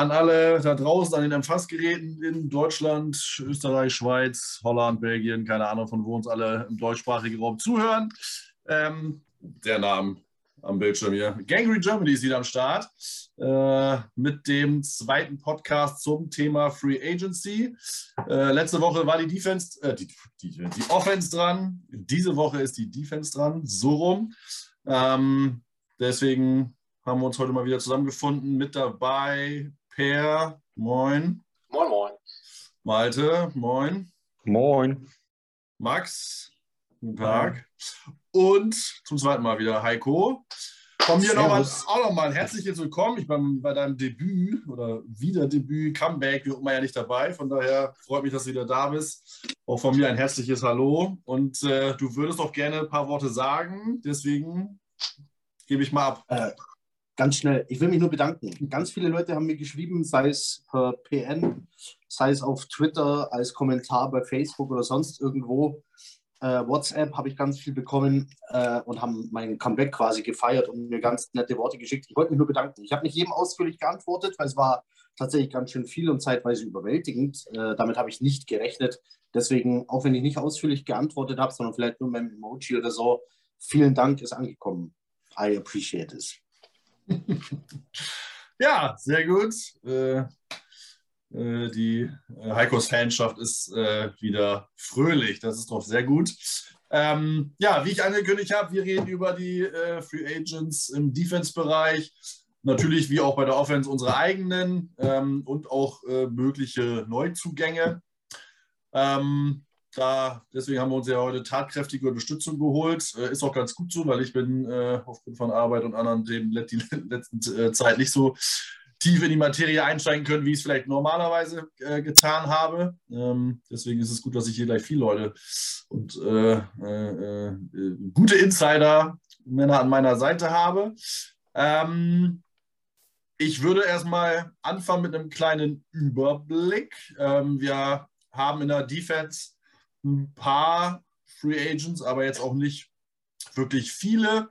An alle da draußen an den Empfangsgeräten in Deutschland, Österreich, Schweiz, Holland, Belgien, keine Ahnung, von wo uns alle im deutschsprachigen Raum zuhören. Ähm, der Name am Bildschirm hier. Gangry Germany ist wieder am Start äh, mit dem zweiten Podcast zum Thema Free Agency. Äh, letzte Woche war die Defense, äh, die, die, die, Offense dran. Diese Woche ist die Defense dran, so rum. Ähm, deswegen haben wir uns heute mal wieder zusammengefunden. Mit dabei Per, moin. Moin, moin. Malte, moin. Moin. Max, guten Tag. Und zum zweiten Mal wieder Heiko. Von mir nochmal, auch nochmal ein herzliches Willkommen. Ich bin bei deinem Debüt oder Wiederdebüt, Comeback, wie auch immer ja nicht dabei. Von daher freut mich, dass du wieder da bist. Auch von mir ein herzliches Hallo. Und äh, du würdest auch gerne ein paar Worte sagen. Deswegen gebe ich mal ab. Äh, ganz schnell, ich will mich nur bedanken. Ganz viele Leute haben mir geschrieben, sei es per PN, sei es auf Twitter, als Kommentar bei Facebook oder sonst irgendwo. Äh, WhatsApp habe ich ganz viel bekommen äh, und haben mein Comeback quasi gefeiert und mir ganz nette Worte geschickt. Ich wollte mich nur bedanken. Ich habe nicht jedem ausführlich geantwortet, weil es war tatsächlich ganz schön viel und zeitweise überwältigend. Äh, damit habe ich nicht gerechnet. Deswegen, auch wenn ich nicht ausführlich geantwortet habe, sondern vielleicht nur mit einem Emoji oder so, vielen Dank, ist angekommen. I appreciate it. ja, sehr gut. Äh, äh, die äh, Heikos Fanschaft ist äh, wieder fröhlich. Das ist doch sehr gut. Ähm, ja, wie ich angekündigt habe, wir reden über die äh, Free Agents im Defense-Bereich. Natürlich wie auch bei der Offense unsere eigenen ähm, und auch äh, mögliche Neuzugänge. Ähm, da, deswegen haben wir uns ja heute tatkräftige Unterstützung geholt. Äh, ist auch ganz gut so, weil ich bin äh, aufgrund von Arbeit und anderen Themen die letzten äh, Zeit nicht so tief in die Materie einsteigen können, wie ich es vielleicht normalerweise äh, getan habe. Ähm, deswegen ist es gut, dass ich hier gleich viele Leute und äh, äh, gute Insider, Männer an meiner Seite habe. Ähm, ich würde erstmal anfangen mit einem kleinen Überblick. Ähm, wir haben in der Defense ein paar Free Agents, aber jetzt auch nicht wirklich viele.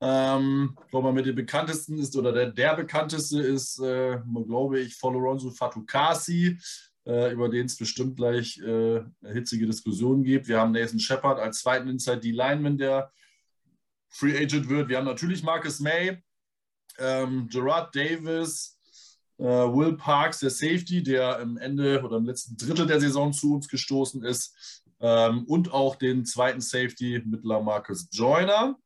Ähm, ich glaube, mit den bekanntesten ist, oder der, der bekannteste ist, äh, glaube ich, Foloronzo Fatukasi, äh, über den es bestimmt gleich äh, hitzige Diskussionen gibt. Wir haben Nathan Shepard als zweiten Inside D-Lineman, der Free Agent wird. Wir haben natürlich Marcus May, ähm, Gerard Davis, äh, Will Parks, der Safety, der im Ende oder im letzten Drittel der Saison zu uns gestoßen ist ähm, und auch den zweiten Safety mit Lamarcus Joyner.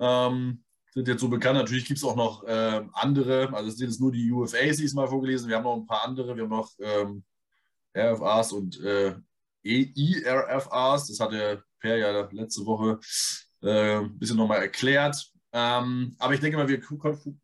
Ähm, sind jetzt so bekannt. Natürlich gibt es auch noch äh, andere. Also es sind jetzt nur die UFAs, die ich mal vorgelesen. Wir haben noch ein paar andere. Wir haben noch ähm, RFAs und äh, EIRFAs. Das hat der Per ja letzte Woche äh, ein bisschen nochmal erklärt. Ähm, aber ich denke mal, wir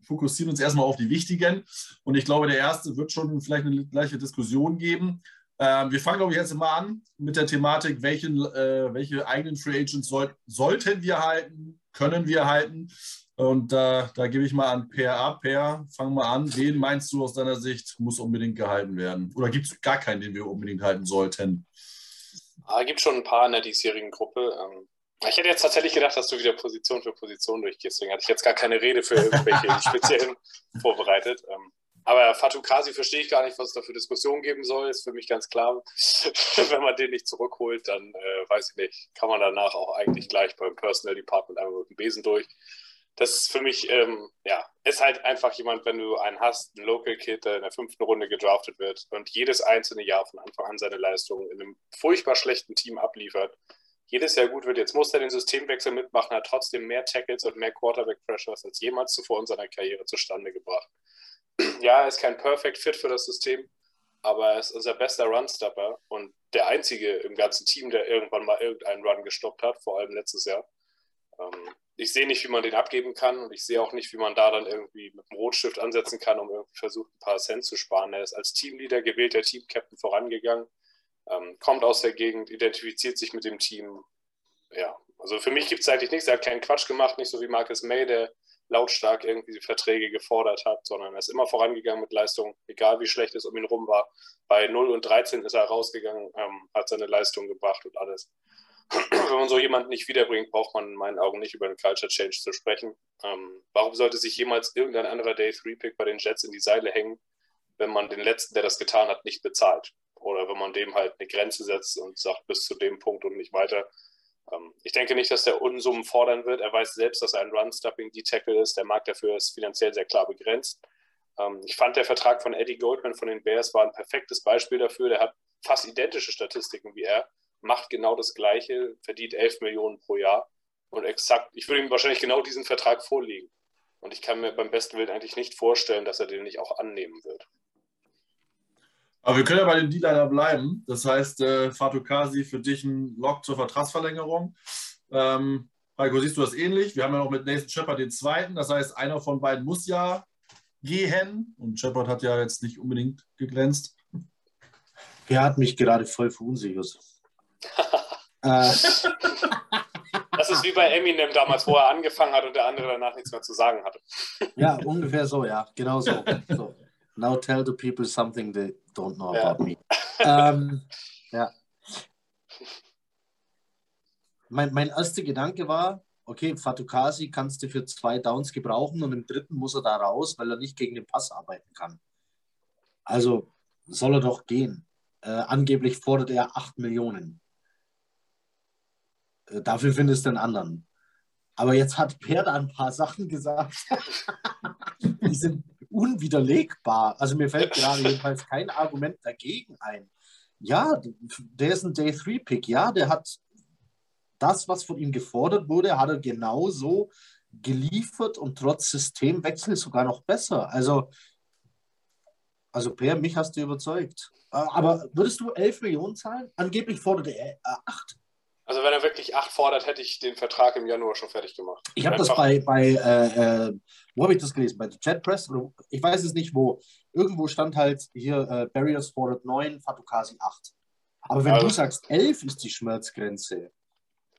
fokussieren uns erstmal auf die wichtigen. Und ich glaube, der erste wird schon vielleicht eine gleiche Diskussion geben. Ähm, wir fangen, glaube ich, jetzt mal an mit der Thematik, welchen, äh, welche eigenen Free Agents soll, sollten wir halten, können wir halten. Und äh, da gebe ich mal an Per ab. Per, fang mal an. Wen meinst du aus deiner Sicht muss unbedingt gehalten werden? Oder gibt es gar keinen, den wir unbedingt halten sollten? Ah, gibt schon ein paar in der diesjährigen Gruppe. Ähm, ich hätte jetzt tatsächlich gedacht, dass du wieder Position für Position durchgehst. Deswegen hatte ich jetzt gar keine Rede für irgendwelche speziellen vorbereitet. Ähm, aber Fatou Kasi verstehe ich gar nicht, was es da für Diskussionen geben soll. Ist für mich ganz klar. Wenn man den nicht zurückholt, dann äh, weiß ich nicht, kann man danach auch eigentlich gleich beim Personal Department einmal mit dem Besen durch. Das ist für mich, ähm, ja, ist halt einfach jemand, wenn du einen hast, einen Local Kid, der in der fünften Runde gedraftet wird und jedes einzelne Jahr von Anfang an seine Leistungen in einem furchtbar schlechten Team abliefert, jedes Jahr gut wird. Jetzt muss er den Systemwechsel mitmachen, hat trotzdem mehr Tackles und mehr Quarterback-Pressures als jemals zuvor in seiner Karriere zustande gebracht ja, er ist kein Perfect Fit für das System, aber er ist unser bester Runstopper und der einzige im ganzen Team, der irgendwann mal irgendeinen Run gestoppt hat, vor allem letztes Jahr. Ähm, ich sehe nicht, wie man den abgeben kann und ich sehe auch nicht, wie man da dann irgendwie mit dem Rotstift ansetzen kann, um irgendwie versucht, ein paar Cent zu sparen. Er ist als Teamleader gewählt, der Teamcaptain vorangegangen, ähm, kommt aus der Gegend, identifiziert sich mit dem Team. Ja, also für mich gibt es eigentlich nichts. Er hat keinen Quatsch gemacht, nicht so wie Marcus May, der lautstark irgendwie die Verträge gefordert hat, sondern er ist immer vorangegangen mit Leistung, egal wie schlecht es um ihn rum war. Bei 0 und 13 ist er rausgegangen, ähm, hat seine Leistung gebracht und alles. Wenn man so jemanden nicht wiederbringt, braucht man in meinen Augen nicht über einen Culture Change zu sprechen. Ähm, warum sollte sich jemals irgendein anderer Day 3-Pick bei den Jets in die Seile hängen, wenn man den letzten, der das getan hat, nicht bezahlt. Oder wenn man dem halt eine Grenze setzt und sagt, bis zu dem Punkt und nicht weiter. Ähm, ich denke nicht, dass der Unsummen fordern wird. Er weiß selbst, dass er ein Run-Stopping-D-Tackle ist. Der Markt dafür ist finanziell sehr klar begrenzt. Ähm, ich fand, der Vertrag von Eddie Goldman von den Bears war ein perfektes Beispiel dafür. Der hat fast identische Statistiken wie er, macht genau das Gleiche, verdient 11 Millionen pro Jahr und exakt, ich würde ihm wahrscheinlich genau diesen Vertrag vorlegen. Und ich kann mir beim besten Willen eigentlich nicht vorstellen, dass er den nicht auch annehmen wird. Aber wir können ja bei den D-Liner bleiben. Das heißt, äh, Fatou Kasi für dich ein Lock zur Vertragsverlängerung. Ähm, Heiko, siehst du das ähnlich? Wir haben ja noch mit Nathan Shepard den zweiten. Das heißt, einer von beiden muss ja gehen. Und Shepard hat ja jetzt nicht unbedingt geglänzt. Er hat mich gerade voll verunsichert. äh. Das ist wie bei Eminem damals, wo er angefangen hat und der andere danach nichts mehr zu sagen hatte. Ja, ungefähr so, ja. Genau so. so. Now tell the people something they don't know ja. about me. ähm, ja. Mein, mein erster Gedanke war, okay, Fatukasi kannst du für zwei Downs gebrauchen und im dritten muss er da raus, weil er nicht gegen den Pass arbeiten kann. Also soll er doch gehen. Äh, angeblich fordert er 8 Millionen. Äh, dafür findest du einen anderen. Aber jetzt hat Per da ein paar Sachen gesagt, die sind unwiderlegbar. Also mir fällt gerade jedenfalls kein Argument dagegen ein. Ja, der ist ein Day-3-Pick. Ja, der hat das, was von ihm gefordert wurde, hat er genauso geliefert und trotz Systemwechsel sogar noch besser. Also, also Per, mich hast du überzeugt. Äh, aber würdest du 11 Millionen zahlen? Angeblich forderte er 8. Also wenn er wirklich acht fordert, hätte ich den Vertrag im Januar schon fertig gemacht. Ich habe das bei, bei äh, äh, wo habe ich das gelesen? Bei der Chat Press? Ich weiß es nicht wo. Irgendwo stand halt hier, äh, Barriers fordert 9, Fatukasi 8. Aber wenn also, du sagst, 11 ist die Schmerzgrenze.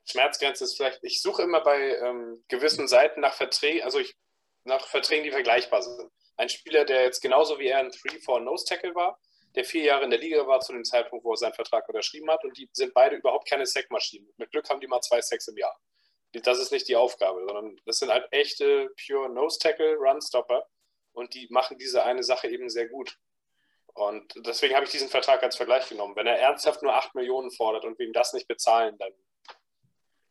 Schmerzgrenze ist vielleicht, ich suche immer bei ähm, gewissen Seiten nach Verträgen, also ich, nach Verträgen, die vergleichbar sind. Ein Spieler, der jetzt genauso wie er ein 3-4 Nose Tackle war, der vier Jahre in der Liga war zu dem Zeitpunkt, wo er seinen Vertrag unterschrieben hat. Und die sind beide überhaupt keine Sackmaschinen. Mit Glück haben die mal zwei Sacks im Jahr. Das ist nicht die Aufgabe, sondern das sind halt echte pure Nose-Tackle, Run-Stopper. Und die machen diese eine Sache eben sehr gut. Und deswegen habe ich diesen Vertrag als Vergleich genommen. Wenn er ernsthaft nur 8 Millionen fordert und wir ihm das nicht bezahlen, dann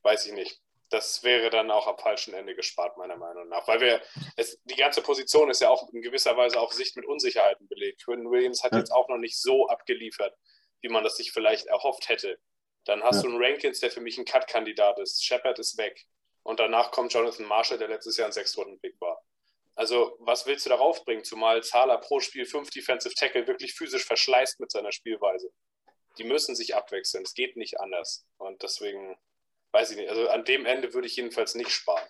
weiß ich nicht das wäre dann auch am falschen Ende gespart, meiner Meinung nach. Weil wir, es, die ganze Position ist ja auch in gewisser Weise auf Sicht mit Unsicherheiten belegt. Quinn Williams hat ja. jetzt auch noch nicht so abgeliefert, wie man das sich vielleicht erhofft hätte. Dann hast ja. du einen Rankins, der für mich ein Cut-Kandidat ist. Shepard ist weg. Und danach kommt Jonathan Marshall, der letztes Jahr ein Sechs-Runden-Pick war. Also, was willst du darauf bringen? Zumal Zahler pro Spiel fünf Defensive Tackle wirklich physisch verschleißt mit seiner Spielweise. Die müssen sich abwechseln. Es geht nicht anders. Und deswegen weiß ich nicht. Also an dem Ende würde ich jedenfalls nicht sparen.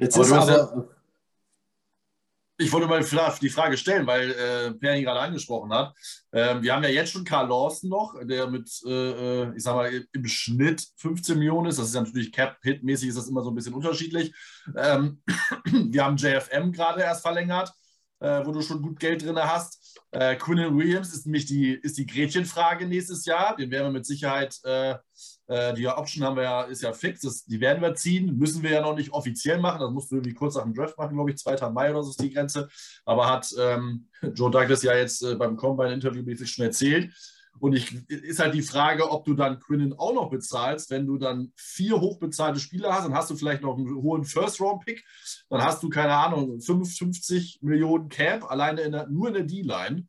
Jetzt aber ist aber, ja, ich wollte mal die Frage stellen, weil äh, Per ihn gerade angesprochen hat. Ähm, wir haben ja jetzt schon Karl Lawson noch, der mit, äh, äh ich sag mal, im Schnitt 15 Millionen ist. Das ist ja natürlich Cap-Hit-mäßig, ist das immer so ein bisschen unterschiedlich. Ähm, wir haben JFM gerade erst verlängert, äh, wo du schon gut Geld drin hast. Äh, Quinn Williams ist nämlich die, ist die Gretchenfrage nächstes Jahr. Den werden wir mit Sicherheit äh, äh, die Option haben wir ja, ist ja fix, das, die werden wir ziehen, müssen wir ja noch nicht offiziell machen. Das musst du irgendwie kurz nach dem Draft machen, glaube ich, 2. Mai oder so ist die Grenze. Aber hat ähm, Joe Douglas ja jetzt äh, beim Combine-Interview schon erzählt. Und ich, ist halt die Frage, ob du dann Quinnen auch noch bezahlst. Wenn du dann vier hochbezahlte Spieler hast, dann hast du vielleicht noch einen hohen First-Round-Pick. Dann hast du, keine Ahnung, 55 Millionen Cap, alleine in der, nur in der D-Line.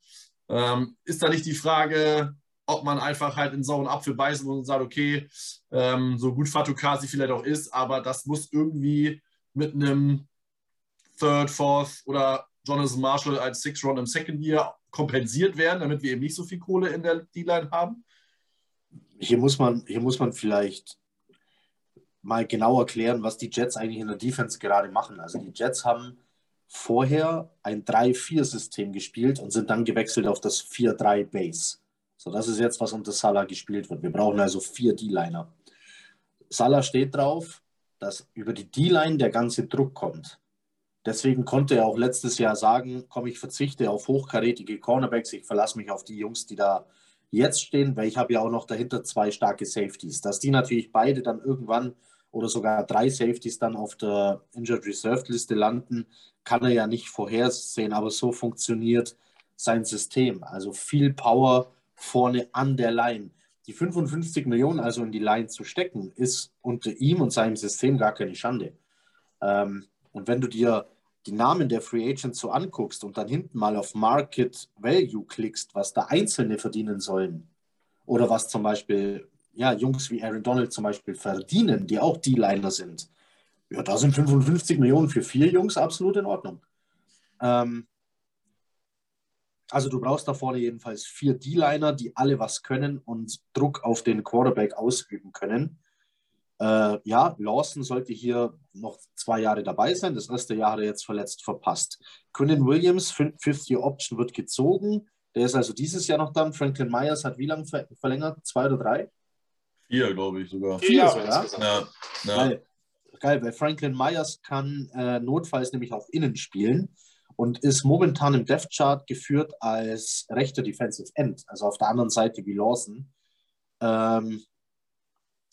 Ähm, ist da nicht die Frage, ob man einfach halt in sauren Apfel beißen muss und sagt, okay, ähm, so gut Fatukasi vielleicht auch ist, aber das muss irgendwie mit einem Third, Fourth oder Jonathan Marshall als Six Round im Second Year kompensiert werden, damit wir eben nicht so viel Kohle in der D-Line haben? Hier muss man, hier muss man vielleicht mal genau erklären, was die Jets eigentlich in der Defense gerade machen. Also die Jets haben vorher ein 3-4-System gespielt und sind dann gewechselt auf das 4-3 Base. So, das ist jetzt, was unter Salah gespielt wird. Wir brauchen also vier D-Liner. Salah steht drauf, dass über die D-Line der ganze Druck kommt. Deswegen konnte er auch letztes Jahr sagen, komm, ich verzichte auf hochkarätige Cornerbacks, ich verlasse mich auf die Jungs, die da jetzt stehen, weil ich habe ja auch noch dahinter zwei starke Safeties. Dass die natürlich beide dann irgendwann oder sogar drei Safeties dann auf der Injured Reserved Liste landen, kann er ja nicht vorhersehen, aber so funktioniert sein System. Also viel Power vorne an der Line. Die 55 Millionen also in die Line zu stecken, ist unter ihm und seinem System gar keine Schande. Ähm, und wenn du dir die Namen der Free Agents so anguckst und dann hinten mal auf Market Value klickst, was da Einzelne verdienen sollen, oder was zum Beispiel ja, Jungs wie Aaron Donald zum Beispiel verdienen, die auch D-Liner sind, ja, da sind 55 Millionen für vier Jungs absolut in Ordnung. Ähm, also du brauchst da vorne jedenfalls vier D-Liner, die alle was können und Druck auf den Quarterback ausüben können. Äh, ja, Lawson sollte hier noch zwei Jahre dabei sein. Das erste Jahr hat er jetzt verletzt verpasst. Quinnen Williams, 50 Option wird gezogen. Der ist also dieses Jahr noch dann. Franklin Myers hat wie lange ver verlängert? Zwei oder drei? Vier, glaube ich sogar. Vier ja, sogar. Ja, ja. Geil. Geil, weil Franklin Myers kann äh, notfalls nämlich auch innen spielen und ist momentan im Death Chart geführt als rechter Defensive End, also auf der anderen Seite wie Lawson. Ähm,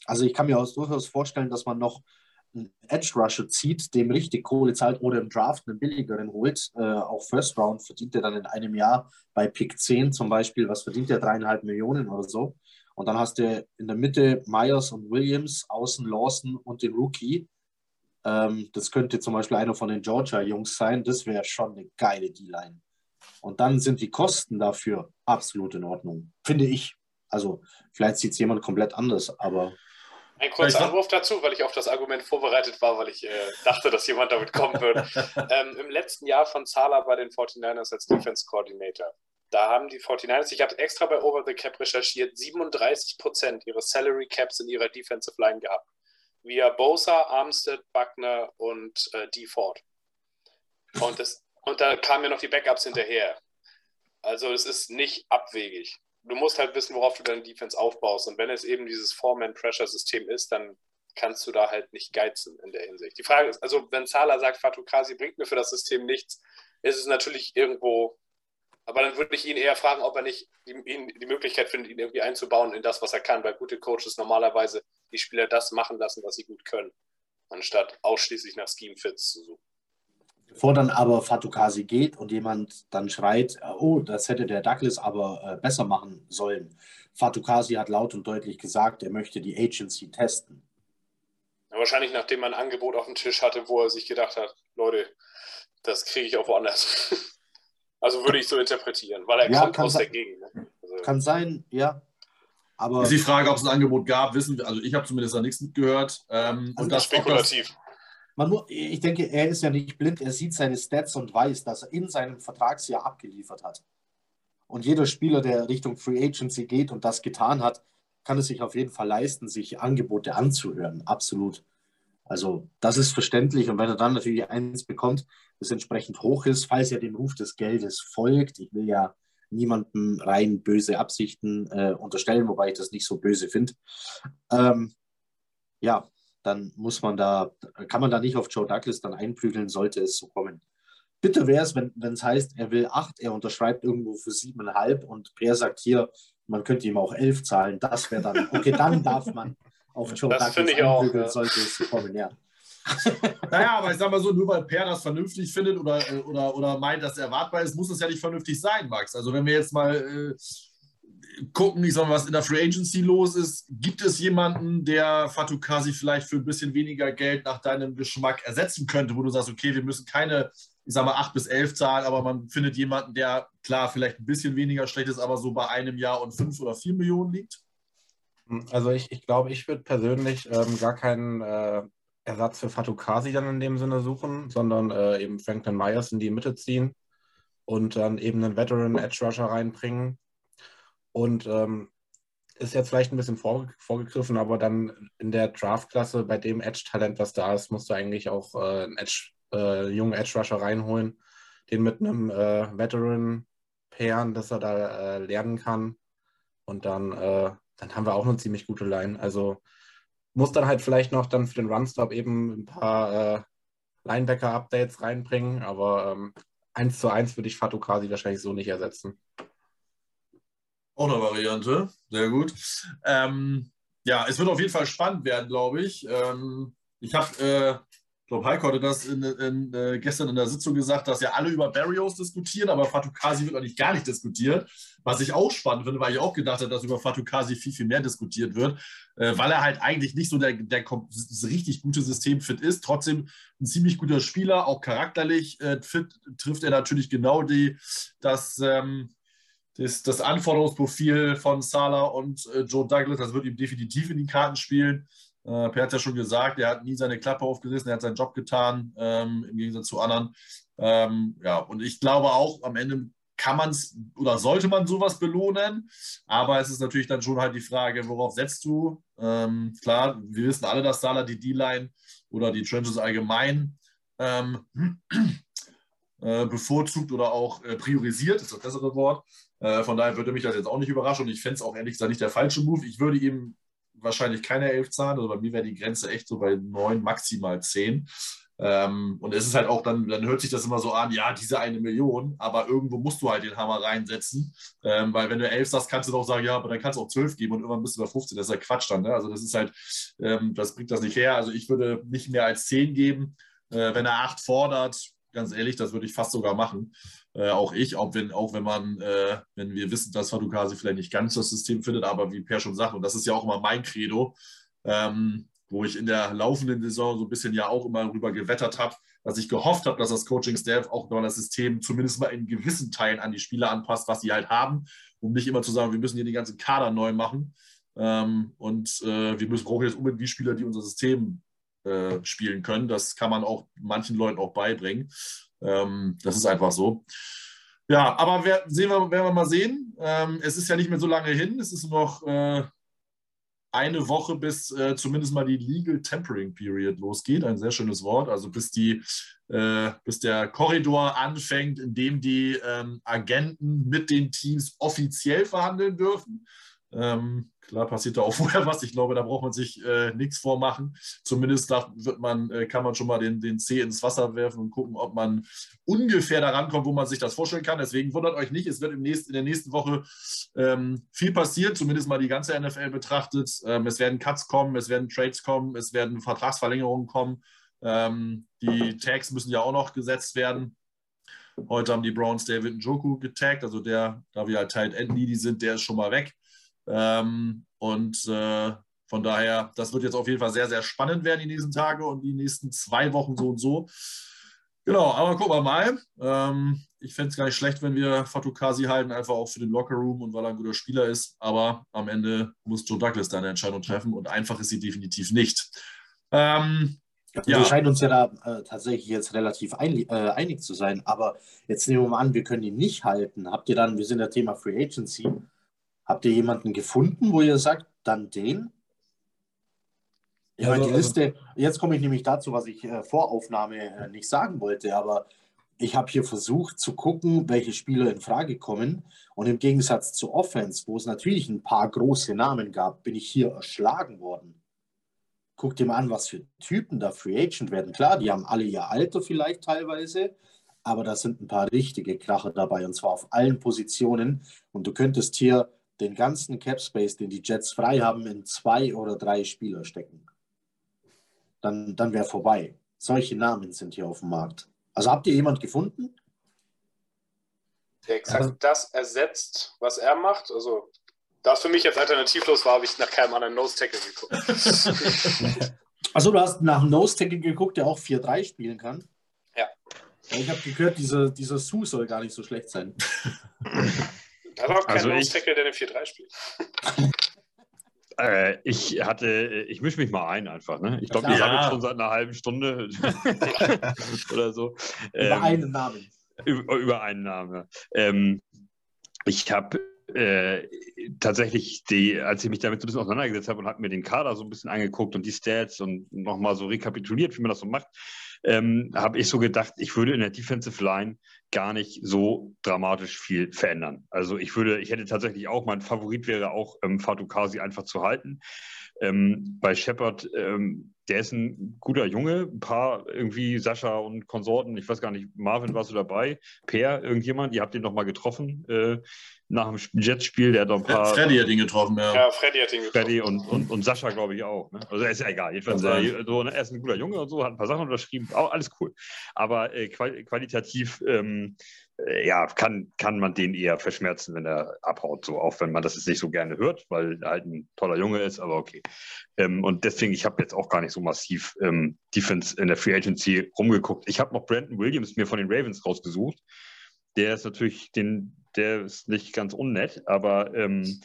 also ich kann mir auch durchaus vorstellen, dass man noch einen Edge Rusher zieht, dem richtig Kohle zahlt oder im Draft einen billigeren holt. Äh, auch First Round verdient er dann in einem Jahr bei Pick 10 zum Beispiel, was verdient er? Dreieinhalb Millionen oder so. Und dann hast du in der Mitte Myers und Williams, außen Lawson und den Rookie. Ähm, das könnte zum Beispiel einer von den Georgia-Jungs sein. Das wäre schon eine geile D-Line. Und dann sind die Kosten dafür absolut in Ordnung, finde ich. Also vielleicht sieht es jemand komplett anders, aber ein kurzer Anruf dazu, weil ich auf das Argument vorbereitet war, weil ich äh, dachte, dass jemand damit kommen würde. ähm, Im letzten Jahr von Zala bei den 49ers als Defense Coordinator. Da haben die 49ers, ich habe extra bei Over the Cap recherchiert, 37 Prozent ihres Salary Caps in ihrer Defensive Line gehabt. Via Bosa, Armstead, Buckner und äh, D. Ford. Und, das, und da kamen ja noch die Backups hinterher. Also es ist nicht abwegig du musst halt wissen, worauf du deine Defense aufbaust. Und wenn es eben dieses Four-Man-Pressure-System ist, dann kannst du da halt nicht geizen in der Hinsicht. Die Frage ist, also wenn Zala sagt, Fatou Kasi bringt mir für das System nichts, ist es natürlich irgendwo, aber dann würde ich ihn eher fragen, ob er nicht die, ihn, die Möglichkeit findet, ihn irgendwie einzubauen in das, was er kann, weil gute Coaches normalerweise die Spieler das machen lassen, was sie gut können, anstatt ausschließlich nach Scheme-Fits zu suchen. Bevor dann aber Fatukasi geht und jemand dann schreit, oh, das hätte der Douglas aber äh, besser machen sollen. Fatukasi hat laut und deutlich gesagt, er möchte die Agency testen. Ja, wahrscheinlich nachdem man ein Angebot auf dem Tisch hatte, wo er sich gedacht hat, Leute, das kriege ich auch woanders. also würde ich so interpretieren, weil er ja, kommt aus der Gegend. Ne? Also kann sein, ja. Aber ist die Frage, ob es ein Angebot gab, wissen wir, also ich habe zumindest da nichts mitgehört. Ähm, also und das spekulativ. Das, man muss, ich denke, er ist ja nicht blind, er sieht seine Stats und weiß, dass er in seinem Vertragsjahr abgeliefert hat. Und jeder Spieler, der Richtung Free Agency geht und das getan hat, kann es sich auf jeden Fall leisten, sich Angebote anzuhören. Absolut. Also das ist verständlich. Und wenn er dann natürlich eins bekommt, das entsprechend hoch ist, falls er dem Ruf des Geldes folgt, ich will ja niemandem rein böse Absichten äh, unterstellen, wobei ich das nicht so böse finde. Ähm, ja, dann muss man da, kann man da nicht auf Joe Douglas dann einprügeln, sollte es so kommen. Bitte wäre es, wenn es heißt, er will acht, er unterschreibt irgendwo für siebeneinhalb und Per sagt hier, man könnte ihm auch elf zahlen. Das wäre dann, okay, dann darf man auf Joe das Douglas einprügeln, auch, ja. sollte es so kommen, ja. naja, aber ich sag mal so, nur weil Per das vernünftig findet oder, oder, oder meint, dass er erwartbar ist, muss es ja nicht vernünftig sein, Max. Also wenn wir jetzt mal äh, gucken, ich sag was in der Free Agency los ist. Gibt es jemanden, der Fatukasi vielleicht für ein bisschen weniger Geld nach deinem Geschmack ersetzen könnte, wo du sagst, okay, wir müssen keine, ich sag mal, 8 bis 11 zahlen, aber man findet jemanden, der klar vielleicht ein bisschen weniger schlecht ist, aber so bei einem Jahr und 5 oder 4 Millionen liegt? Also ich, ich glaube, ich würde persönlich ähm, gar keinen äh, Ersatz für Fatukasi dann in dem Sinne suchen, sondern äh, eben Franklin Myers in die Mitte ziehen und dann eben einen Veteran Edge Rusher reinbringen, und ähm, ist jetzt vielleicht ein bisschen vor, vorgegriffen, aber dann in der Draftklasse bei dem Edge-Talent, was da ist, musst du eigentlich auch äh, einen Edge, äh, jungen Edge-Rusher reinholen, den mit einem äh, Veteran pairen, dass er da äh, lernen kann. Und dann, äh, dann haben wir auch eine ziemlich gute Line. Also muss dann halt vielleicht noch dann für den Runstop eben ein paar äh, Linebacker-Updates reinbringen, aber ähm, eins zu eins würde ich Fatukasi wahrscheinlich so nicht ersetzen. Auch eine Variante, sehr gut. Ähm, ja, es wird auf jeden Fall spannend werden, glaube ich. Ähm, ich habe äh, ich glaube, Heiko hatte das in, in, äh, gestern in der Sitzung gesagt, dass ja alle über Barrios diskutieren, aber Fatukasi wird eigentlich gar nicht diskutiert. Was ich auch spannend finde, weil ich auch gedacht habe, dass über Fatukasi viel, viel mehr diskutiert wird, äh, weil er halt eigentlich nicht so der, der richtig gute Systemfit ist. Trotzdem ein ziemlich guter Spieler, auch charakterlich äh, fit, trifft er natürlich genau die, das, ähm, das, das Anforderungsprofil von Salah und äh, Joe Douglas. Das wird ihm definitiv in die Karten spielen. Äh, per hat ja schon gesagt, er hat nie seine Klappe aufgerissen, er hat seinen Job getan, ähm, im Gegensatz zu anderen. Ähm, ja, und ich glaube auch, am Ende kann man es oder sollte man sowas belohnen, aber es ist natürlich dann schon halt die Frage, worauf setzt du? Ähm, klar, wir wissen alle, dass Salah die D-Line oder die Trenches allgemein ähm, äh, bevorzugt oder auch äh, priorisiert, ist das bessere Wort. Äh, von daher würde mich das jetzt auch nicht überraschen und ich fände es auch ehrlich gesagt nicht der falsche Move. Ich würde ihm wahrscheinlich keine elf zahlen. Also bei mir wäre die Grenze echt so bei neun, maximal zehn. Ähm, und es ist halt auch dann, dann hört sich das immer so an, ja, diese eine Million, aber irgendwo musst du halt den Hammer reinsetzen, ähm, weil wenn du elf sagst, kannst du doch sagen, ja, aber dann kannst du auch zwölf geben und irgendwann bist du bei 15, das ist ja Quatsch dann, ne? also das ist halt, ähm, das bringt das nicht her, also ich würde nicht mehr als zehn geben, äh, wenn er acht fordert, ganz ehrlich, das würde ich fast sogar machen. Äh, auch ich, auch wenn, auch wenn man, äh, wenn wir wissen, dass Fadukasi vielleicht nicht ganz das System findet, aber wie Per schon sagt, und das ist ja auch immer mein Credo, ähm, wo ich in der laufenden Saison so ein bisschen ja auch immer rüber gewettert habe, dass ich gehofft habe, dass das Coaching-Staff auch das System zumindest mal in gewissen Teilen an die Spieler anpasst, was sie halt haben, um nicht immer zu sagen, wir müssen hier den ganzen Kader neu machen. Ähm, und äh, wir müssen, brauchen jetzt unbedingt die Spieler, die unser System äh, spielen können. Das kann man auch manchen Leuten auch beibringen. Ähm, das ist einfach so. Ja, aber wer, sehen wir, werden wir mal sehen. Ähm, es ist ja nicht mehr so lange hin. Es ist noch äh, eine Woche, bis äh, zumindest mal die Legal Tempering Period losgeht. Ein sehr schönes Wort. Also bis, die, äh, bis der Korridor anfängt, in dem die ähm, Agenten mit den Teams offiziell verhandeln dürfen. Ähm, klar passiert da auch vorher was. Ich glaube, da braucht man sich äh, nichts vormachen. Zumindest da wird man, äh, kann man schon mal den, den Zeh ins Wasser werfen und gucken, ob man ungefähr daran kommt, wo man sich das vorstellen kann. Deswegen wundert euch nicht, es wird im nächsten, in der nächsten Woche ähm, viel passieren, zumindest mal die ganze NFL betrachtet. Ähm, es werden Cuts kommen, es werden Trades kommen, es werden Vertragsverlängerungen kommen. Ähm, die Tags müssen ja auch noch gesetzt werden. Heute haben die Browns David Njoku getaggt, also der, da wir halt Tight End Needy sind, der ist schon mal weg. Ähm, und äh, von daher, das wird jetzt auf jeden Fall sehr, sehr spannend werden die nächsten Tage und die nächsten zwei Wochen so und so. Genau, aber gucken wir mal. Ähm, ich fände es gar nicht schlecht, wenn wir Fatukasi halten, einfach auch für den Lockerroom und weil er ein guter Spieler ist. Aber am Ende muss Joe Douglas da eine Entscheidung treffen und einfach ist sie definitiv nicht. Ähm, also ja. Wir scheinen uns ja da äh, tatsächlich jetzt relativ ein, äh, einig zu sein. Aber jetzt nehmen wir mal an, wir können ihn nicht halten. Habt ihr dann, wir sind ja Thema Free Agency, Habt ihr jemanden gefunden, wo ihr sagt, dann den? Ja, also, die Liste, jetzt komme ich nämlich dazu, was ich äh, vor Aufnahme äh, nicht sagen wollte, aber ich habe hier versucht zu gucken, welche Spieler in Frage kommen. Und im Gegensatz zu Offense, wo es natürlich ein paar große Namen gab, bin ich hier erschlagen worden. Guckt dir mal an, was für Typen da Free Agent werden. Klar, die haben alle ihr Alter vielleicht teilweise, aber da sind ein paar richtige Kracher dabei und zwar auf allen Positionen. Und du könntest hier den ganzen Cap Space, den die Jets frei haben, in zwei oder drei Spieler stecken. Dann, dann wäre vorbei. Solche Namen sind hier auf dem Markt. Also habt ihr jemand gefunden? Der exakt also, das ersetzt, was er macht. Also, da es für mich jetzt alternativlos war, habe ich nach keinem anderen Nose Tackle geguckt. also, du hast nach einem Nose Tackle geguckt, der auch 4-3 spielen kann? Ja. Ich habe gehört, dieser, dieser Sue soll gar nicht so schlecht sein. Hat auch keinen also Nose-Tackle, der eine 4-3 spielt. Äh, ich hatte, ich mische mich mal ein einfach. Ne? Ich glaube, wir ja. haben schon seit einer halben Stunde oder so. Über ähm, einen Namen. Über, über einen Namen. Ähm, ich habe äh, tatsächlich, die, als ich mich damit so ein bisschen auseinandergesetzt habe und habe mir den Kader so ein bisschen angeguckt und die Stats und nochmal so rekapituliert, wie man das so macht, ähm, habe ich so gedacht, ich würde in der Defensive Line gar nicht so dramatisch viel verändern. Also ich würde, ich hätte tatsächlich auch, mein Favorit wäre auch ähm, Fatukasi einfach zu halten. Ähm, bei Shepard, ähm, der ist ein guter Junge, ein paar irgendwie Sascha und Konsorten, ich weiß gar nicht, Marvin warst du dabei, Per, irgendjemand, ihr habt ihn noch mal getroffen äh, nach dem Jets-Spiel, der hat doch ein paar. Freddy hat ihn getroffen, ja. Ja, Freddy hat ihn getroffen. Freddy und, und, und Sascha, glaube ich, auch. Ne? Also ist ja egal. Jedenfalls, äh, so, ne, er ist ein guter Junge und so, hat ein paar Sachen unterschrieben, auch alles cool. Aber äh, qual qualitativ ähm, äh, ja, kann, kann man den eher verschmerzen, wenn er abhaut, so auch wenn man das jetzt nicht so gerne hört, weil er halt ein toller Junge ist, aber okay. Ähm, und deswegen, ich habe jetzt auch gar nicht so massiv ähm, Defense in der Free Agency rumgeguckt. Ich habe noch Brandon Williams mir von den Ravens rausgesucht. Der ist natürlich, den, der ist nicht ganz unnett, aber ähm,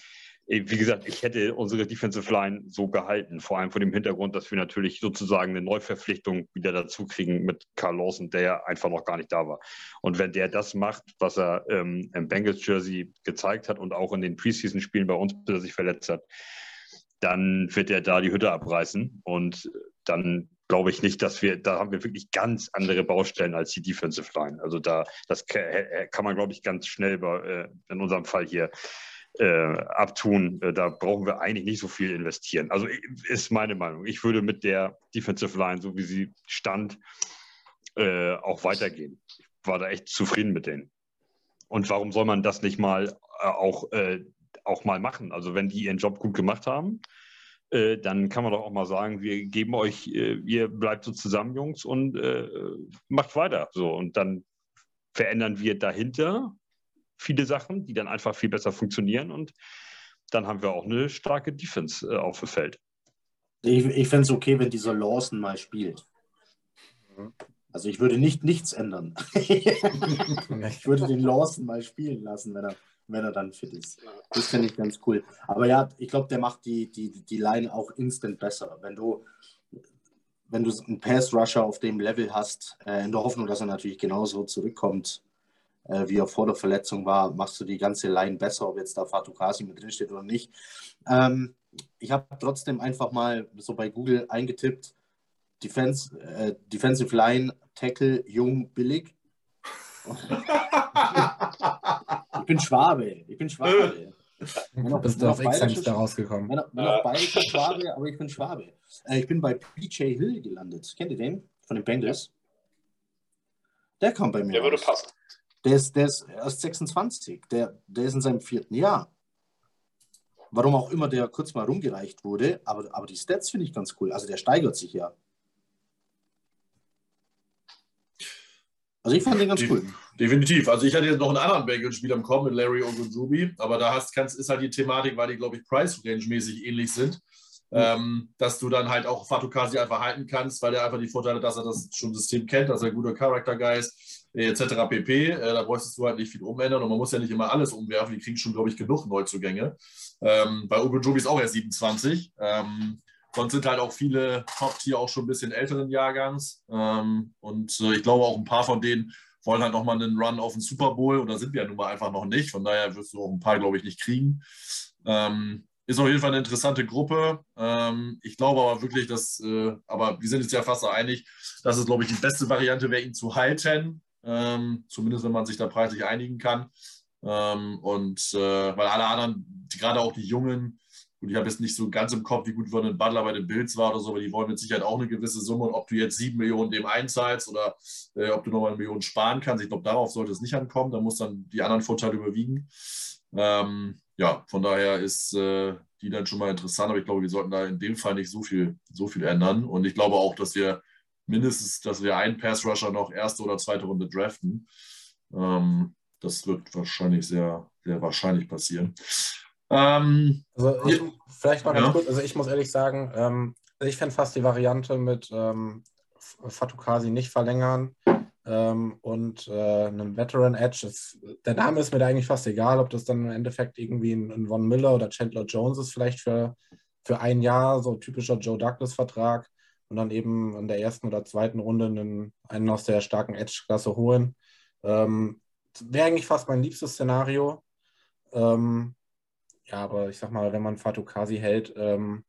wie gesagt, ich hätte unsere Defensive Line so gehalten, vor allem vor dem Hintergrund, dass wir natürlich sozusagen eine Neuverpflichtung wieder dazu kriegen mit Carl Lawson, der einfach noch gar nicht da war. Und wenn der das macht, was er ähm, im Bengals Jersey gezeigt hat und auch in den Preseason-Spielen bei uns, bis er sich verletzt hat, dann wird er da die Hütte abreißen. Und dann glaube ich nicht, dass wir, da haben wir wirklich ganz andere Baustellen als die Defensive Line. Also da, das kann man, glaube ich, ganz schnell bei, äh, in unserem Fall hier äh, abtun. Äh, da brauchen wir eigentlich nicht so viel investieren. Also ist meine Meinung. Ich würde mit der Defensive Line, so wie sie stand, äh, auch weitergehen. Ich war da echt zufrieden mit denen. Und warum soll man das nicht mal äh, auch, äh, auch mal machen? Also wenn die ihren Job gut gemacht haben, äh, dann kann man doch auch mal sagen, wir geben euch, ihr bleibt so zusammen, Jungs, und macht weiter. So, und dann verändern wir dahinter viele Sachen, die dann einfach viel besser funktionieren und dann haben wir auch eine starke Defense äh, auf dem Feld. Ich, ich fände es okay, wenn dieser Lawson mal spielt. Mhm. Also ich würde nicht nichts ändern. ich würde den Lawson mal spielen lassen, wenn er, wenn er dann fit ist. Das fände ich ganz cool. Aber ja, ich glaube, der macht die, die, die Line auch instant besser. Wenn du, wenn du einen Pass-Rusher auf dem Level hast, äh, in der Hoffnung, dass er natürlich genauso zurückkommt, äh, wie er vor der Verletzung war, machst du die ganze Line besser, ob jetzt da Fatukasi mit drin steht oder nicht. Ähm, ich habe trotzdem einfach mal so bei Google eingetippt, Defense, äh, Defensive Line, Tackle, jung, billig. Ich bin Schwabe, ich bin Schwabe. Du bist auf X da rausgekommen. Wenn, wenn auch beide Schwabe, aber ich bin Schwabe. Äh, ich bin bei PJ Hill gelandet. Kennt ihr den? Von den Bengals? Der kommt bei mir. Der würde passen. Der ist, der ist erst 26. Der, der ist in seinem vierten Jahr. Warum auch immer der kurz mal rumgereicht wurde, aber, aber die Stats finde ich ganz cool. Also der steigert sich ja. Also ich fand den ganz cool. Definitiv. Also ich hatte jetzt noch einen anderen Bengals-Spieler im Kommen mit Larry Ogunjubi, aber da hast, kannst, ist halt die Thematik, weil die, glaube ich, Price-Range-mäßig ähnlich sind, mhm. ähm, dass du dann halt auch Fatukasi einfach halten kannst, weil er einfach die Vorteile, dass er das schon System kennt, dass er ein guter Character-Guy ist etc. pp. Äh, da bräuchtest du halt nicht viel umändern und man muss ja nicht immer alles umwerfen. Die kriegen schon, glaube ich, genug Neuzugänge. Ähm, bei Ogunjobi ist auch erst 27. Ähm, sonst sind halt auch viele Top-Tier auch schon ein bisschen älteren Jahrgangs. Ähm, und äh, ich glaube auch ein paar von denen wollen halt nochmal einen Run auf den Super Bowl und da sind wir ja nun mal einfach noch nicht. Von daher wirst du auch ein paar, glaube ich, nicht kriegen. Ähm, ist auf jeden Fall eine interessante Gruppe. Ähm, ich glaube aber wirklich, dass, äh, aber wir sind uns ja fast einig, dass es, glaube ich, die beste Variante wäre, ihn zu halten ähm, zumindest wenn man sich da preislich einigen kann. Ähm, und äh, weil alle anderen, gerade auch die Jungen, und ich habe jetzt nicht so ganz im Kopf, wie gut Vernon Butler bei den Bills war oder so, aber die wollen mit Sicherheit auch eine gewisse Summe. Und ob du jetzt sieben Millionen dem einzahlst oder äh, ob du nochmal eine Million sparen kannst, ich glaube, darauf sollte es nicht ankommen. Da muss dann die anderen Vorteile überwiegen. Ähm, ja, von daher ist äh, die dann schon mal interessant, aber ich glaube, wir sollten da in dem Fall nicht so viel, so viel ändern. Und ich glaube auch, dass wir mindestens, dass wir einen Pass-Rusher noch erste oder zweite Runde draften. Ähm, das wird wahrscheinlich sehr, sehr wahrscheinlich passieren. Ähm, also ich, vielleicht mal ganz ja. kurz, also ich muss ehrlich sagen, ähm, ich fände fast die Variante mit ähm, Fatukasi nicht verlängern ähm, und äh, einem Veteran Edge. Ist, der Name ist mir da eigentlich fast egal, ob das dann im Endeffekt irgendwie ein, ein Von Miller oder Chandler Jones ist, vielleicht für, für ein Jahr, so typischer Joe Douglas-Vertrag und dann eben in der ersten oder zweiten Runde einen, einen aus der starken Edge-Klasse holen. Ähm, Wäre eigentlich fast mein liebstes Szenario. Ähm, ja, aber ich sag mal, wenn man Fatukasi hält, ähm,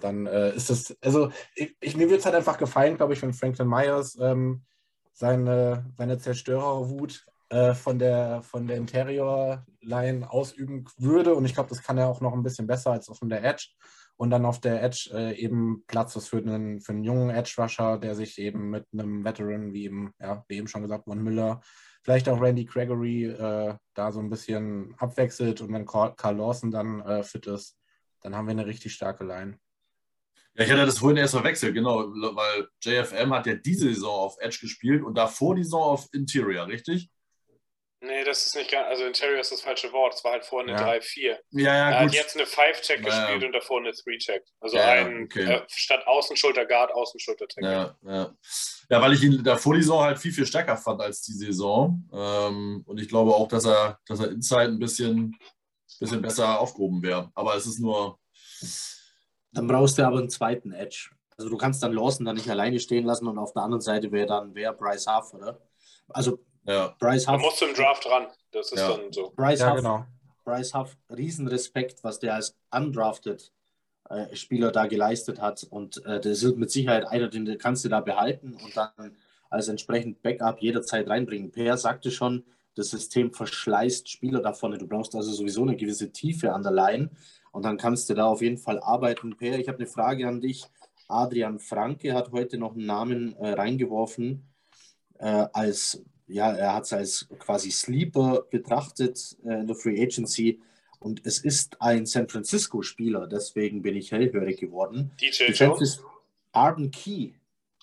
dann äh, ist es, also ich, ich, mir wird es halt einfach gefallen, glaube ich, wenn Franklin Myers ähm, seine, seine Zerstörerwut äh, von der, von der Interior-Line ausüben würde. Und ich glaube, das kann er auch noch ein bisschen besser als auf der Edge und dann auf der Edge äh, eben Platz ist für einen, für einen jungen Edge-Rusher, der sich eben mit einem Veteran, wie eben, ja, wie eben schon gesagt, Von Müller, vielleicht auch Randy Gregory äh, da so ein bisschen abwechselt und wenn Carl Lawson dann äh, fit ist, dann haben wir eine richtig starke Line. Ja, ich hatte das vorhin erst verwechselt, genau, weil JFM hat ja diese Saison auf Edge gespielt und davor die Saison auf Interior, richtig? Nee, das ist nicht ganz, also Interior ist das falsche Wort. Es war halt vorher eine Ja. 3-4. Ja, ja, Er gut. hat jetzt eine 5-Check Ja, ja. gespielt und davor eine 3-Check. Also Ja, ja, ein okay. äh, statt Außenschulter Guard, Außenschulter Tackle. Ja, ja. ja, weil ich ihn davor die Saison halt viel, viel stärker fand als die Saison. Ähm, und ich glaube auch, dass er, dass er Inside ein bisschen, bisschen besser aufgehoben wäre. Aber es ist nur. Dann brauchst du aber einen zweiten Edge. Also du kannst dann Lawson dann nicht alleine stehen lassen und auf der anderen Seite wäre dann wer Bryce Huff, oder? Also Ja, Bryce Da Huff, musst du im Draft ran. Das ist Ja. dann so. Bryce Ja, Huff, genau. Bryce Huff, Riesenrespekt, was der als undrafted äh, Spieler da geleistet hat. Und äh, das ist mit Sicherheit einer, den kannst du da behalten und dann als entsprechend Backup jederzeit reinbringen. Per sagte schon, das System verschleißt Spieler da vorne. Du brauchst also sowieso eine gewisse Tiefe an der Line und dann kannst du da auf jeden Fall arbeiten. Per, ich habe eine Frage an dich. Adrian Franke hat heute noch einen Namen äh, reingeworfen äh, als ja, er hat es als quasi Sleeper betrachtet äh, in der Free Agency und es ist ein San Francisco-Spieler, deswegen bin ich hellhörig geworden. DJ Jones. Arden Key.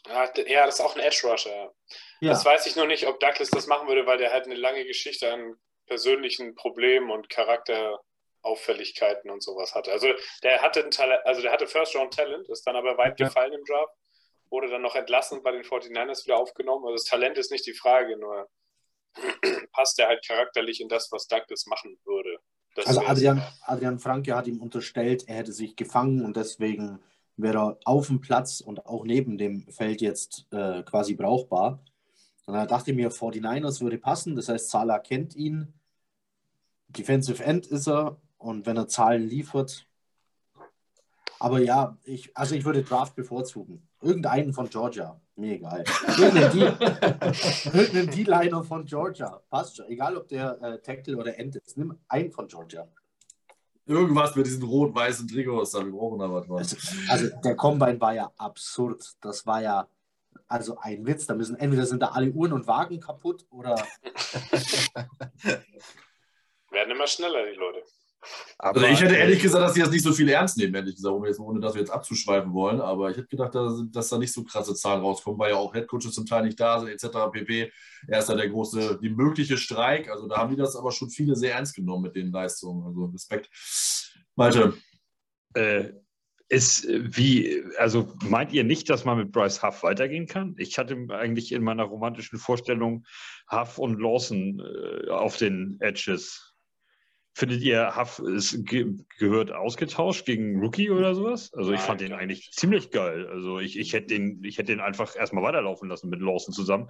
Ja, das ist auch ein Edge Rusher. ja. Das weiß ich nur nicht, ob Douglas das machen würde, weil der halt eine lange Geschichte an persönlichen Problemen und Charakterauffälligkeiten und sowas hatte. Also der hatte ein Talent, also der hatte First Round Talent, ist dann aber weit gefallen im Draft, wurde dann noch entlassen bei den 49ers wieder aufgenommen. Also das Talent ist nicht die Frage, nur passt er halt charakterlich in das, was Douglas machen würde. Das also. Adrian, Adrian Franke hat ihm unterstellt, er hätte sich gefangen und deswegen wäre er auf dem Platz und auch neben dem Feld jetzt äh, quasi brauchbar. Und da dachte ich mir, 49ers würde passen, das heißt, Salah kennt ihn, Defensive End ist er und wenn er Zahlen liefert. Aber ja, ich, also ich würde Draft bevorzugen. Irgendeinen von Georgia, mir egal. Irgendeinen D-Liner von Georgia, passt schon. Egal, ob der äh, Tackle oder End ist. Nimm einen von Georgia. irgendwas mit diesen rot-weißen Trikots, da wir brauchen da was. Also, also der Combine war ja absurd. Das war ja also ein Witz. Da müssen entweder sind da alle Uhren und Wagen kaputt oder Werden immer schneller, die Leute. Aber, Also ich hätte äh, ehrlich gesagt, dass die das nicht so viel ernst nehmen, ehrlich gesagt, ohne, jetzt, ohne dass wir jetzt abzuschweifen wollen. Aber ich hätte gedacht, dass, dass da nicht so krasse Zahlen rauskommen, weil ja auch Headcoaches zum Teil nicht da sind, etc. pp. Er ist da der große, die mögliche Streik. Also da haben die das aber schon viele sehr ernst genommen mit den Leistungen. Also Respekt. Malte. Äh, ist äh, wie, also meint ihr nicht, dass man mit Bryce Huff weitergehen kann? Ich hatte eigentlich in meiner romantischen Vorstellung Huff und Lawson äh, auf den Edges. Findet ihr, Huff ist, ge gehört ausgetauscht gegen Rookie oder sowas? Also ich fand den eigentlich ziemlich geil. Also ich, ich hätte den, ich hätte den einfach erstmal weiterlaufen lassen mit Lawson zusammen.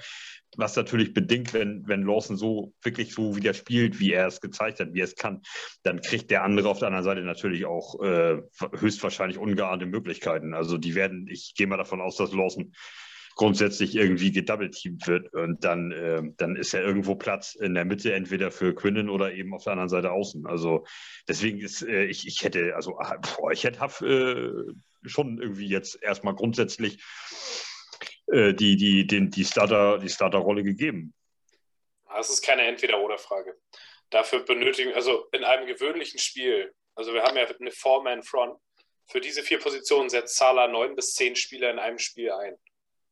Was natürlich bedingt, wenn, wenn Lawson so wirklich so wieder spielt, wie er es gezeigt hat, wie er es kann, dann kriegt der andere auf der anderen Seite natürlich auch äh, höchstwahrscheinlich ungeahnte Möglichkeiten. Also die werden, ich gehe mal davon aus, dass Lawson grundsätzlich irgendwie gedoubleteamt wird und dann, äh, dann ist ja irgendwo Platz in der Mitte, entweder für Quinnen oder eben auf der anderen Seite außen. Also deswegen ist, äh, ich, ich hätte, also ah, boah, ich hätte äh, schon irgendwie jetzt erstmal grundsätzlich äh, die, die, den, die Starter, die Starterrolle gegeben. Das ist keine Entweder-Oder-Frage. Dafür benötigen, also in einem gewöhnlichen Spiel, also wir haben ja eine Four-Man-Front, für diese vier Positionen setzt Salah neun bis zehn Spieler in einem Spiel ein.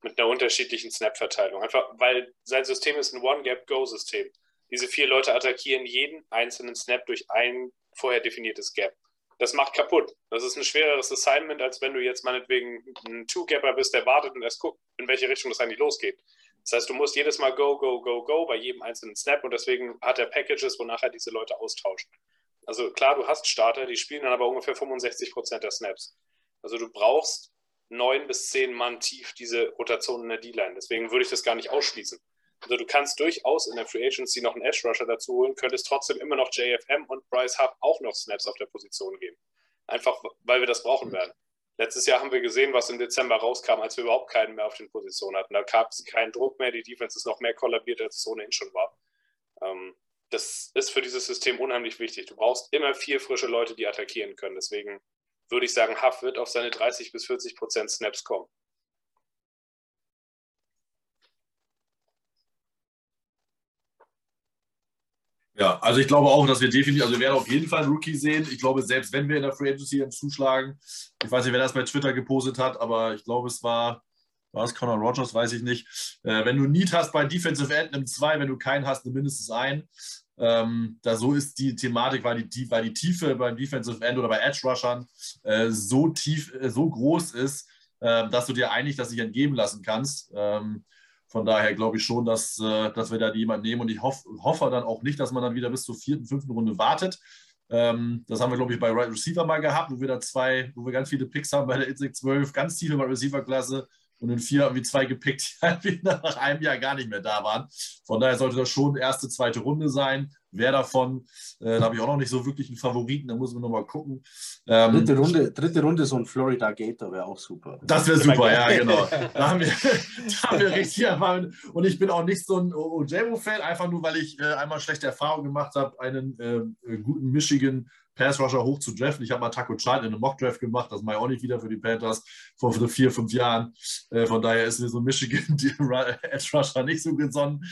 Mit einer unterschiedlichen Snap-Verteilung. Einfach, weil sein System ist ein One-Gap-Go-System. Diese vier Leute attackieren jeden einzelnen Snap durch ein vorher definiertes Gap. Das macht kaputt. Das ist ein schwereres Assignment, als wenn du jetzt meinetwegen ein Two-Gapper bist, der wartet und erst guckt, in welche Richtung das eigentlich losgeht. Das heißt, du musst jedes Mal go, go, go, go bei jedem einzelnen Snap und deswegen hat er Packages, wonach er diese Leute austauscht. Also klar, du hast Starter, die spielen dann aber ungefähr 65% der Snaps. Also du brauchst neun bis zehn Mann tief diese Rotation in der D-Line. Deswegen würde ich das gar nicht ausschließen. Also du kannst durchaus in der Free Agency noch einen Edge Rusher dazu holen, könntest trotzdem immer noch JFM und Bryce Huff auch noch Snaps auf der Position geben. Einfach, weil wir das brauchen werden. Letztes Jahr haben wir gesehen, was im Dezember rauskam, als wir überhaupt keinen mehr auf den Positionen hatten. Da gab es keinen Druck mehr, die Defense ist noch mehr kollabiert, als es ohnehin schon war. Ähm, das ist für dieses System unheimlich wichtig. Du brauchst immer vier frische Leute, die attackieren können. Deswegen würde ich sagen, Huff wird auf seine 30 bis 40 Prozent Snaps kommen. Ja, also ich glaube auch, dass wir definitiv, also wir werden auf jeden Fall einen Rookie sehen. Ich glaube, selbst wenn wir in der Free Agency zuschlagen, ich weiß nicht, wer das bei Twitter gepostet hat, aber ich glaube, es war, war es Conor Rogers, weiß ich nicht. Äh, wenn du Need hast bei Defensive End, nimm zwei, wenn du keinen hast, nimm mindestens einen. Ähm, da so ist die Thematik, weil die, weil die Tiefe beim Defensive End oder bei Edge Rushern äh, so tief, äh, so groß ist, äh, dass du dir eigentlich das nicht entgeben lassen kannst. Ähm, von daher glaube ich schon, dass, äh, dass wir da jemanden nehmen und ich hoff, hoffe dann auch nicht, dass man dann wieder bis zur vierten, fünften Runde wartet. Ähm, das haben wir, glaube ich, bei Right Receiver mal gehabt, wo wir da zwei, wo wir ganz viele Picks haben bei der INSEC 12, ganz tiefe Right Receiver-Klasse und in vier haben wir zwei gepickt, die nach einem Jahr gar nicht mehr da waren. Von daher sollte das schon erste, zweite Runde sein. Wer davon, äh, da habe ich auch noch nicht so wirklich einen Favoriten, da muss man nochmal gucken. Ähm, dritte, Runde, dritte Runde, so ein Florida Gator wäre auch super. Das wäre super, ja, genau. Da haben wir, da haben wir richtig erfahren. Und ich bin auch nicht so ein Ojabo-Fan, einfach nur, weil ich äh, einmal schlechte Erfahrungen gemacht habe, einen äh, guten Michigan Pass Rusher hoch zu draften. Ich habe mal Taco Child in einem Mock Draft gemacht, das mache ich auch nicht wieder für die Panthers vor vier, fünf Jahren. Äh, von daher ist mir so Michigan die Edge Rusher nicht so gesonnen.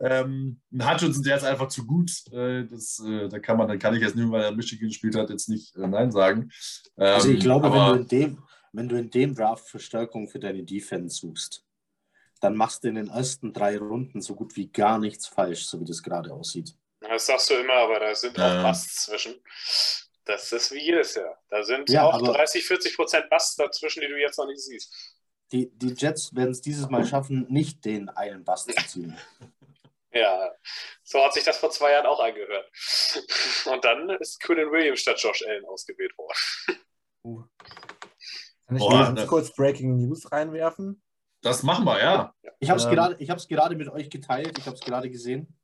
Ähm, ein Hutchinson, der ist einfach zu gut. Äh, das, äh, da kann man, dann kann ich jetzt nicht, weil er Michigan gespielt hat, jetzt nicht äh, Nein sagen. Ähm, also ich glaube, aber, wenn, du in dem, wenn du in dem Draft Verstärkung für deine Defense suchst, dann machst du in den ersten drei Runden so gut wie gar nichts falsch, so wie das gerade aussieht. Das sagst du immer, aber da sind auch Busts zwischen. Das ist wie jedes Jahr. Da sind ja, auch 30, 40 Prozent Busts dazwischen, die du jetzt noch nicht siehst. Die, die Jets werden es dieses Mal schaffen, nicht den einen Bust zu ziehen. Ja, so hat sich das vor zwei Jahren auch angehört. Und dann ist Quillen Williams statt Josh Allen ausgewählt worden. Uh. Kann ich Boah, ganz kurz Breaking News reinwerfen? Das machen wir, ja. Ich habe es ähm, gerade, gerade mit euch geteilt, ich habe es gerade gesehen.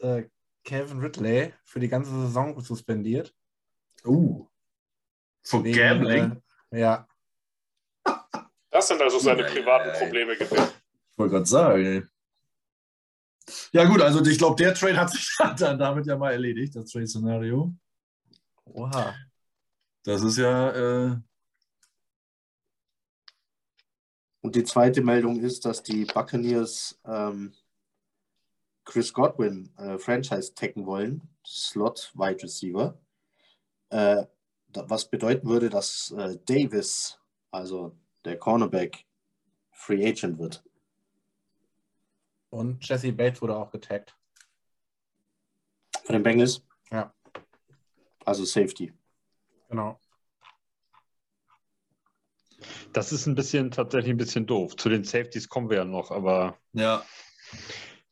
Äh, Kevin Ridley für die ganze Saison suspendiert. Uh. Für Gambling? Äh, ja. Das sind also seine privaten Probleme gewesen. Ich wollte gerade sagen. Ja, gut, also ich glaube, der Trade hat sich dann damit ja mal erledigt, das Trade-Szenario. Oha. Das ist ja. Äh... Und die zweite Meldung ist, dass die Buccaneers ähm, Chris Godwin äh, Franchise taggen wollen, Slot Wide Receiver, äh, was bedeuten würde, dass äh, Davis, also der Cornerback, Free Agent wird. Und Jesse Bates wurde auch getaggt. Von den Bengals? Ja. Also Safety. Genau. Das ist ein bisschen tatsächlich ein bisschen doof. Zu den Safeties kommen wir ja noch, aber. Ja.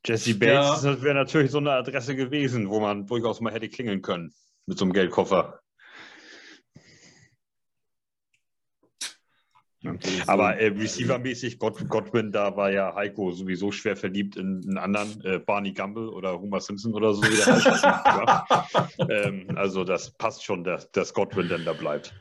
Jesse Bates ja. wäre natürlich so eine Adresse gewesen, wo man durchaus mal hätte klingeln können mit so einem Geldkoffer. Aber äh, Receiver-mäßig, God, Godwin, da war ja Heiko sowieso schwer verliebt in einen anderen, äh, Barney Gumble oder Homer Simpson oder so, wie der heißt. ähm, also das passt schon, dass, dass Godwin dann da bleibt.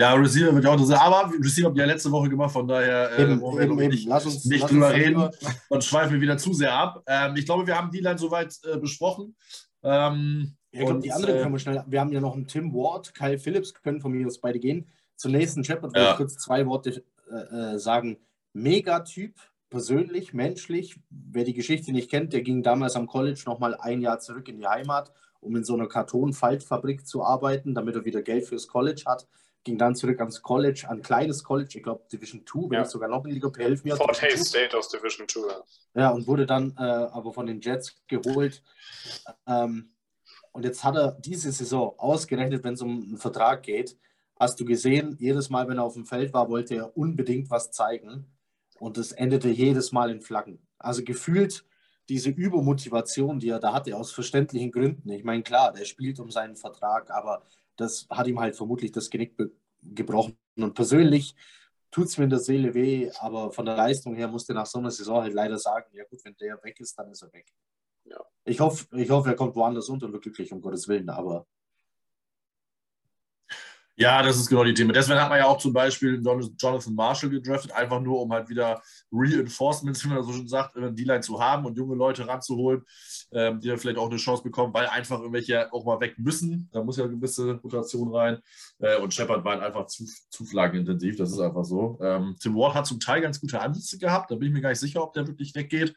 Ja, Receiver wird ja auch interessant. Aber Receiver habt ihr ja letzte Woche gemacht, von daher äh, eben, wir eben, nicht, lass uns, nicht drüber reden. Dann schweifen wir wieder zu sehr ab. Ähm, ich glaube, wir haben die Line soweit äh, besprochen. Ähm, ja, und, die anderen äh, können wir schnell. Wir haben ja noch einen Tim Ward, Kyle Phillips, können von mir aus beide gehen. Zum nächsten Shepard ja. will ich kurz zwei Worte äh, äh, sagen. Megatyp, persönlich, menschlich. Wer die Geschichte nicht kennt, der ging damals am College nochmal ein Jahr zurück in die Heimat, um in so einer Kartonfaltfabrik zu arbeiten, damit er wieder Geld fürs College hat ging dann zurück ans College, an ein kleines College, ich glaube Division 2, wenn ja. nicht sogar noch in Liga helfen mir. Fort Hays State aus Division 2. Ja. ja, und wurde dann äh, aber von den Jets geholt. Ähm, und jetzt hat er diese Saison ausgerechnet, wenn es um einen Vertrag geht, hast du gesehen, jedes Mal, wenn er auf dem Feld war, wollte er unbedingt was zeigen. Und es endete jedes Mal in Flaggen. Also gefühlt diese Übermotivation, die er da hatte, aus verständlichen Gründen. Ich meine, klar, der spielt um seinen Vertrag, aber das hat ihm halt vermutlich das Genick gebrochen. Und persönlich tut es mir in der Seele weh, aber von der Leistung her musste nach so einer Saison halt leider sagen, ja gut, wenn der weg ist, dann ist er weg. Ja. Ich hoffe, ich hoffe, er kommt woanders unter und wird glücklich, um Gottes Willen, aber Ja, das ist genau die Thema. Deswegen hat man ja auch zum Beispiel Jonathan Marshall gedraftet, einfach nur, um halt wieder Reinforcements, wie man so schon sagt, die Line zu haben und junge Leute ranzuholen, ähm, die dann vielleicht auch eine Chance bekommen, weil einfach irgendwelche auch mal weg müssen. Da muss ja eine gewisse Rotation rein. Äh, und Shepard war halt einfach zu, zu flaggenintensiv, das ist einfach so. Ähm, Tim Ward hat zum Teil ganz gute Ansätze gehabt, da bin ich mir gar nicht sicher, ob der wirklich weggeht.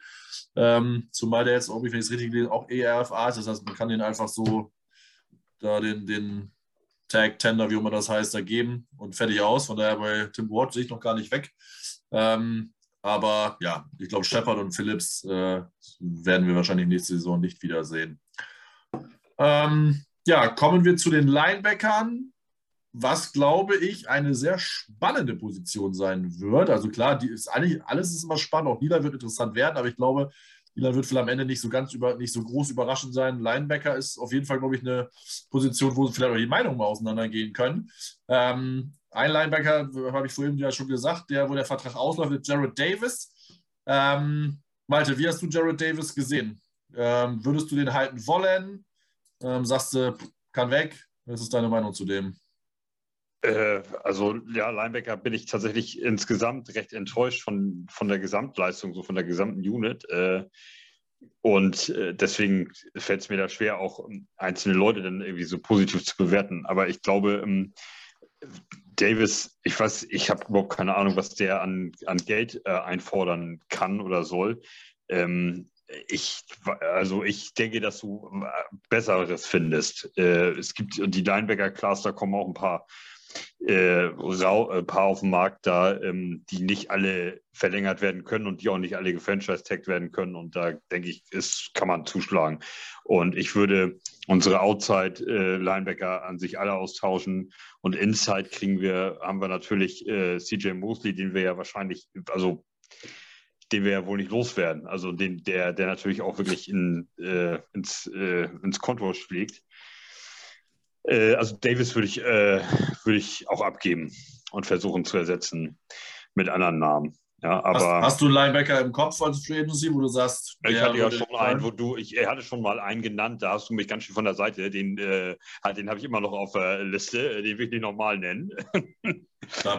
Ähm, zumal der jetzt, wenn ich es richtig gelesen auch ERFA ist, das heißt, man kann den einfach so da den, den Tag, Tender, wie immer das heißt, da geben und fertig aus. Von daher bei Tim Ward sehe ich noch gar nicht weg. Ähm, aber ja, ich glaube, Shepard und Phillips äh, werden wir wahrscheinlich nächste Saison nicht wiedersehen. Ähm, ja, kommen wir zu den Linebackern, was glaube ich eine sehr spannende Position sein wird. Also klar, die ist eigentlich, alles ist immer spannend, auch Nieder wird interessant werden, aber ich glaube, Milan wird vielleicht am Ende nicht so ganz über, nicht so groß überraschend sein. Linebacker ist auf jeden Fall, glaube ich, eine Position, wo vielleicht auch die Meinungen mal auseinandergehen können. Ähm, ein Linebacker, habe ich vorhin ja schon gesagt, der, wo der Vertrag ausläuft, ist Jared Davis. Ähm, Malte, wie hast du Jared Davis gesehen? Ähm, würdest du den halten wollen? Ähm, sagst du, kann weg? Was ist deine Meinung zu dem? Äh, also ja, Linebacker bin ich tatsächlich insgesamt recht enttäuscht von, von der Gesamtleistung, so von der gesamten Unit. Äh, und äh, deswegen fällt es mir da schwer, auch einzelne Leute dann irgendwie so positiv zu bewerten. Aber ich glaube, ähm, Davis, ich weiß, ich habe überhaupt keine Ahnung, was der an, an Geld einfordern kann oder soll. Ähm, ich, also ich denke, dass du Besseres findest. es gibt die Linebacker-Class, da kommen auch ein paar äh, äh, paar auf dem Markt da, ähm, die nicht alle verlängert werden können und die auch nicht alle gefranchise-tagged werden können. Und da denke ich, ist, kann man zuschlagen. Und ich würde unsere Outside-Linebacker äh, an sich alle austauschen. Und Inside kriegen wir, haben wir natürlich äh, CJ Mosley, den wir ja wahrscheinlich, also den wir ja wohl nicht loswerden. Also den, der, der natürlich auch wirklich in, äh, ins, äh, ins Konto schlägt. Äh, also Davis würde ich, äh, würd ich auch abgeben und versuchen zu ersetzen mit anderen Namen. Ja, aber hast, hast, du einen Linebacker im Kopf als Free Agency, wo du sagst, ich hatte ja schon einen, wo du, ich er hatte schon mal einen genannt, da hast du mich ganz schön von der Seite, den, äh, den habe ich immer noch auf der Liste, den will ich nicht nochmal nennen.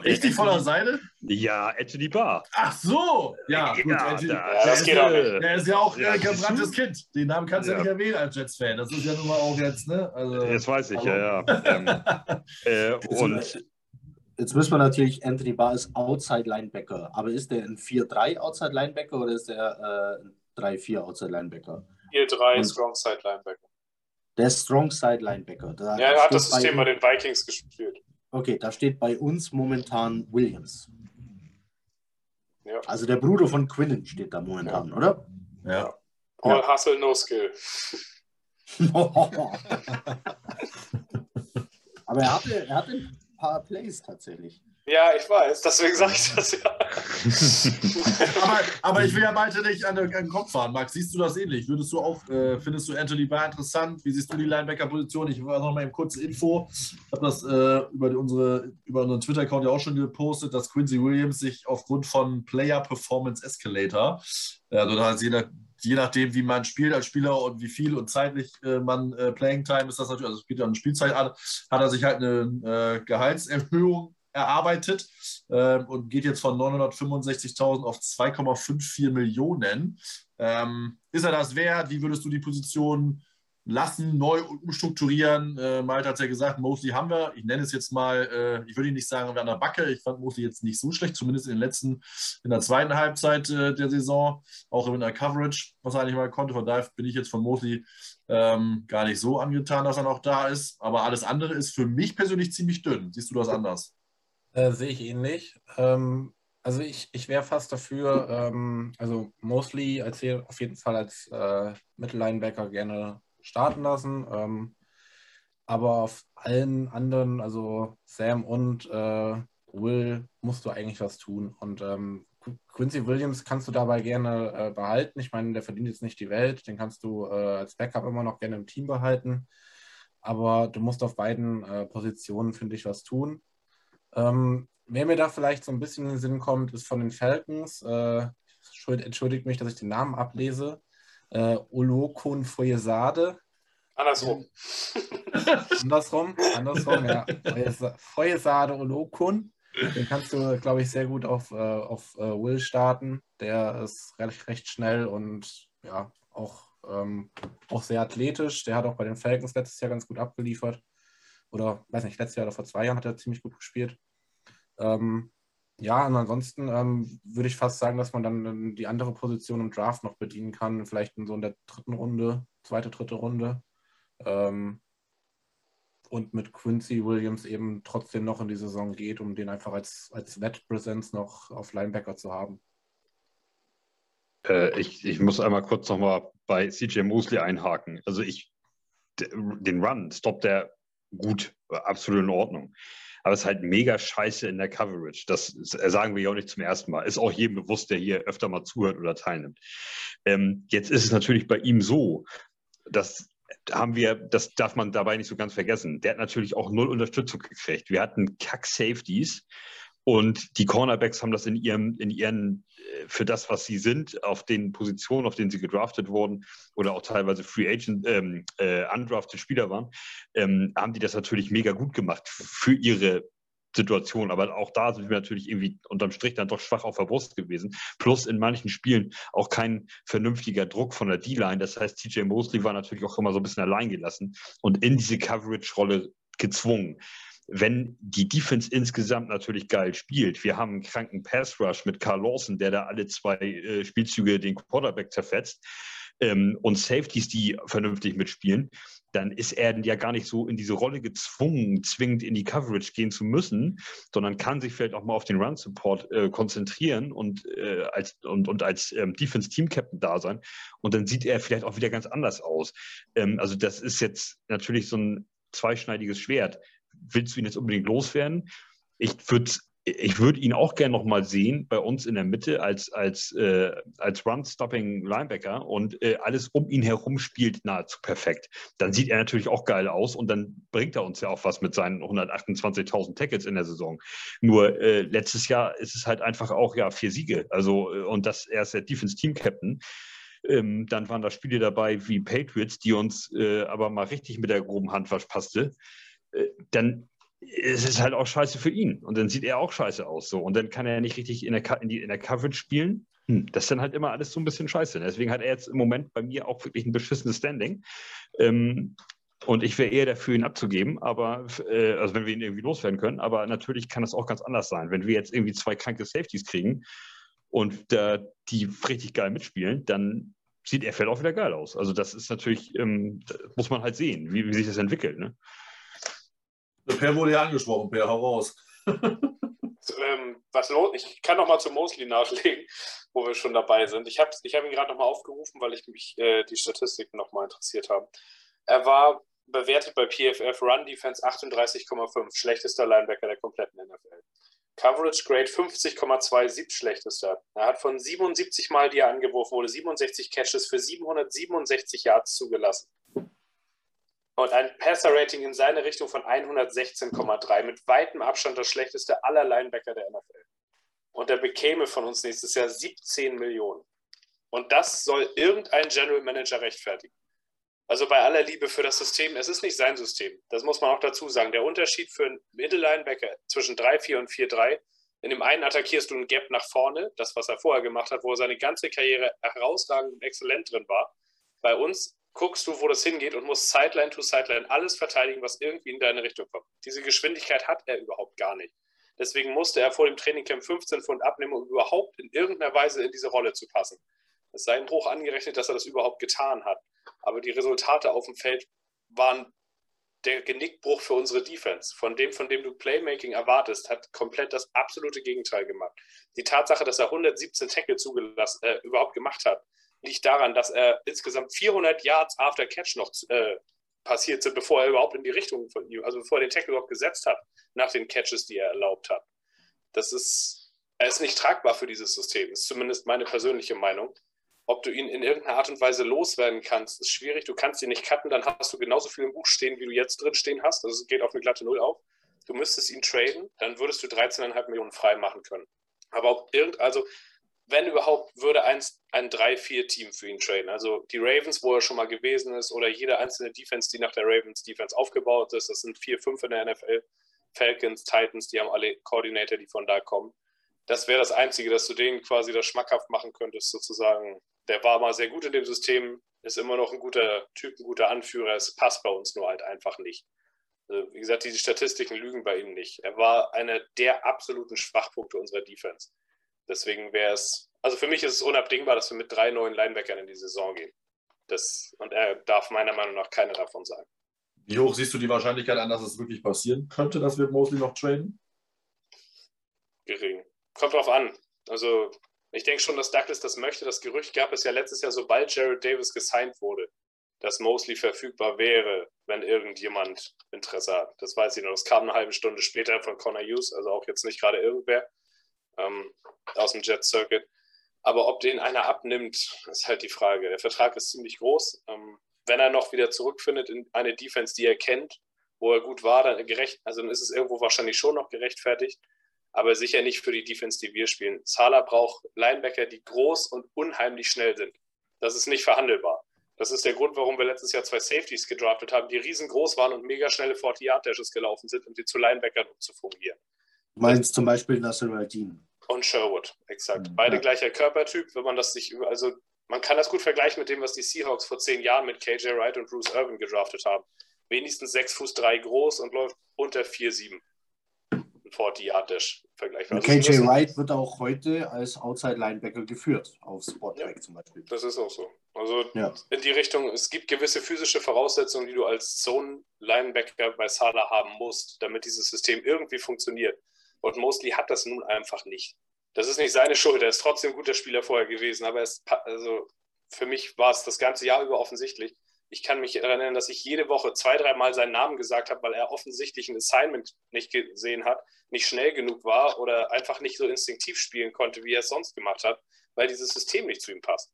Richtig von der Seite? Ja, Anthony Barr. Ach so! Ja, gut, ja, Anthony, da, das geht auch nicht. Der ist ja auch ja, ein gebranntes Kind. Den Namen kannst du ja. nicht erwähnen als Jets-Fan. Das ist ja nun mal auch jetzt, ne? Also, das weiß ich, ja, ja. ähm, äh, und Jetzt müssen wir natürlich, Anthony Barr ist Outside Linebacker, aber ist der ein 4-3 Outside Linebacker oder ist der äh, 3-4 Outside Linebacker? 4-3 Strong Side Linebacker. Der ist Strong Side Linebacker. Da ja, er hat das System bei den Vikings gespielt. Okay, da steht bei uns momentan Williams. Ja. Also der Bruder von Quinnen steht da momentan, ja. oder? Ja. All ja. Hustle, no skill. Aber er hatte, er hatte paar Plays tatsächlich. Ja, ich weiß, deswegen sage ich das ja. aber, aber ich will ja Malte nicht an den, Kopf fahren. Max, siehst du das ähnlich? Würdest du auch, äh, findest du Anthony Barr interessant? Wie siehst du die Linebacker-Position? Ich war noch mal eben kurze Info. Ich habe das äh, über, die, unsere, über unseren Twitter-Account ja auch schon gepostet, dass Quincy Williams sich aufgrund von Player Performance Escalator, äh, also da jeder je nachdem, wie man spielt als Spieler und wie viel und zeitlich äh, man äh, Playing Time ist das natürlich, also spielt ja eine Spielzeit an, hat er sich halt eine äh, Gehaltserhöhung erarbeitet äh, und geht jetzt von 965.000 auf 2,54 Millionen. Ähm, ist er das wert? Wie würdest du die Position lassen, neu umstrukturieren. Äh, Malte hat ja gesagt, Mosley haben wir. Ich nenne es jetzt mal, äh, ich würde nicht sagen, wir an der Backe. Ich fand Mosley jetzt nicht so schlecht, zumindest in den letzten, in der zweiten Halbzeit äh, der Saison, auch in der Coverage, was er eigentlich mal konnte. Von daher bin ich jetzt von Mosley ähm, gar nicht so angetan, dass er noch da ist. Aber alles andere ist für mich persönlich ziemlich dünn. Siehst du das anders? Äh, sehe ich ähnlich. Ähm, also ich, ich wäre fast dafür, ähm, also Mosley als auf jeden Fall als äh, Mittellinebacker gerne starten lassen. Ähm, aber auf allen anderen, also Sam und äh, Will, musst du eigentlich was tun. Und ähm, Quincy Williams kannst du dabei gerne äh, behalten. Ich meine, der verdient jetzt nicht die Welt. Den kannst du äh, als Backup immer noch gerne im Team behalten. Aber du musst auf beiden äh, Positionen, finde ich, was tun. Ähm, wer mir da vielleicht so ein bisschen in den Sinn kommt, ist von den Falcons. Äh, entschuldigt mich, dass ich den Namen ablese äh, Olokun Foyesade. Andersrum. andersrum, andersrum, ja. Feuersade Olokun. Den kannst du, glaube ich, sehr gut auf, äh, auf äh, Will starten. Der ist recht, recht schnell und ja, auch, ähm, auch sehr athletisch. Der hat auch bei den Falcons letztes Jahr ganz gut abgeliefert. Oder, weiß nicht, letztes Jahr oder vor zwei Jahren hat er ziemlich gut gespielt. Ähm, ja, und ansonsten ähm, würde ich fast sagen, dass man dann die andere Position im Draft noch bedienen kann. Vielleicht in so in der dritten Runde, zweite, dritte Runde. Ähm, und mit Quincy Williams eben trotzdem noch in die Saison geht, um den einfach als, als Wettpräsenz noch auf Linebacker zu haben. Äh, ich, ich muss einmal kurz nochmal bei CJ Mosley einhaken. Also ich, den Run stoppt er gut, absolut in Ordnung. Aber es ist halt mega scheiße in der Coverage. Das sagen wir ja auch nicht zum ersten Mal. Ist auch jedem bewusst, der hier öfter mal zuhört oder teilnimmt. Ähm, jetzt ist es natürlich bei ihm so, dass haben wir, das darf man dabei nicht so ganz vergessen. Der hat natürlich auch null Unterstützung gekriegt. Wir hatten Kack-Safeties und die Cornerbacks haben das in ihrem, in ihren, äh, für das, was sie sind, auf den Positionen, auf denen sie gedraftet wurden oder auch teilweise Free Agent, ähm, äh, undrafted Spieler waren, ähm, haben die das natürlich mega gut gemacht für ihre Situation. Aber auch da sind wir natürlich irgendwie unterm Strich dann doch schwach auf der Brust gewesen. Plus in manchen Spielen auch kein vernünftiger Druck von der D-Line. Das heißt, TJ Mosley war natürlich auch immer so ein bisschen allein gelassen und in diese Coverage-Rolle gezwungen wenn die Defense insgesamt natürlich geil spielt, wir haben einen kranken Pass Rush mit Carl Lawson, der da alle zwei äh, Spielzüge den Quarterback zerfetzt, ähm, und Safeties, die vernünftig mitspielen, dann ist er ja gar nicht so in diese Rolle gezwungen, zwingend in die Coverage gehen zu müssen, sondern kann sich vielleicht auch mal auf den Run-Support äh, konzentrieren und, äh, als, und, und als ähm, Defense-Team-Captain da sein. Und dann sieht er vielleicht auch wieder ganz anders aus. Ähm, also das ist jetzt natürlich so ein zweischneidiges Schwert. Willst du ihn jetzt unbedingt loswerden? Ich würde ich würde ihn auch gerne noch mal sehen bei uns in der Mitte als, als, äh, als Run-Stopping-Linebacker und äh, alles um ihn herum spielt nahezu perfekt. Dann sieht er natürlich auch geil aus und dann bringt er uns ja auch was mit seinen 128.000 Tackles in der Saison. Nur äh, letztes Jahr ist es halt einfach auch ja vier Siege. Also äh, und das er ist der Defense-Team-Captain. Ähm, dann waren da Spiele dabei wie Patriots, die uns äh, aber mal richtig mit der groben Hand verpasste. Äh, dann es ist halt auch scheiße für ihn. Und dann sieht er auch scheiße aus. So. Und dann kann er ja nicht richtig in der, in die, in der Coverage spielen. Hm, das ist dann halt immer alles so ein bisschen scheiße. Deswegen hat er jetzt im Moment bei mir auch wirklich ein beschissenes Standing. Ähm, und ich wäre eher dafür, ihn abzugeben, aber äh, also wenn wir ihn irgendwie loswerden können. Aber natürlich kann das auch ganz anders sein. Wenn wir jetzt irgendwie zwei kranke Safeties kriegen und äh, die richtig geil mitspielen, dann sieht er vielleicht auch wieder geil aus. Also das ist natürlich, ähm, muss man halt sehen, wie, wie sich das entwickelt. Ne? Per wurde ja angesprochen, Per, hau raus. ähm, was los? Ich kann noch mal zu Mosley nachlegen, wo wir schon dabei sind. Ich habe ich hab ihn gerade noch mal aufgerufen, weil ich mich äh, die Statistiken noch mal interessiert haben. Er war bewertet bei PFF Run Defense 38,5, schlechtester Linebacker der kompletten NFL. Coverage Grade 50,2, schlechtester. Er hat von 77 Mal, die er angeworfen wurde, 67 Catches für 767 Yards zugelassen und ein Passer-Rating in seine Richtung von 116,3, mit weitem Abstand das schlechteste aller Linebacker der NFL. Und er bekäme von uns nächstes Jahr 17 Millionen. Und das soll irgendein General Manager rechtfertigen. Also bei aller Liebe für das System, es ist nicht sein System. Das muss man auch dazu sagen. Der Unterschied für einen Mittellinebacker zwischen 3-4 und 4-3, in dem einen attackierst du einen Gap nach vorne, das, was er vorher gemacht hat, wo er seine ganze Karriere herausragend und exzellent drin war. Bei uns guckst du, wo das hingeht und musst Sideline to Sideline alles verteidigen, was irgendwie in deine Richtung kommt. Diese Geschwindigkeit hat er überhaupt gar nicht. Deswegen musste er vor dem Trainingcamp 15 Pfund abnehmen, um überhaupt in irgendeiner Weise in diese Rolle zu passen. Es sei ihm hoch angerechnet, dass er das überhaupt getan hat. Aber die Resultate auf dem Feld waren der Genickbruch für unsere Defense. Von dem, von dem du Playmaking erwartest, hat komplett das absolute Gegenteil gemacht. Die Tatsache, dass er 117 Tackle zugelassen, äh, überhaupt gemacht hat, liegt daran, dass er insgesamt 400 Yards after Catch noch äh, passiert sind, bevor er überhaupt in die Richtung von ihm, also bevor er den Tackle überhaupt gesetzt hat, nach den Catches, die er erlaubt hat. Das ist, er ist nicht tragbar für dieses System, ist zumindest meine persönliche Meinung. Ob du ihn in irgendeiner Art und Weise loswerden kannst, ist schwierig. Du kannst ihn nicht cutten, dann hast du genauso viel im Buch stehen, wie du jetzt drin stehen hast. Also es geht auf eine glatte Null auf. Du müsstest ihn traden, dann würdest du 13,5 Millionen frei machen können. Aber ob irgend, also wenn überhaupt, würde eins, ein 3-4-Team für ihn traden. Also die Ravens, wo er schon mal gewesen ist, oder jede einzelne Defense, die nach der Ravens Defense aufgebaut ist. Das sind 4, 5 in der NFL. Falcons, Titans, die haben alle Koordinator, die von da kommen. Das wäre das Einzige, dass du denen quasi das schmackhaft machen könntest, sozusagen. Der war mal sehr gut in dem System, ist immer noch ein guter Typ, ein guter Anführer. Es passt bei uns nur halt einfach nicht. Also, wie gesagt, diese Statistiken lügen bei ihm nicht. Er war einer der absoluten Schwachpunkte unserer Defense. Deswegen wäre es, also für mich ist es unabdingbar, dass wir mit drei neuen Linebackern in die Saison gehen. Das, und er darf meiner Meinung nach keiner davon sein. Wie hoch siehst du die Wahrscheinlichkeit an, dass es wirklich passieren könnte, dass wir Mosley noch traden? Gering. Kommt drauf an. Also ich denke schon, dass Douglas das möchte. Das Gerücht gab es ja letztes Jahr, sobald Jared Davis gesigned wurde, dass Mosley verfügbar wäre, wenn irgendjemand Interesse hat. Das weiß ich noch. Das kam eine halbe Stunde später von Connor Hughes, also auch jetzt nicht gerade irgendwer ähm, aus dem Jet Circuit. Aber ob den einer abnimmt, ist halt die Frage. Der Vertrag ist ziemlich groß. Ähm, wenn er noch wieder zurückfindet in eine Defense, die er kennt, wo er gut war, dann gerecht, also dann ist es irgendwo wahrscheinlich schon noch gerechtfertigt, aber sicher nicht für die Defense, die wir spielen. Salah braucht Linebacker, die groß und unheimlich schnell sind. Das ist nicht verhandelbar. Das ist der Grund, warum wir letztes Jahr zwei Safeties gedraftet haben, die riesengroß waren und mega schnelle 40-Yard-Dashes gelaufen sind, um sie zu Linebackern umzufungieren. Du meinst zum Beispiel Nasser Al-Din. Und Sherwood, exakt. Mhm. Beide ja. gleicher Körpertyp, wenn man das sich über, also man kann das gut vergleichen mit dem, was die Seahawks vor zehn Jahren mit KJ Wright und Bruce Irvin gedraftet haben. Wenigstens 6 Fuß 3 groß und läuft unter 4,7. Ein 40-Yard-Dash vergleichbar. Also KJ Wright wird auch heute als Outside-Linebacker geführt, auf Sporttrack ja, zum Beispiel. Das ist auch so. Also ja. in die Richtung, es gibt gewisse physische Voraussetzungen, die du als Zone-Linebacker bei Salah haben musst, damit dieses System irgendwie funktioniert. Und Mosley hat das nun einfach nicht. Das ist nicht seine Schuld, er ist trotzdem ein guter Spieler vorher gewesen, aber es, also für mich war es das ganze Jahr über offensichtlich. Ich kann mich erinnern, dass ich jede Woche zwei, dreimal seinen Namen gesagt habe, weil er offensichtlich ein Assignment nicht gesehen hat, nicht schnell genug war oder einfach nicht so instinktiv spielen konnte, wie er es sonst gemacht hat, weil dieses System nicht zu ihm passt.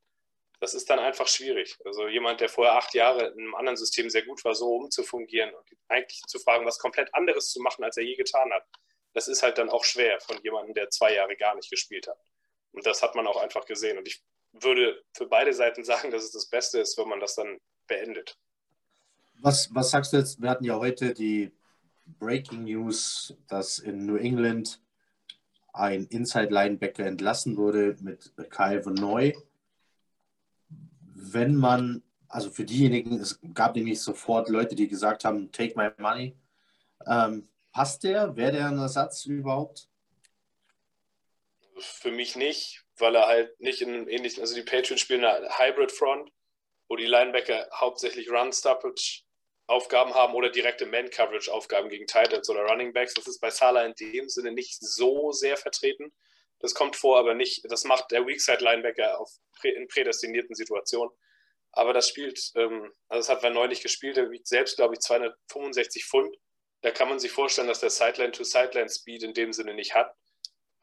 Das ist dann einfach schwierig. Also jemand, der vorher acht Jahre in einem anderen System sehr gut war, so umzufungieren und eigentlich zu fragen, was komplett anderes zu machen, als er je getan hat das ist halt dann auch schwer von jemandem, der zwei Jahre gar nicht gespielt hat. Und das hat man auch einfach gesehen. Und ich würde für beide Seiten sagen, dass es das Beste ist, wenn man das dann beendet. Was, was sagst du jetzt? Wir hatten ja heute die Breaking News, dass in New England ein Inside-Linebacker entlassen wurde mit Kyle Van Noy. Wenn man, also für diejenigen, es gab nämlich sofort Leute, die gesagt haben, take my money. Ähm, Passt der? Wäre der ein Ersatz überhaupt? Für mich nicht, weil er halt nicht in einem ähnlichen, also die Patriots spielen eine Hybrid Front, wo die Linebacker hauptsächlich Run Stoppage Aufgaben haben oder direkte Man Coverage Aufgaben gegen Titans oder Running Backs. Das ist bei Salah in dem Sinne nicht so sehr vertreten. Das kommt vor, aber nicht, das macht der Weakside Linebacker auf, in prädestinierten Situationen. Aber das spielt, ähm, also das hat Van neulich gespielt, der wiegt selbst, glaube ich, 265 Pfund da kann man sich vorstellen, dass der Sideline-to-Sideline-Speed in dem Sinne nicht hat.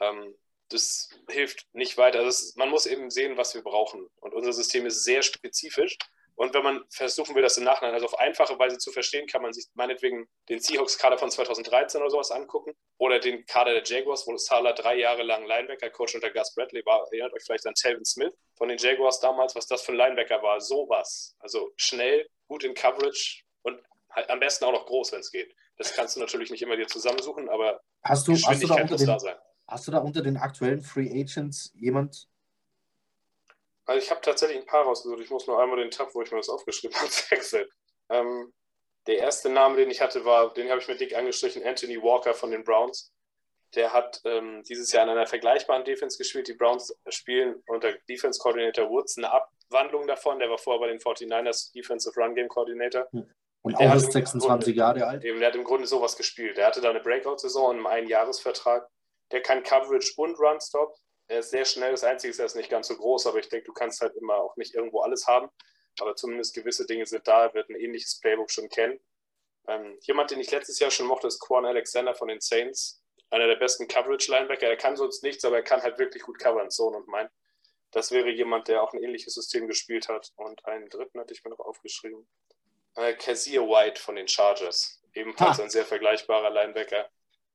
Ähm, das hilft nicht weiter. Also es, man muss eben sehen, was wir brauchen. Und unser System ist sehr spezifisch. Und wenn man versuchen will, das im Nachhinein also auf einfache Weise zu verstehen, kann man sich meinetwegen den Seahawks-Kader von 2013 oder sowas angucken oder den Kader der Jaguars, wo Salah drei Jahre lang Linebacker-Coach unter Gus Bradley war. Erinnert euch vielleicht an Telvin Smith von den Jaguars damals, was das für ein Linebacker war. Sowas. Also schnell, gut in Coverage und halt am besten auch noch groß, wenn es geht. Das kannst du natürlich nicht immer dir zusammensuchen, aber hast du, hast du da muss den, da sein. Hast du da unter den aktuellen Free Agents jemand? Also ich habe tatsächlich ein paar rausgesucht. Ich muss nur einmal den Tab, wo ich mir das aufgeschrieben habe, wechseln. Ähm, der erste Name, den ich hatte, war, den habe ich mit dick angestrichen, Anthony Walker von den Browns. Der hat ähm, dieses Jahr in einer vergleichbaren Defense gespielt. Die Browns spielen unter Defense Coordinator Woods eine Abwandlung davon. Der war vorher bei den 49ers Defensive Run Game Coordinator. Hm. Und auch ist 26 Jahre alt. Eben, der hat im Grunde sowas gespielt. Der hatte da eine Breakout-Saison und einen Jahresvertrag. Der kann Coverage und Run-Stop. Er ist sehr schnell. Das Einzige ist, er ist nicht ganz so groß, aber ich denke, du kannst halt immer auch nicht irgendwo alles haben. Aber zumindest gewisse Dinge sind da. Er wird ein ähnliches Playbook schon kennen. Ähm, jemand, den ich letztes Jahr schon mochte, ist Quan Alexander von den Saints. Einer der besten Coverage-Linebacker. Er kann sonst nichts, aber er kann halt wirklich gut covern, Zone und mein. Das wäre jemand, der auch ein ähnliches System gespielt hat. Und einen dritten hatte ich mir noch aufgeschrieben. Äh, White von den Chargers. Ebenfalls ha. ein sehr vergleichbarer Linebacker.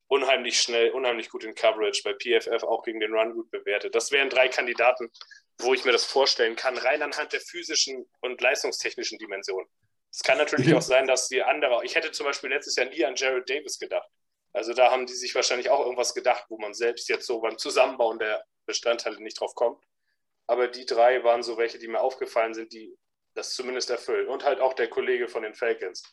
unheimlich schnell, unheimlich gut in Coverage, bei PFF auch gegen den Run gut bewertet. Das wären drei Kandidaten, wo ich mir das vorstellen kann, rein anhand der physischen und leistungstechnischen Dimension. Es kann natürlich auch sein, dass die andere, ich hätte zum Beispiel letztes Jahr nie an Jared Davis gedacht. Also da haben die sich wahrscheinlich auch irgendwas gedacht, wo man selbst jetzt so beim Zusammenbauen der Bestandteile nicht drauf kommt. Aber die drei waren so welche, die mir aufgefallen sind, die das zumindest erfüllen. Und halt auch der Kollege von den Falcons.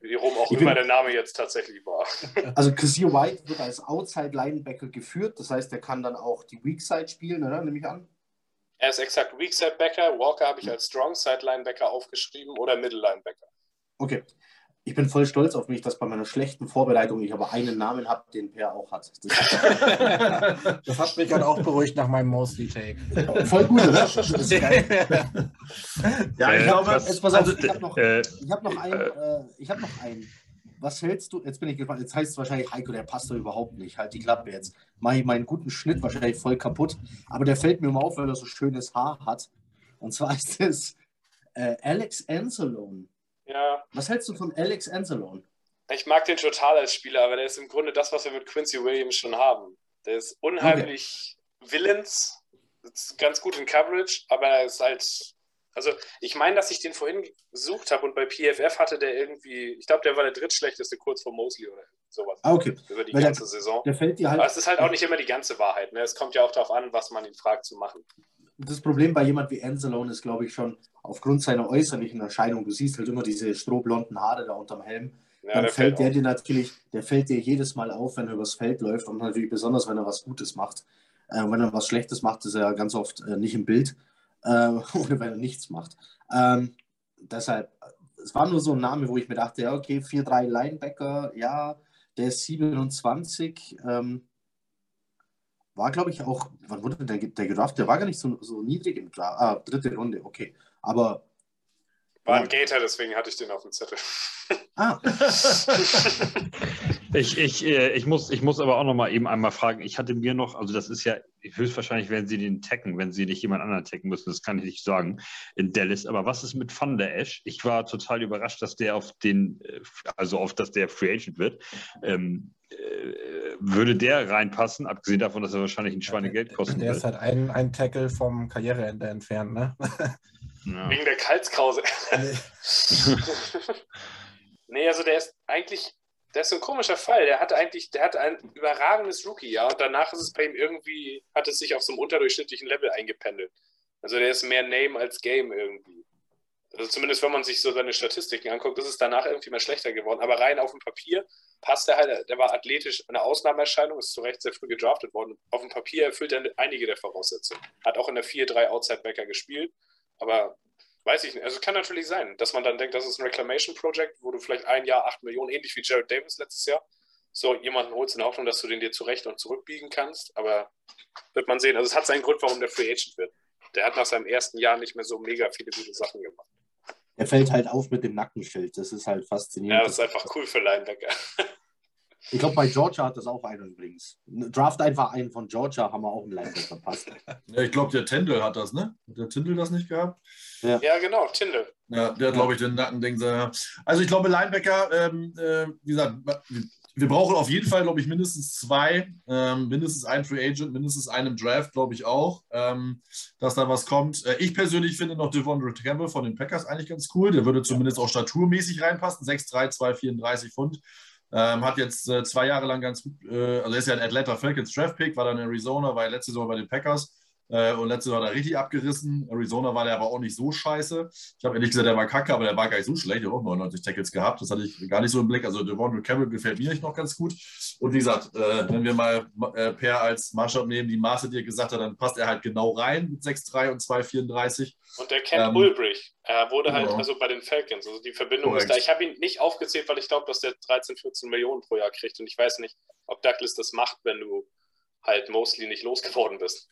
Wie rum auch ich immer der Name jetzt tatsächlich war. Also Kazir White wird als Outside Linebacker geführt, das heißt, er kann dann auch die Weak Side spielen, oder? Nehme ich an. Er ist exakt Weak Side Backer. Walker habe ich als Strong Side Linebacker aufgeschrieben oder Middle Linebacker. Okay. Ich bin voll stolz auf mich, dass bei meiner schlechten Vorbereitung ich aber einen Namen habe, den Per auch hat. Das, das hat mich dann auch beruhigt nach meinem Mostly-Take. Voll gut, oder? Das ist geil. ja, ich äh, glaube, jetzt pass auf, also, ich habe noch, äh, hab noch einen. Äh, ich habe noch einen. Was hältst du? Jetzt bin ich gespannt. Jetzt heißt es wahrscheinlich, Heiko, der passt doch überhaupt nicht. Halt die Klappe jetzt. Mache ich meinen guten Schnitt wahrscheinlich voll kaputt. Aber der fällt mir immer auf, weil er so schönes Haar hat. Und zwar ist es äh, Alex Anzalone. Ja. Was hältst du von Alex Anzalone? Ich mag den total als Spieler, aber der ist im Grunde das, was wir mit Quincy Williams schon haben. Der ist unheimlich okay. willens, ist ganz gut in Coverage, aber er ist halt. Also, ich meine, dass ich den vorhin gesucht habe und bei PFF hatte der irgendwie, ich glaube, der war der drittschlechteste kurz vor Mosley oder sowas. Ah, okay. Über die Weil ganze der, Saison. Der fällt dir halt. Aber es ist halt auch nicht immer die ganze Wahrheit. Ne? Es kommt ja auch darauf an, was man ihn fragt zu machen das Problem bei jemand wie Anzalone ist, glaube ich, schon aufgrund seiner äußerlichen Erscheinung. Du siehst halt immer diese strohblonden Haare da unterm Helm. Ja, dann der fällt der dir natürlich, der fällt dir jedes Mal auf, wenn er übers Feld läuft und natürlich besonders, wenn er was Gutes macht. Äh, wenn er was Schlechtes macht, ist er ganz oft äh, nicht im Bild äh, oder wenn er nichts macht. Ähm, deshalb, es war nur so ein Name, wo ich mir dachte, ja, okay, 4-3 Linebacker, ja, der ist 27. Ähm, war, glaube ich, auch, wann wurde der, der gedraft? Der war gar nicht so, so niedrig im Draft. Ah, dritte Runde, okay. Aber. War ein Gator, deswegen hatte ich den auf dem Zettel. Ah. ich, ich, äh, ich, muss, ich muss aber auch noch mal eben einmal fragen. Ich hatte mir noch, also das ist ja, höchstwahrscheinlich werden sie den tacken, wenn sie nicht jemand anderen tacken müssen, das kann ich nicht sagen, in Dallas. Aber was ist mit Van der Esch? Ich war total überrascht, dass der auf den, äh, also auf, dass der Free Agent wird. Ähm, äh, würde der reinpassen, abgesehen davon, dass er wahrscheinlich ein Schweinegeld kosten Der wird. ist halt ein, ein Tackle vom Karriereende entfernt, ne? Ja. Wegen der Kaltskrause. Nee. also der ist eigentlich, der ist so ein komischer Fall. Der hatte eigentlich, der hatte ein überragendes Rookie-Jahr und danach ist es bei ihm irgendwie, hat es sich auf so einem unterdurchschnittlichen Level eingependelt. Also der ist mehr Name als Game irgendwie. Also zumindest wenn man sich so seine Statistiken anguckt, ist es danach irgendwie mal schlechter geworden. Aber rein auf dem Papier passt er halt, der war athletisch eine Ausnahmeerscheinung, ist zu Recht sehr früh gedraftet worden. Auf dem Papier erfüllt er einige der Voraussetzungen. Hat auch in der 4-3 Outside-Backer gespielt, aber weiß ich nicht. Also kann natürlich sein, dass man dann denkt, das ist ein Reclamation Project, wo du vielleicht ein Jahr 8 Millionen, ähnlich wie Jared Davis letztes Jahr, so jemanden holst in der Hoffnung, dass du den dir zurecht und zurückbiegen kannst. Aber wird man sehen. Also es hat seinen Grund, warum der Free Agent wird. Der hat nach seinem ersten Jahr nicht mehr so mega viele gute Sachen gemacht. Er fällt halt auf mit dem Nackenschild. Das ist halt faszinierend. Ja, das ist einfach cool für Linebacker. Ich glaube, bei Georgia hat das auch einen übrigens. Draft einfach einen von Georgia, haben wir auch einen Linebacker verpasst. Ja, ich glaube, der Tindall hat das, ne? Hat der Tindall das nicht gehabt? Ja, ja genau, Tindall. Ja, der hat, glaube ich, den Nackending. Also ich glaube, Linebacker, ähm, äh, wie gesagt, wir brauchen auf jeden Fall, glaube ich, mindestens zwei, ähm, mindestens ein Free Agent, mindestens einen Draft, glaube ich auch, ähm, dass da was kommt. Äh, ich persönlich finde noch Devondre Campbell von den Packers eigentlich ganz cool. Der würde zumindest auch staturmäßig reinpassen. 6'3, 234 Pfund. Ähm, hat jetzt äh, zwei Jahre lang ganz gut, äh, also ist ja ein Atlanta Falcons Draft Pick, war dann in Arizona, war letzte Saison bei den Packers. Äh, und letztes Jahr hat er richtig abgerissen. Arizona war der aber auch nicht so scheiße. Ich habe ehrlich gesagt, der war kacke, aber der war gar nicht so schlecht. Er hat auch 99 Tackles gehabt. Das hatte ich gar nicht so im Blick. Also Devon Campbell gefällt mir nicht noch ganz gut. Und wie gesagt, äh, wenn wir mal äh, Per als Maßstab nehmen, die Maße, die er gesagt hat, dann passt er halt genau rein mit 6'3 und 2'34. Und der kennt ähm, Ulbrich. Er wurde halt genau. also bei den Falcons. Also die Verbindung Correct. ist da. Ich habe ihn nicht aufgezählt, weil ich glaube, dass der 13, 14 Millionen pro Jahr kriegt. Und ich weiß nicht, ob Douglas das macht, wenn du halt mostly nicht losgeworden bist.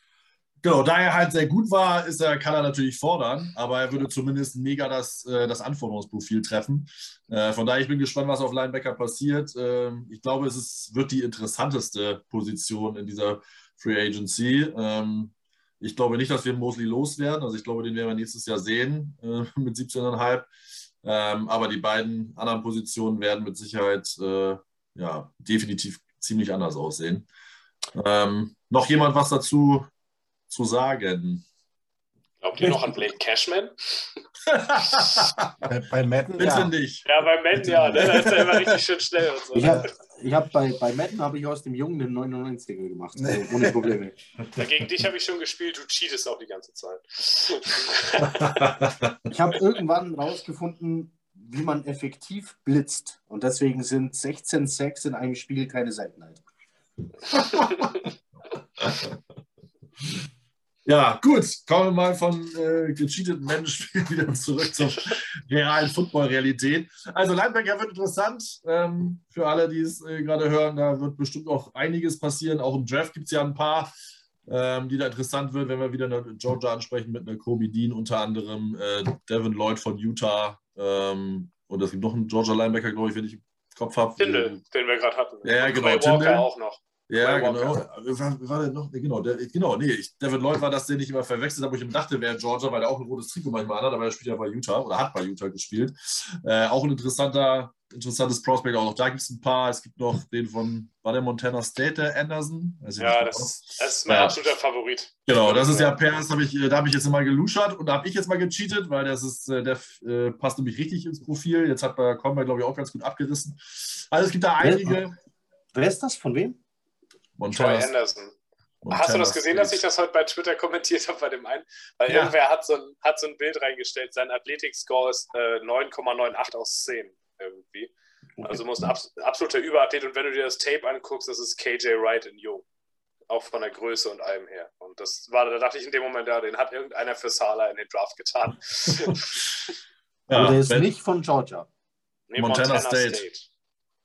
Genau, da er halt sehr gut war, ist er, kann er natürlich fordern, aber er würde zumindest mega das, äh, das Anforderungsprofil treffen. Äh, von daher, ich bin gespannt, was auf Linebacker passiert. Ähm, ich glaube, es ist, wird die interessanteste Position in dieser Free Agency. Ähm, ich glaube nicht, dass wir Mosley loswerden. Also ich glaube, den werden wir nächstes Jahr sehen äh, mit 17,5. Ähm, aber die beiden anderen Positionen werden mit Sicherheit ja, definitiv ziemlich anders aussehen. Noch jemand was dazu zu sagen? Glaubt ihr noch an Blake Cashman? Bei, bei Madden, Bitte ja. nicht. Ja, bei Madden ja, ne? da ist er immer richtig schön schnell und so. Ich habe ich hab bei, bei Madden habe ich aus dem Jungen den 99er gemacht. Also ohne Probleme. Gegen dich habe ich schon gespielt, du cheatest auch die ganze Zeit. Ich habe irgendwann rausgefunden, wie man effektiv blitzt. Und deswegen sind 16 Sacks in einem Spiel keine Seltenheit. Ja, gut. Kommen wir mal von äh, gecheateten Menschen wieder zurück zur realen Football-Realität. Also Linebacker wird interessant. Ähm, für alle, die es äh, gerade hören, da wird bestimmt auch einiges passieren. Auch im Draft gibt es ja ein paar, ähm, die da interessant wird, wenn wir wieder eine Georgia ansprechen mit einer Kobe Dean unter anderem, äh, Devin Lloyd von Utah ähm, und es gibt noch einen Georgia Linebacker, glaube ich, wenn ich im Kopf habe. Tindall, den wir gerade hatten. Ja, genau, Tindall. auch noch. Ja, genau. Walker. War, war der noch? Nee, Genau, der, genau, nee, ich, David Lloyd war das, den ich immer verwechselt habe, wo ich ihm dachte, wäre Georgia, weil er auch ein rotes Trikot manchmal anhat, aber er spielt ja bei Utah oder hat bei Utah gespielt. Äh, auch ein interessanter, interessantes Prospect auch noch. Da gibt es ein paar. Es gibt noch den von, war der Montana State, der Anderson? Ja, das, genau. das ist mein Ja. absoluter Favorit. Genau, das ist ja Pers, hab ich, äh, da habe ich jetzt mal geluschert und da habe ich jetzt mal gecheatet, weil das ist, äh, der äh, passt nämlich richtig ins Profil. Jetzt hat bei Combat, glaube ich, auch ganz gut abgerissen. Also es gibt da einige. Wer ist das? Von wem? Troy Montana, Anderson. Montana Hast du das gesehen, State. dass ich das heute bei Twitter kommentiert habe bei dem einen? Weil Ja. irgendwer hat so, ein, hat so ein Bild reingestellt, sein Athletik-Score ist äh, 9,98 aus 10 irgendwie. Also muss ein abs absoluter Überathlet und wenn du dir das Tape anguckst, das ist KJ Wright in Jung. Auch von der Größe und allem her. Und das war, da dachte ich in dem Moment, ja, den hat irgendeiner für Sala in den Draft getan. Ja, Aber der ist nicht von Georgia. Nee, Montana State.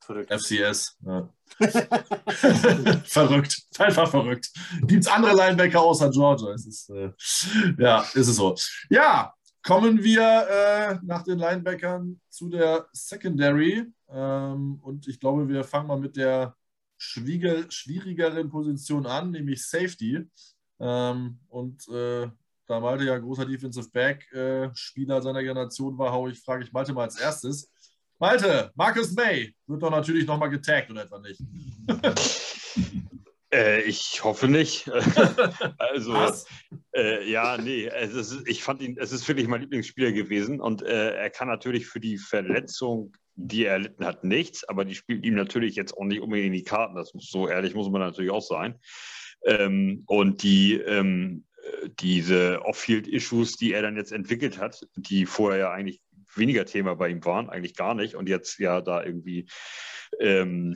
Verrückt. FCS. Ja. verrückt. Einfach verrückt. Gibt es andere Linebacker außer Georgia? Es ist, äh, ja, ist es so. Ja, kommen wir äh, nach den Linebackern zu der Secondary. Ähm, und ich glaube, wir fangen mal mit der schwieger, schwierigeren Position an, nämlich Safety. Ähm, und äh, da Malte ja großer Defensive Back äh, seiner Generation war, hau ich, frage ich Malte mal als erstes. Malte, Marcus May wird doch natürlich nochmal getaggt oder etwa nicht? Äh, ich hoffe nicht. also, Was? äh, ja, nee, es ist, ich fand ihn, es ist wirklich mein Lieblingsspieler gewesen und äh, er kann natürlich für die Verletzung, die er erlitten hat, nichts, aber die spielt ihm natürlich jetzt auch nicht unbedingt in die Karten. Das muss so ehrlich muss man natürlich auch sein. Ähm, und die, ähm, äh, diese Off-Field-Issues, die er dann jetzt entwickelt hat, die vorher ja eigentlich weniger Thema bei ihm waren, eigentlich gar nicht und jetzt ja da irgendwie ähm,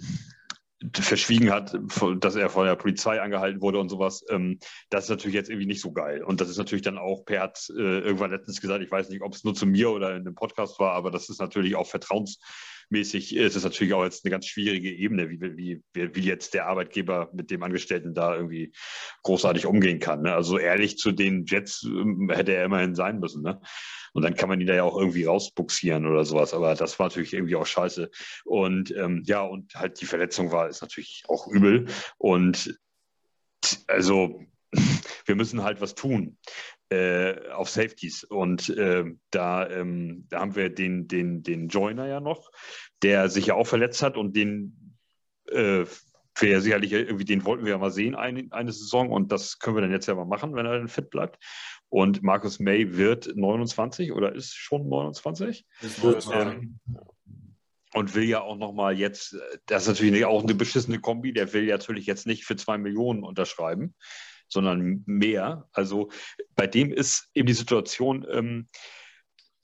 verschwiegen hat, dass er von der Polizei angehalten wurde und sowas, ähm, das ist natürlich jetzt irgendwie nicht so geil. Und das ist natürlich dann auch, Per hat äh, irgendwann letztens gesagt, ich weiß nicht, ob es nur zu mir oder in einem Podcast war, aber das ist natürlich auch vertrauensmäßig, äh, es ist natürlich auch jetzt eine ganz schwierige Ebene, wie, wie, wie, wie jetzt der Arbeitgeber mit dem Angestellten da irgendwie großartig umgehen kann. Ne? Also ehrlich zu den Jets ähm, hätte er immerhin sein müssen. Ne? Und dann kann man ihn da ja auch irgendwie rausbuxieren oder sowas. Aber das war natürlich irgendwie auch scheiße. Und ähm, ja, und halt die Verletzung war, ist natürlich auch übel. Und also wir müssen halt was tun äh, auf Safeties. Und äh, da, ähm, da haben wir den, den, den Joiner ja noch, der sich ja auch verletzt hat und den äh, ja sicherlich irgendwie, den wollten wir ja mal sehen eine, eine Saison und das können wir dann jetzt ja mal machen, wenn er dann fit bleibt. Und Marcus May wird 29 oder ist schon 29 ähm, und will ja auch nochmal jetzt, das ist natürlich auch eine beschissene Kombi, der will ja natürlich jetzt nicht für zwei Millionen unterschreiben, sondern mehr. Also bei dem ist eben die Situation, ähm,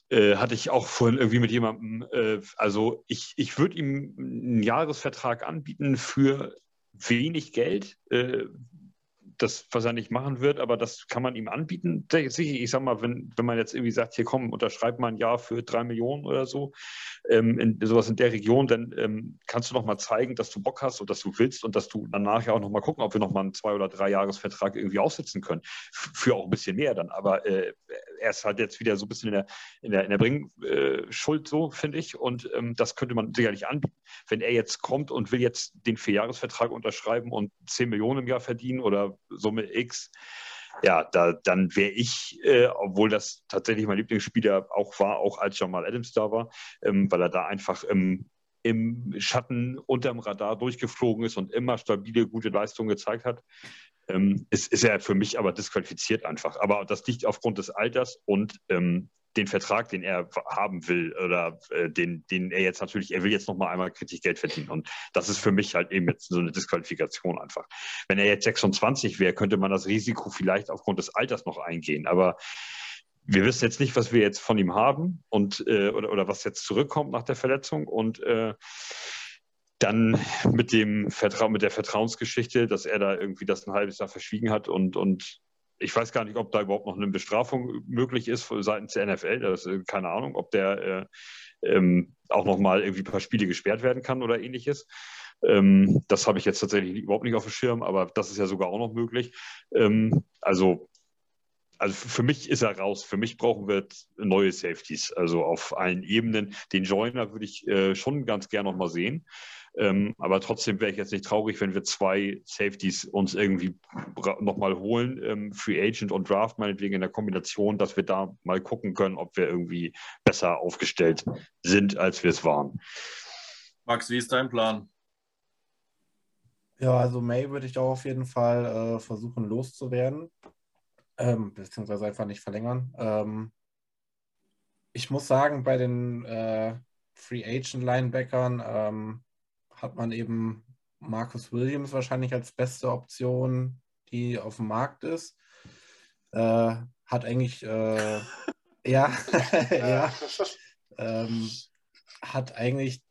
äh, hatte ich auch vorhin irgendwie mit jemandem, äh, also ich, ich würde ihm einen Jahresvertrag anbieten für wenig Geld, äh, das, was er nicht machen wird, aber das kann man ihm anbieten. Ich sag mal, wenn, wenn man jetzt irgendwie sagt, hier komm, unterschreib mal ein Jahr für drei Millionen oder so, ähm, in, sowas in der Region, dann ähm, kannst du noch mal zeigen, dass du Bock hast und dass du willst und dass du danach ja auch noch mal gucken, ob wir noch mal einen zwei- oder drei Jahresvertrag irgendwie aufsetzen können. Für auch ein bisschen mehr dann. Aber äh, er ist halt jetzt wieder so ein bisschen in der, in der, in der Bringschuld, so finde ich. Und ähm, das könnte man sicherlich anbieten. Wenn er jetzt kommt und will jetzt den Vierjahresvertrag unterschreiben und 10 Millionen im Jahr verdienen oder Summe X, ja, da, dann wäre ich, äh, obwohl das tatsächlich mein Lieblingsspieler auch war, auch als Jamal Adams da war, ähm, weil er da einfach ähm, im Schatten unterm Radar durchgeflogen ist und immer stabile, gute Leistungen gezeigt hat, ähm, ist, ist er für mich aber disqualifiziert einfach. Aber das liegt aufgrund des Alters und ähm, den Vertrag, den er haben will oder äh, den, den er jetzt natürlich, er will jetzt noch mal einmal kritisch Geld verdienen und das ist für mich halt eben jetzt so eine Disqualifikation einfach. Wenn er jetzt 26 wäre, könnte man das Risiko vielleicht aufgrund des Alters noch eingehen, aber wir wissen jetzt nicht, was wir jetzt von ihm haben und äh, oder, oder was jetzt zurückkommt nach der Verletzung und äh, dann mit dem Vertrauen, mit der Vertrauensgeschichte, dass er da irgendwie das ein halbes Jahr verschwiegen hat und, und ich weiß gar nicht, ob da überhaupt noch eine Bestrafung möglich ist seitens der NFL. Das ist keine Ahnung, ob der äh, ähm, auch noch mal irgendwie ein paar Spiele gesperrt werden kann oder ähnliches. Ähm, das habe ich jetzt tatsächlich überhaupt nicht auf dem Schirm, aber das ist ja sogar auch noch möglich. Ähm, also also für mich ist er raus. Für mich brauchen wir neue Safeties, also auf allen Ebenen. Den Joiner würde ich äh, schon ganz gern noch mal sehen. Ähm, aber trotzdem wäre ich jetzt nicht traurig, wenn wir zwei Safeties uns irgendwie nochmal holen, ähm, Free Agent und Draft meinetwegen in der Kombination, dass wir da mal gucken können, ob wir irgendwie besser aufgestellt sind, als wir es waren. Max, wie ist dein Plan? Ja, also May würde ich auch auf jeden Fall äh, versuchen loszuwerden ähm, beziehungsweise einfach nicht verlängern. Ähm, ich muss sagen, bei den äh, Free Agent Linebackern ähm, hat man eben Marcus Williams wahrscheinlich als beste Option, die auf dem Markt ist. Äh, hat eigentlich, äh, ja, ja, ähm, hat eigentlich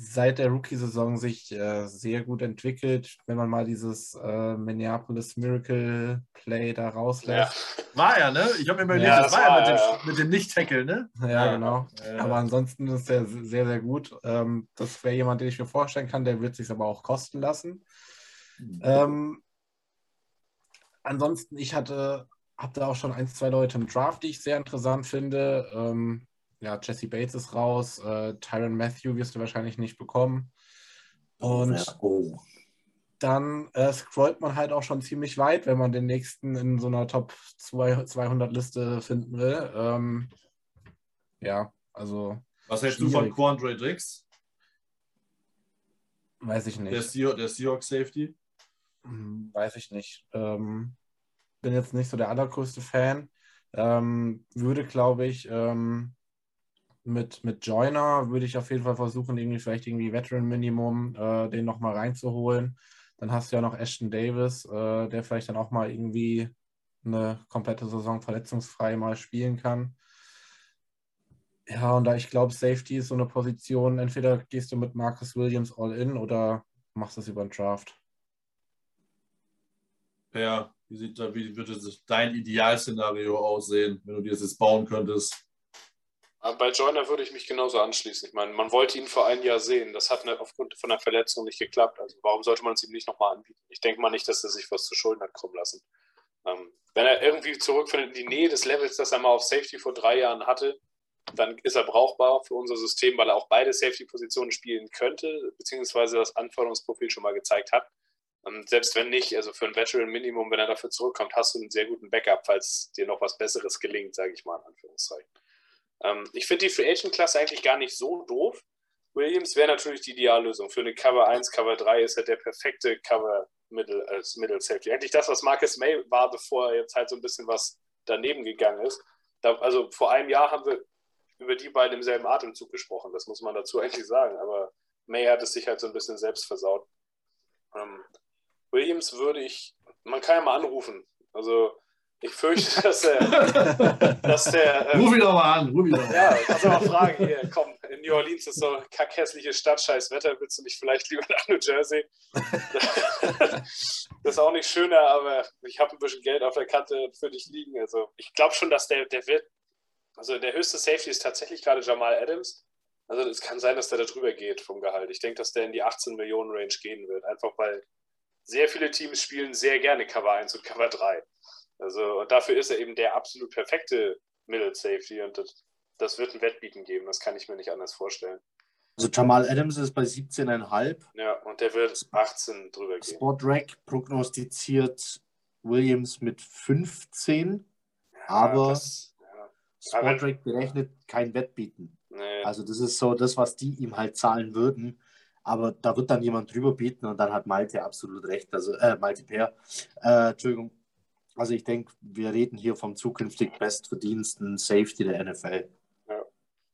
seit der Rookie-Saison sich äh, sehr gut entwickelt, wenn man mal dieses äh, Minneapolis Miracle Play da rauslässt. Ja. War ja, ne? Ich habe mir überlegt, ja, das, war ja mit, dem, mit dem Nicht-Tackle, ne? Ja, ja genau. Aber ansonsten ist er sehr, sehr gut. Ähm, das wäre jemand, den ich mir vorstellen kann, der wird sich aber auch kosten lassen. Ähm, ansonsten, ich hatte, habe da auch schon ein, zwei Leute im Draft, die ich sehr interessant finde. Ähm, ja, Jesse Bates ist raus, äh, Tyron Matthew wirst du wahrscheinlich nicht bekommen. Und oh. dann äh, scrollt man halt auch schon ziemlich weit, wenn man den nächsten in so einer Top 200 Liste finden will. Ähm, ja, also. Was hältst schwierig. du von Quandre Dix? Weiß ich nicht. Der, Seahawks, der Seahawks Safety? Hm, weiß ich nicht. Ähm, bin jetzt nicht so der allergrößte Fan. Ähm, würde, glaube ich, ähm, mit, mit Joiner würde ich auf jeden Fall versuchen, irgendwie vielleicht irgendwie Veteran-Minimum äh, den nochmal reinzuholen. Dann hast du ja noch Ashton Davis, äh, der vielleicht dann auch mal irgendwie eine komplette Saison verletzungsfrei mal spielen kann. Ja, und da ich glaube, Safety ist so eine Position, entweder gehst du mit Marcus Williams all in oder machst es über den Draft. Ja, wie, sieht, wie würde dein Idealszenario aussehen, wenn du dir das jetzt bauen könntest? Bei Joyner würde ich mich genauso anschließen. Ich meine, man wollte ihn vor einem Jahr sehen. Das hat aufgrund von der Verletzung nicht geklappt. Also warum sollte man es ihm nicht nochmal anbieten? Ich denke mal nicht, dass er sich was zu Schulden hat kommen lassen. Ähm, wenn er irgendwie zurückfindet in die Nähe des Levels, das er mal auf Safety vor drei Jahren hatte, dann ist er brauchbar für unser System, weil er auch beide Safety-Positionen spielen könnte, beziehungsweise das Anforderungsprofil schon mal gezeigt hat. Und ähm, selbst wenn nicht, also für ein Veteran-Minimum, wenn er dafür zurückkommt, hast du einen sehr guten Backup, falls dir noch was Besseres gelingt, sage ich mal in Anführungszeichen. Ähm, ich finde die Free Agent Klasse eigentlich gar nicht so doof. Williams wäre natürlich die Ideallösung. Für eine Cover 1, Cover 3 ist er der perfekte Cover Middle, als Middle Safety. Eigentlich das, was Marcus May war, bevor er jetzt halt so ein bisschen was daneben gegangen ist. Da, also vor einem Jahr haben wir über die beiden im selben Atemzug gesprochen. Das muss man dazu eigentlich sagen. Aber May hat es sich halt so ein bisschen selbst versaut. Ähm, Williams würde ich, man kann ja mal anrufen. Also ich fürchte, dass der. dass der ähm, ruf ihn doch mal an, ruf ihn doch mal Ja, kannst du mal fragen hier. Komm, in New Orleans ist so kackhässliche Stadt, scheiß Wetter. Willst du nicht vielleicht lieber nach New Jersey? das ist auch nicht schöner, aber ich habe ein bisschen Geld auf der Kante für dich liegen. Also, ich glaube schon, dass der, der wird. Also, der höchste Safety ist tatsächlich gerade Jamal Adams. Also, es kann sein, dass der da drüber geht vom Gehalt. Ich denke, dass der in die 18 Millionen Range gehen wird. Einfach weil sehr viele Teams spielen sehr gerne Cover 1 und Cover 3. Also und dafür ist er eben der absolut perfekte Middle Safety und das, das wird ein Wettbieten geben, das kann ich mir nicht anders vorstellen. Also Jamal Adams ist bei 17,5. Ja, und der wird 18 drüber gehen. Sportrack prognostiziert Williams mit 15, ja, aber das, ja. Sportrack berechnet kein Wettbieten. Nee. Also das ist so das, was die ihm halt zahlen würden. Aber da wird dann jemand drüber bieten und dann hat Malte absolut recht. Also äh, Malte Per, äh, Entschuldigung. Also ich denke, wir reden hier vom zukünftig bestverdiensten Safety der NFL. Ja.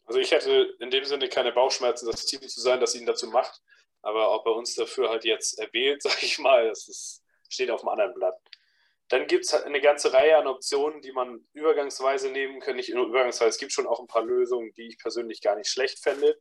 Also ich hätte in dem Sinne keine Bauchschmerzen, das Team zu sein, das ihn dazu macht. Aber ob er uns dafür halt jetzt erwählt, sage ich mal, das ist, steht auf dem anderen Blatt. Dann gibt es halt eine ganze Reihe an Optionen, die man übergangsweise nehmen kann. Nicht nur übergangsweise, es gibt schon auch ein paar Lösungen, die ich persönlich gar nicht schlecht fände.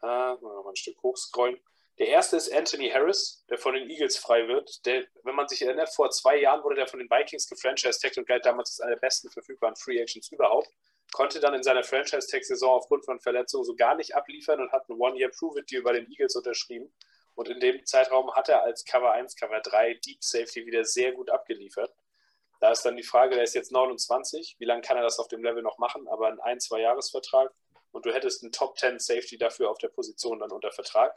Äh, mal ein Stück hochscrollen. Der erste ist Anthony Harris, der von den Eagles frei wird. Der, wenn man sich erinnert, vor zwei Jahren wurde der von den Vikings gefranchise-tagged und galt damals als einer der besten verfügbaren Free Agents überhaupt. Konnte dann in seiner Franchise-Tag-Saison aufgrund von Verletzungen so gar nicht abliefern und hat einen One-Year-Prove-It-Deal bei den Eagles unterschrieben. Und in dem Zeitraum hat er als Cover 1, Cover 3 Deep Safety wieder sehr gut abgeliefert. Da ist dann die Frage, der ist jetzt 29, wie lange kann er das auf dem Level noch machen? Aber ein ein, zwei Jahresvertrag und du hättest einen Top 10 Safety dafür auf der Position dann unter Vertrag,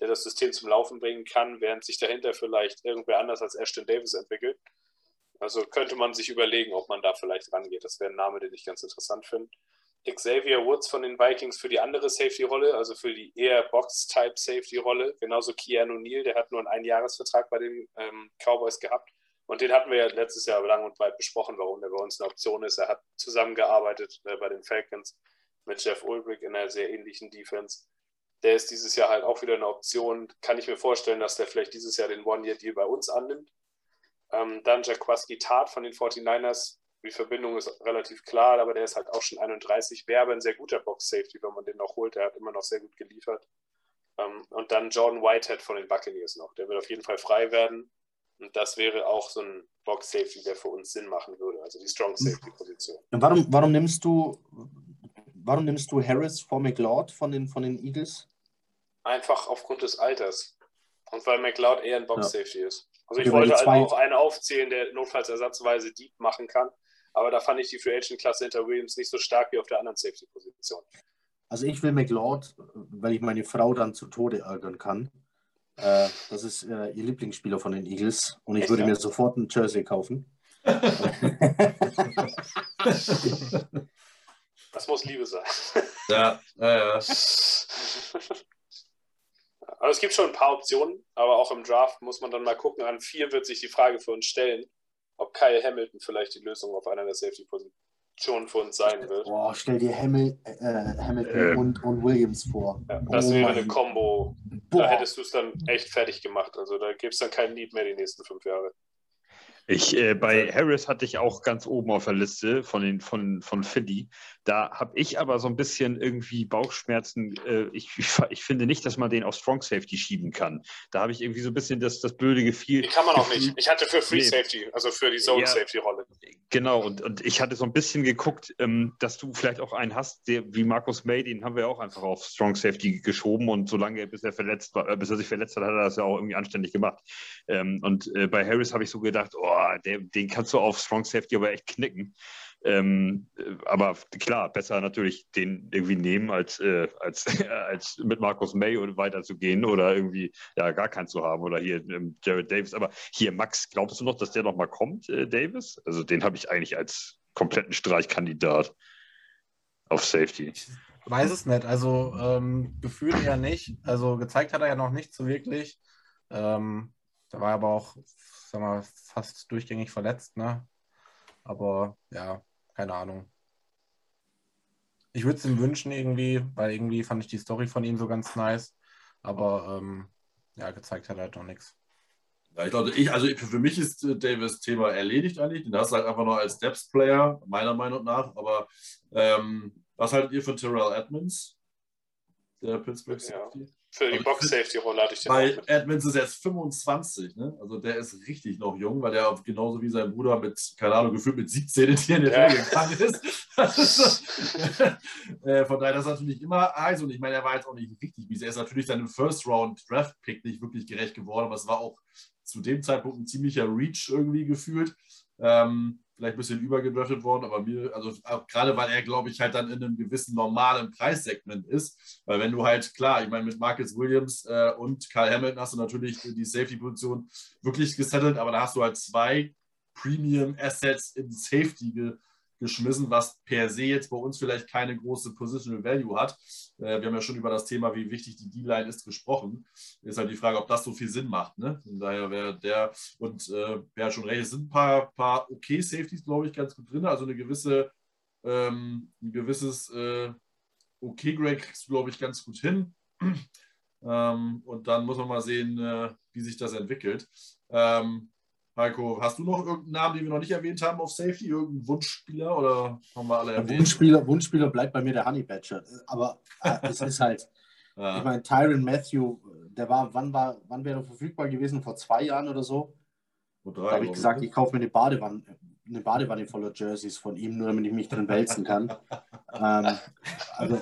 der das System zum Laufen bringen kann, während sich dahinter vielleicht irgendwer anders als Ashton Davis entwickelt. Also könnte man sich überlegen, ob man da vielleicht rangeht. Das wäre ein Name, den ich ganz interessant finde. Xavier Woods von den Vikings für die andere Safety-Rolle, also für die eher Box-Type-Safety-Rolle. Genauso Keanu Neal, der hat nur einen Einjahresvertrag bei den ähm, Cowboys gehabt. Und den hatten wir ja letztes Jahr lang und breit besprochen, warum der bei uns eine Option ist. Er hat zusammengearbeitet äh, bei den Falcons mit Jeff Ulbrich in einer sehr ähnlichen Defense. Der ist dieses Jahr halt auch wieder eine Option. Kann ich mir vorstellen, dass der vielleicht dieses Jahr den One-Year-Deal bei uns annimmt. Ähm, dann Jaquaski Tat von den 49ers die Verbindung ist relativ klar, aber der ist halt auch schon 31. Wäre aber ein sehr guter Box-Safety, wenn man den noch holt. Der hat immer noch sehr gut geliefert. Ähm, und dann Jordan Whitehead von den Buccaneers noch. Der wird auf jeden Fall frei werden. Und das wäre auch so ein Box-Safety, der für uns Sinn machen würde. Also die Strong-Safety-Position. Warum, warum, nimmst du, warum nimmst du Harris vor McLeod von den, von den Eagles? Einfach aufgrund des Alters. Und weil McLeod eher ein Box-Safety ja. ist. Also ich wollte also auch einen aufzählen, der notfalls ersatzweise Deep machen kann. Aber da fand ich die Free Agent Klasse hinter Williams nicht so stark wie auf der anderen Safety Position. Also ich will McLeod, weil ich meine Frau dann zu Tode ärgern kann. Äh, das ist äh, ihr Lieblingsspieler von den Eagles und ich Echt, würde ja? mir sofort ein Jersey kaufen. das muss Liebe sein. Ja, ja, ja. Also es gibt schon ein paar Optionen, aber auch im Draft muss man dann mal gucken. An vier wird sich die Frage für uns stellen ob Kyle Hamilton vielleicht die Lösung auf einer der Safety-Positionen für uns sein wird. Boah, stell dir Hamil äh, Hamilton äh. Und, und Williams vor. Ja, das oh wäre eine Combo. Da hättest du es dann echt fertig gemacht. Also da gibt es dann keinen Need mehr die nächsten fünf Jahre. Ich, äh, bei Harris hatte ich auch ganz oben auf der Liste von, den, von, von Philly. Da habe ich aber so ein bisschen irgendwie Bauchschmerzen. Äh, ich, ich, finde nicht, dass man den auf Strong Safety schieben kann. Da habe ich irgendwie so ein bisschen das, das blöde Gefühl. Die kann man auch nicht. Ich hatte für Free nee. Safety, also für die Zone ja, Safety Rolle. Genau, und, und ich hatte so ein bisschen geguckt, ähm, dass du vielleicht auch einen hast, der wie Markus May, den haben wir auch einfach auf Strong Safety geschoben und solange er bis er verletzt war, äh, bis er sich verletzt hat, hat er das ja auch irgendwie anständig gemacht. Ähm, und äh, bei Harris habe ich so gedacht, oh, der, den kannst du auf Strong Safety aber echt knicken. Ähm, aber klar, besser natürlich den irgendwie nehmen, als, äh, als, als mit Markus May und weiterzugehen oder irgendwie ja gar keinen zu haben oder hier ähm, Jared Davis. Aber hier, Max, glaubst du noch, dass der nochmal kommt, äh, Davis? Also den habe ich eigentlich als kompletten Streichkandidat auf Safety. Ich weiß es nicht. Also ähm, Gefühl ja nicht. Also gezeigt hat er ja noch nicht so wirklich. Ähm, da war aber auch sag mal, fast durchgängig verletzt, ne? Aber ja, keine Ahnung. Ich würde es ihm wünschen irgendwie, weil irgendwie fand ich die Story von ihm so ganz nice. Aber ähm, ja, gezeigt hat er halt noch nichts. Ja, ich glaube, ich, also für mich ist äh, Davis Thema erledigt eigentlich. Den hast du halt einfach noch als Depth-Player, meiner Meinung nach. Aber ähm, was haltet ihr von Terrell Edmonds, der Pittsburgh Safety? Ja. Für die Box-Safety-Rolle hatte ich den Weil Edmonds ist erst 25, ne? Also der ist richtig noch jung, weil der genauso wie sein Bruder mit, keine Ahnung, gefühlt mit 17 hier in der ja. gegangen ist. äh, von daher, das ist natürlich immer heiß und ich meine, er war jetzt auch nicht richtig mies. Er ist natürlich seinem First-Round-Draft-Pick nicht wirklich gerecht geworden, aber es war auch zu dem Zeitpunkt ein ziemlicher Reach irgendwie gefühlt. Ähm, vielleicht ein bisschen übergedraftet worden, aber mir, also gerade weil er, glaube ich, halt dann in einem gewissen normalen Preissegment ist. Weil wenn du halt, klar, ich meine, mit Marcus Williams äh, und Kyle Hamilton hast du natürlich die Safety-Position wirklich gesettelt, aber da hast du halt zwei Premium-Assets im Safety ge geschmissen, was per se jetzt bei uns vielleicht keine große Positional Value hat. Äh, wir haben ja schon über das Thema, wie wichtig die D-Line ist, gesprochen. Ist halt die Frage, ob das so viel Sinn macht. Ne? Von daher wäre der, und äh, hat schon recht, es sind ein paar, paar okay Safeties, glaube ich, ganz gut drin. Also eine gewisse, ähm, ein gewisses äh, okay Grade kriegst du, glaube ich, ganz gut hin. Ähm, und dann muss man mal sehen, äh, wie sich das entwickelt. Ähm, Heiko, hast du noch irgendeinen Namen, den wir noch nicht erwähnt haben auf Safety? Irgendeinen Wunschspieler oder haben wir alle erwähnt? Wunschspieler, Wunschspieler bleibt bei mir der Honey Badger. Aber äh, es ist halt, ja. ich meine, Tyron Matthew, der war, wann war, wann wäre er verfügbar gewesen? Vor zwei Jahren oder so? Da habe ich gesagt, ich kaufe mir eine Badewanne, eine Badewanne voller Jerseys von ihm, nur damit ich mich drin wälzen kann. ähm, also,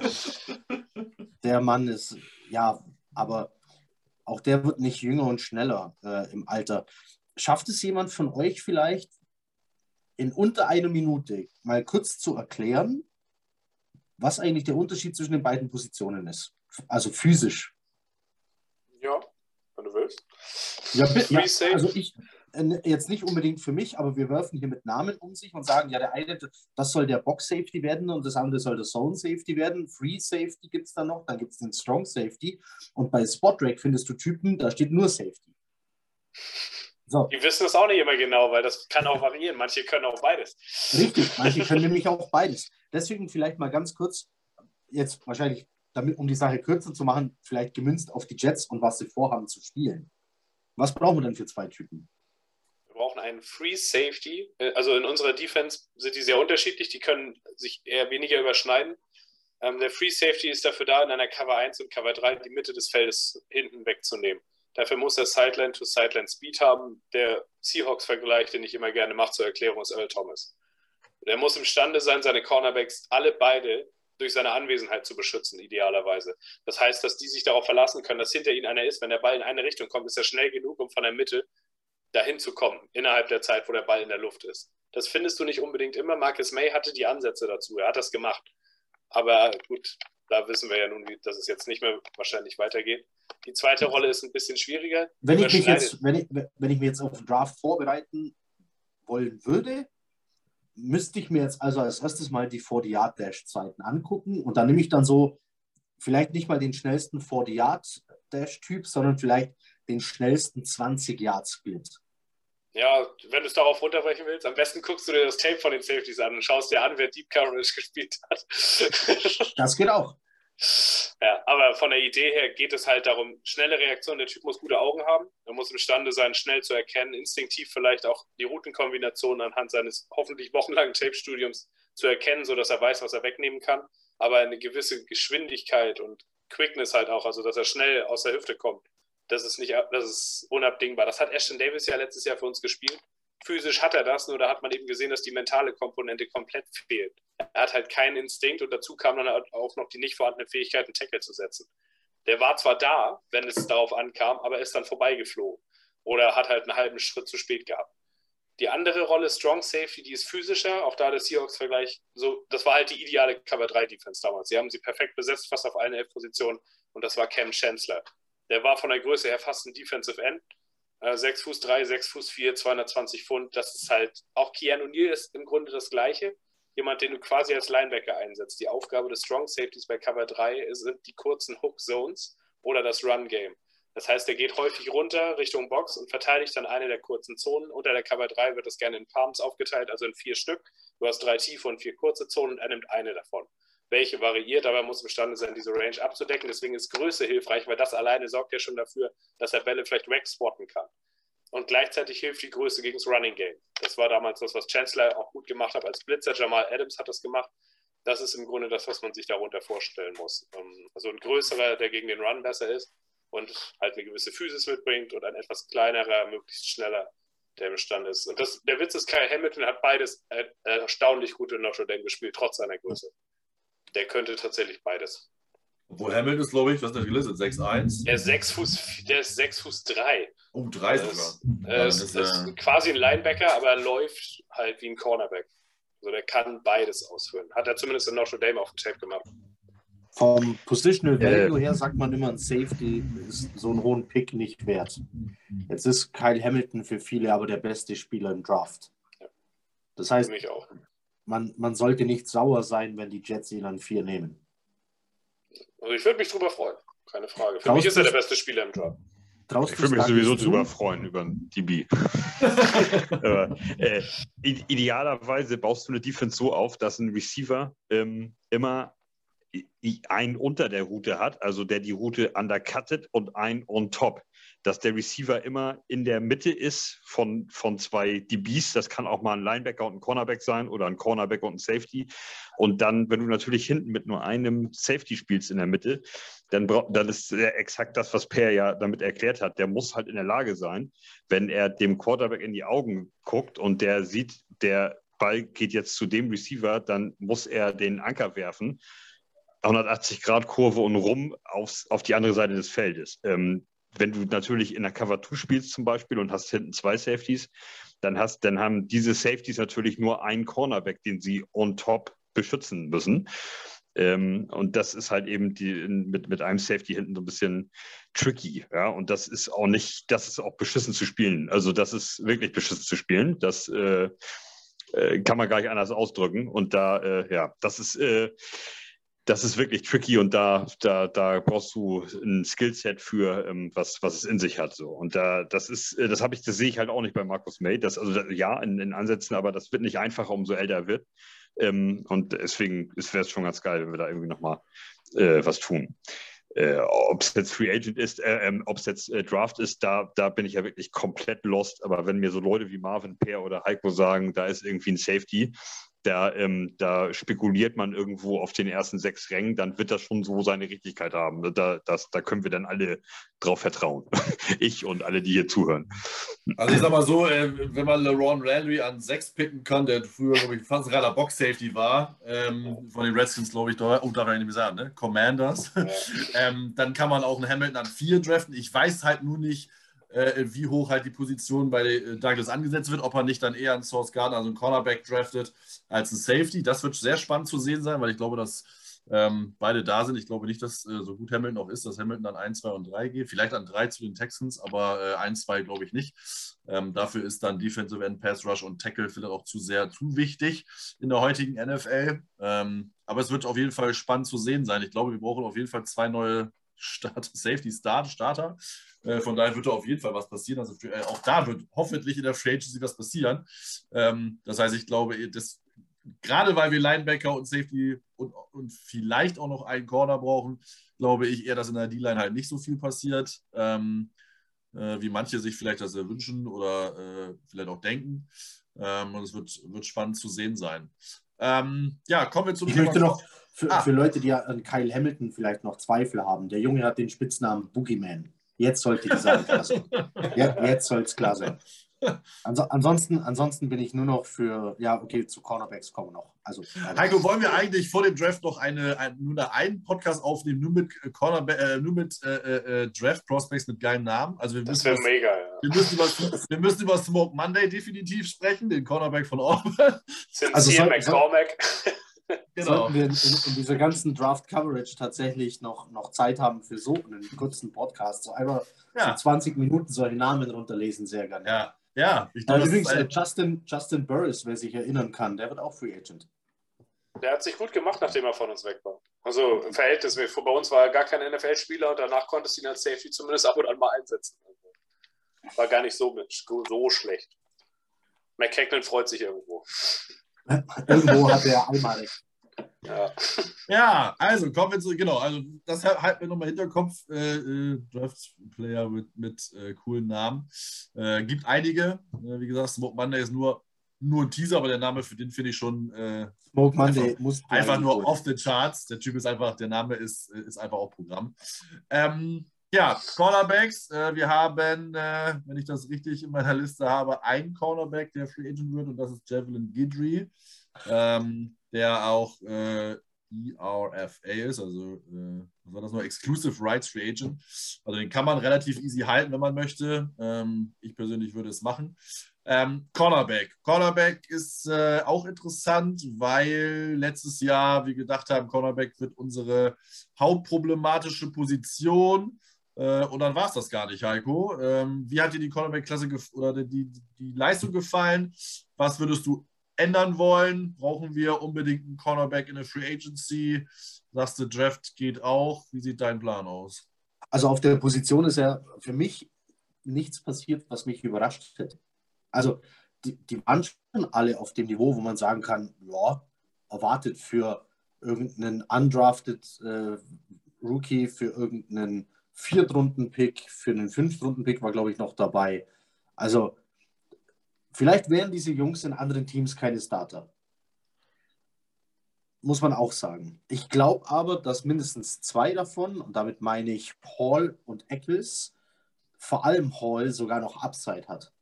der Mann ist, ja, aber auch der wird nicht jünger und schneller äh, im Alter schafft es jemand von euch vielleicht in unter einer Minute mal kurz zu erklären, was eigentlich der Unterschied zwischen den beiden Positionen ist? Also physisch. Ja, wenn du willst. Ja, ja also ich, jetzt nicht unbedingt für mich, aber wir werfen hier mit Namen um sich und sagen, ja, der eine, das soll der Box Safety werden und das andere soll der Zone Safety werden. Free Safety gibt es da noch, dann gibt es den Strong Safety. Und bei Spot Track findest du Typen, da steht nur Safety. So. Die wissen es auch nicht immer genau, weil das kann auch variieren. Manche können auch beides. Richtig, manche können nämlich auch beides. Deswegen vielleicht mal ganz kurz, jetzt wahrscheinlich, damit, um die Sache kürzer zu machen, vielleicht gemünzt auf die Jets und was sie vorhaben zu spielen. Was brauchen wir denn für zwei Typen? Wir brauchen einen Free Safety. Also in unserer Defense sind die sehr unterschiedlich, die können sich eher weniger überschneiden. Ähm, der Free Safety ist dafür da, in einer Cover 1 und Cover 3 die Mitte des Feldes hinten wegzunehmen. Dafür muss er Sideline-to-Sideline-Speed haben. Der Seahawks-Vergleich, den ich immer gerne mache zur Erklärung, ist Earl Thomas. Der muss imstande sein, seine Cornerbacks alle beide durch seine Anwesenheit zu beschützen, idealerweise. Das heißt, dass die sich darauf verlassen können, dass hinter ihnen einer ist. Wenn der Ball in eine Richtung kommt, ist er schnell genug, um von der Mitte dahin zu kommen, innerhalb der Zeit, wo der Ball in der Luft ist. Das findest du nicht unbedingt immer. Marcus May hatte die Ansätze dazu. Er hat das gemacht. Aber gut, da wissen wir ja nun, dass es jetzt nicht mehr wahrscheinlich weitergeht. Die zweite Rolle ist ein bisschen schwieriger. Wenn ich, mich jetzt, wenn, ich, wenn ich mich jetzt auf den Draft vorbereiten wollen würde, müsste ich mir jetzt also als erstes mal die 40-Yard-Dash-Zeiten angucken und dann nehme ich dann so vielleicht nicht mal den schnellsten 40-Yard-Dash-Typ, sondern vielleicht den schnellsten 20-Yard-Split. Ja, wenn du es darauf runterbrechen willst, am besten guckst du dir das Tape von den Safeties an und schaust dir an, wer Deep Coverage gespielt hat. Das geht auch. Ja, aber von der Idee her geht es halt darum, schnelle Reaktion. Der Typ muss gute Augen haben. Er muss imstande sein, schnell zu erkennen, instinktiv vielleicht auch die Routenkombination anhand seines hoffentlich wochenlangen Tape-Studiums zu erkennen, sodass er weiß, was er wegnehmen kann. Aber eine gewisse Geschwindigkeit und Quickness halt auch, also dass er schnell aus der Hüfte kommt. Das ist nicht, das ist unabdingbar. Das hat Ashton Davis ja letztes Jahr für uns gespielt physisch hat er das, nur da hat man eben gesehen, dass die mentale Komponente komplett fehlt. Er hat halt keinen Instinkt und dazu kam dann auch noch die nicht vorhandene Fähigkeit, einen Tackle zu setzen. Der war zwar da, wenn es darauf ankam, aber ist dann vorbeigeflogen oder hat halt einen halben Schritt zu spät gehabt. Die andere Rolle, Strong Safety, die ist physischer. Auch da der Seahawks-Vergleich, so, das war halt die ideale Cover 3-Defense damals. Sie haben sie perfekt besetzt, fast auf allen elf Positionen. Und das war Cam Chancellor. Der war von der Größe her fast ein Defensive End 6 äh, Fuß 3, 6 Fuß 4, 220 Pfund. Das ist halt, auch Keanu Neal ist im Grunde das Gleiche. Jemand, den du quasi als Linebacker einsetzt. Die Aufgabe des Strong Safeties bei Cover 3 sind die kurzen Hook Zones oder das Run Game. Das heißt, er geht häufig runter Richtung Box und verteidigt dann eine der kurzen Zonen. Unter der Cover 3 wird das gerne in Palms aufgeteilt, also in vier Stück. Du hast drei tiefe und vier kurze Zonen und er nimmt eine davon. Welche variiert, aber er muss imstande sein, diese Range abzudecken. Deswegen ist Größe hilfreich, weil das alleine sorgt ja schon dafür, dass er Bälle vielleicht wegspotten kann. Und gleichzeitig hilft die Größe gegen das Running Game. Das war damals das, was Chancellor auch gut gemacht hat als Blitzer. Jamal Adams hat das gemacht. Das ist im Grunde das, was man sich darunter vorstellen muss. Ähm, also ein größerer, der gegen den Run besser ist und halt eine gewisse Physis mitbringt und ein etwas kleinerer, möglichst schneller, der im Stand ist. Und das, der Witz ist, Kyle Hamilton hat beides äh, erstaunlich gut in Notre Dame gespielt, trotz seiner Größe der könnte tatsächlich beides. Obwohl Hamilton ist, glaube ich, was ist der gelistet? 6'1? Der ist 6 Fuß, der ist 6 Fuß 3. Oh, 3 sogar. Ist, äh, ist, ist, ist quasi ein Linebacker, aber er läuft halt wie ein Cornerback. Also der kann beides ausführen. Hat er zumindest in Notre Dame auf dem Tape gemacht. Vom Positional Value her sagt man immer, ein Safety ist so einen hohen Pick nicht wert. Jetzt ist Kyle Hamilton für viele aber der beste Spieler im Draft. Das heißt, man, man sollte nicht sauer sein, wenn die Jets ihn an vier nehmen. Also ich würde mich drüber freuen, keine Frage. Für Traust mich ist er der beste Spieler im Job. Traust ich würde mich sowieso drüber freuen, über einen DB. Aber, äh, idealerweise baust du eine Defense so auf, dass ein Receiver ähm, immer einen unter der Route hat, also der die Route undercuttet und einen on top. Dass der Receiver immer in der Mitte ist von, von zwei DBs. Das kann auch mal ein Linebacker und ein Cornerback sein oder ein Cornerback und ein Safety. Und dann, wenn du natürlich hinten mit nur einem Safety spielst in der Mitte, dann, dann ist exakt das, was Per ja damit erklärt hat. Der muss halt in der Lage sein, wenn er dem Quarterback in die Augen guckt und der sieht, der Ball geht jetzt zu dem Receiver, dann muss er den Anker werfen 180-Grad-Kurve und rum aufs, auf die andere Seite des Feldes. Ähm, wenn du natürlich in der Cover 2 spielst zum Beispiel und hast hinten zwei Safeties, dann, hast, dann haben diese Safeties natürlich nur einen Cornerback, den sie on top beschützen müssen. Ähm, und das ist halt eben die, mit, mit einem Safety hinten so ein bisschen tricky. Ja? Und das ist auch nicht, das ist auch beschissen zu spielen. Also das ist wirklich beschissen zu spielen. Das äh, äh, kann man gar nicht anders ausdrücken. Und da, äh, ja, das ist äh, das ist wirklich tricky und da, da, da brauchst du ein Skillset für, ähm, was, was es in sich hat. So. Und da, das ist, äh, das habe ich, das sehe ich halt auch nicht bei Markus May. Das, also ja, in, in Ansätzen, aber das wird nicht einfacher, umso älter er wird. Ähm, und deswegen wäre es schon ganz geil, wenn wir da irgendwie nochmal äh, was tun. Äh, ob es jetzt Free Agent ist, äh, ähm, ob es jetzt äh, Draft ist, da, da bin ich ja wirklich komplett lost. Aber wenn mir so Leute wie Marvin Peer oder Heiko sagen, da ist irgendwie ein Safety, da, ähm, da spekuliert man irgendwo auf den ersten sechs Rängen, dann wird das schon so seine Richtigkeit haben. Da, das, da können wir dann alle drauf vertrauen. ich und alle, die hier zuhören. Also ich sag mal so, äh, wenn man LeRon Landry an sechs picken kann, der früher, glaube ich, fast reiner Box-Safety war, ähm, von den Redskins, glaube ich, da, oh, darf ich nicht mehr sagen, ne? Commanders, ähm, dann kann man auch einen Hamilton an vier draften. Ich weiß halt nur nicht, äh, wie hoch halt die Position bei äh, Douglas angesetzt wird, ob er nicht dann eher einen Source Gardner, also einen Cornerback draftet, als einen Safety. Das wird sehr spannend zu sehen sein, weil ich glaube, dass ähm, beide da sind. Ich glaube nicht, dass äh, so gut Hamilton auch ist, dass Hamilton dann 1, 2 und 3 geht. Vielleicht an 3 zu den Texans, aber äh, 1, 2 glaube ich nicht. Ähm, dafür ist dann Defensive End, Pass Rush und Tackle vielleicht auch zu sehr zu wichtig in der heutigen NFL. Ähm, aber es wird auf jeden Fall spannend zu sehen sein. Ich glaube, wir brauchen auf jeden Fall zwei neue Start, Safety Start, Starter. Äh, von daher wird da auf jeden Fall was passieren. Also äh, auch da wird hoffentlich in der Free Agency was passieren. Ähm, das heißt, ich glaube, das, gerade weil wir Linebacker und Safety und, und, vielleicht auch noch einen Corner brauchen, glaube ich eher, dass in der D-Line halt nicht so viel passiert, ähm, äh, wie manche sich vielleicht das wünschen oder äh, vielleicht auch denken. Ähm, und es wird, wird spannend zu sehen sein. Ähm, ja, kommen wir zum ich Thema. Möchte noch, für, ah. für Leute, die an Kyle Hamilton vielleicht noch Zweifel haben, der Junge hat den Spitznamen Boogeyman. Jetzt sollte die Sache klar sein. Ja, jetzt soll es klar sein. ansonsten, ansonsten bin ich nur noch für, ja, okay, zu Cornerbacks kommen noch. Also, also Heiko, wollen wir eigentlich vor dem Draft noch eine, ein, nur einen Podcast aufnehmen, nur mit, äh, Cornerback, äh, nur mit äh, äh, äh, Draft Prospects mit geilen Namen? Also wir das wäre mega, ja. Wir müssen, über, wir müssen über Smoke Monday definitiv sprechen, den Cornerback von Auburn. Sincere also McCormack genau. sollten wir in, in, dieser ganzen Draft-Coverage tatsächlich noch, noch Zeit haben für so einen kurzen Podcast. So einfach ja. so 20 Minuten solche Namen runterlesen, sehr gerne. Ja, ja. Ich glaube, übrigens, äh, Justin, Justin Burris, wer sich erinnern kann, der wird auch Free Agent. Der hat sich gut gemacht, nachdem er von uns weg war. Also im Verhältnis, bei uns war er gar kein NFL-Spieler und danach konntest du ihn als Safety zumindest ab und an mal einsetzen. War gar nicht so, so schlecht. McKagan freut sich irgendwo. Irgendwo hat er einmal recht. Ja. ja, also kommen wir zu, genau, also das halten wir nochmal Hinterkopf. Äh, äh, Draft-Player mit, mit äh, coolen Namen. Äh, gibt einige. Äh, wie gesagt, Smoke Monday ist nur, nur ein Teaser, aber der Name für den finde ich schon äh, Smoke Monday einfach, muss einfach nur off the charts. Der Typ ist einfach, der Name ist, ist einfach auch Programm. Ähm, ja, Cornerbacks. Äh, wir haben, äh, wenn ich das richtig in meiner Liste habe, einen Cornerback, der Free Agent wird, und das ist Javelin Gidry, ähm, der auch äh, ERFA ist, also was war das noch? Exclusive Rights Free Agent. Also den kann man relativ easy halten, wenn man möchte. Ähm, ich persönlich würde es machen. Ähm, Cornerback. Cornerback ist äh, auch interessant, weil letztes Jahr wir gedacht haben, Cornerback wird unsere hauptproblematische Position. Äh, und dann war es das gar nicht, Heiko. Ähm, wie hat dir die Cornerback-Klasse oder die, die, Leistung gefallen? Was würdest du ändern wollen? Brauchen wir unbedingt einen Cornerback in der Free Agency? Sagst du, Draft geht auch. Wie sieht dein Plan aus? Also auf der Position ist ja für mich nichts passiert, was mich überrascht hätte. Also die, die waren schon alle auf dem Niveau, wo man sagen kann, ja, erwartet für irgendeinen undrafted äh, Rookie, für irgendeinen Viertrunden-Pick, für einen Fünftrunden-Pick war, glaube ich, noch dabei. Also vielleicht wären diese Jungs in anderen Teams keine Starter. Muss man auch sagen. Ich glaube aber, dass mindestens zwei davon, und damit meine ich Paul und Eccles, vor allem Hall sogar noch Upside hat.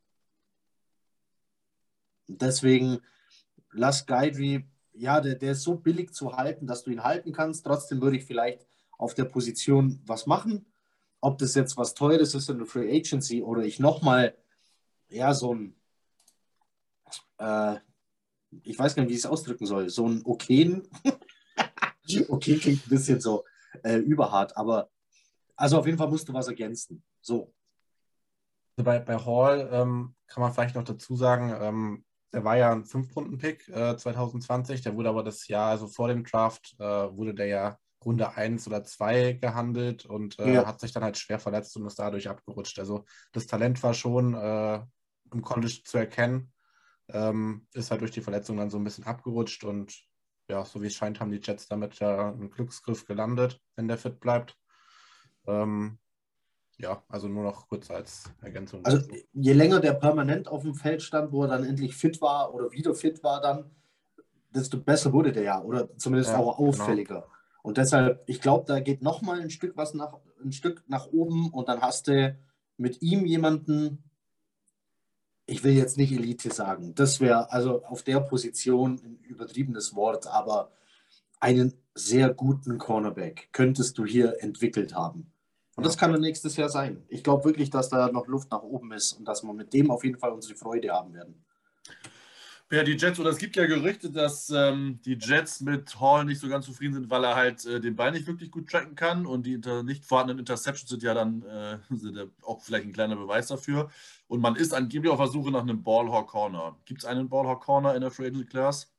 Deswegen lass Guidry, ja, der, der ist so billig zu halten, dass du ihn halten kannst. Trotzdem würde ich vielleicht auf der Position was machen. Ob das jetzt was Teures ist in der Free Agency oder ich nochmal, ja, so ein, äh, ich weiß gar nicht, wie ich es ausdrücken soll, so ein okayen, okay klingt ein bisschen so äh, überhart, aber also auf jeden Fall musst du was ergänzen. So. Also bei, bei Hall ähm, kann man vielleicht noch dazu sagen, ähm, der war ja ein Fünf-Runden-Pick äh, 2020, der wurde aber das Jahr, also vor dem Draft, äh, wurde der ja Runde 1 oder 2 gehandelt und äh, ja. hat sich dann halt schwer verletzt und ist dadurch abgerutscht. Also das Talent war schon äh, im College zu erkennen, ähm, ist halt durch die Verletzung dann so ein bisschen abgerutscht und ja, so wie es scheint, haben die Jets damit ja einen Glücksgriff gelandet, wenn der fit bleibt. Ähm, ja, also nur noch kurz als Ergänzung. Also je länger der permanent auf dem Feld stand, wo er dann endlich fit war oder wieder fit war, dann, desto besser wurde der ja oder zumindest ja, auch genau. auffälliger. Genau. Und deshalb, ich glaube, da geht noch mal ein Stück was nach ein Stück nach oben und dann hast du mit ihm jemanden, ich will jetzt nicht Elite sagen, das wäre also auf der Position ein übertriebenes Wort, aber einen sehr guten Cornerback könntest du hier entwickelt haben. Und das kann dann nächstes Jahr sein. Ich glaube wirklich, dass da noch Luft nach oben ist und dass wir mit dem auf jeden Fall unsere Freude haben werden. Ja, die Jets, oder es gibt ja Gerüchte, dass ähm, die Jets mit Hall nicht so ganz zufrieden sind, weil er halt äh, den Ball nicht wirklich gut tracken kann und die inter nicht vorhandenen Interceptions sind ja dann äh, ja auch vielleicht ein kleiner Beweis dafür. Und man ist angeblich auf der Suche nach einem Ballhawk Corner. Gibt es einen Ballhawk Corner in der Free Agency Class?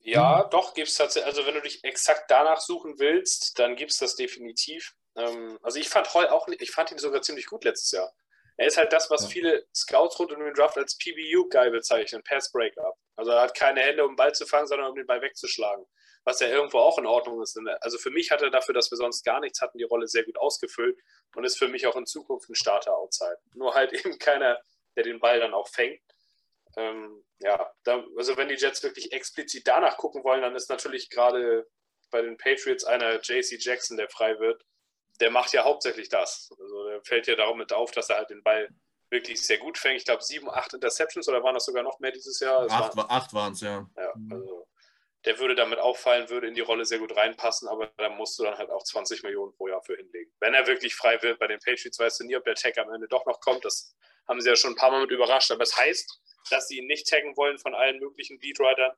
Ja, hm. doch, gibt es tatsächlich. Also, wenn du dich exakt danach suchen willst, dann gibt es das definitiv. Ähm, also ich fand Hall auch, ich fand ihn sogar ziemlich gut letztes Jahr. Er ist halt das, was ja. viele Scouts rund um den Draft als PBU-Guy bezeichnen, Pass Breakup. Also er hat keine Hände, um den Ball zu fangen, sondern um den Ball wegzuschlagen. Was ja irgendwo auch in Ordnung ist. Also für mich hat er dafür, dass wir sonst gar nichts hatten, die Rolle sehr gut ausgefüllt und ist für mich auch in Zukunft ein Starter outside. Nur halt eben keiner, der den Ball dann auch fängt. Ähm, ja, da, also wenn die Jets wirklich explizit danach gucken wollen, dann ist natürlich gerade bei den Patriots einer JC Jackson, der frei wird, der macht ja hauptsächlich das. Also der fällt ja darum mit auf, dass er halt den Ball wirklich sehr gut fängt. Ich glaube, sieben, acht Interceptions oder waren das sogar noch mehr dieses Jahr? Das acht, war, acht waren es, ja. Ja, also der würde damit auffallen, würde in die Rolle sehr gut reinpassen, aber da musst du dann halt auch 20 Millionen pro Jahr für hinlegen. Wenn er wirklich frei wird bei den Patriots, weißt du nie, ob der Tag am Ende doch noch kommt. Das haben sie ja schon ein paar Mal mit überrascht, aber es das heißt, dass sie ihn nicht taggen wollen von allen möglichen Beatwritern.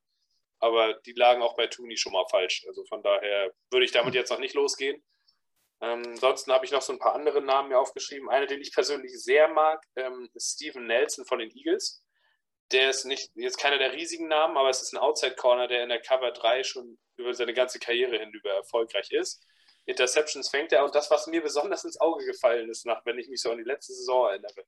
Aber die lagen auch bei Tooney schon mal falsch. Also von daher würde ich damit jetzt noch nicht losgehen. Ähm, ansonsten habe ich noch so ein paar andere Namen mir aufgeschrieben. Einer, den ich persönlich sehr mag, ähm, ist Steven Nelson von den Eagles. Der ist nicht jetzt keiner der riesigen Namen, aber es ist ein Outside Corner, der in der Cover 3 schon über seine ganze Karriere hinüber erfolgreich ist. Interceptions fängt er und das, was mir besonders ins Auge gefallen ist, nach, wenn ich mich so an die letzte Saison erinnere,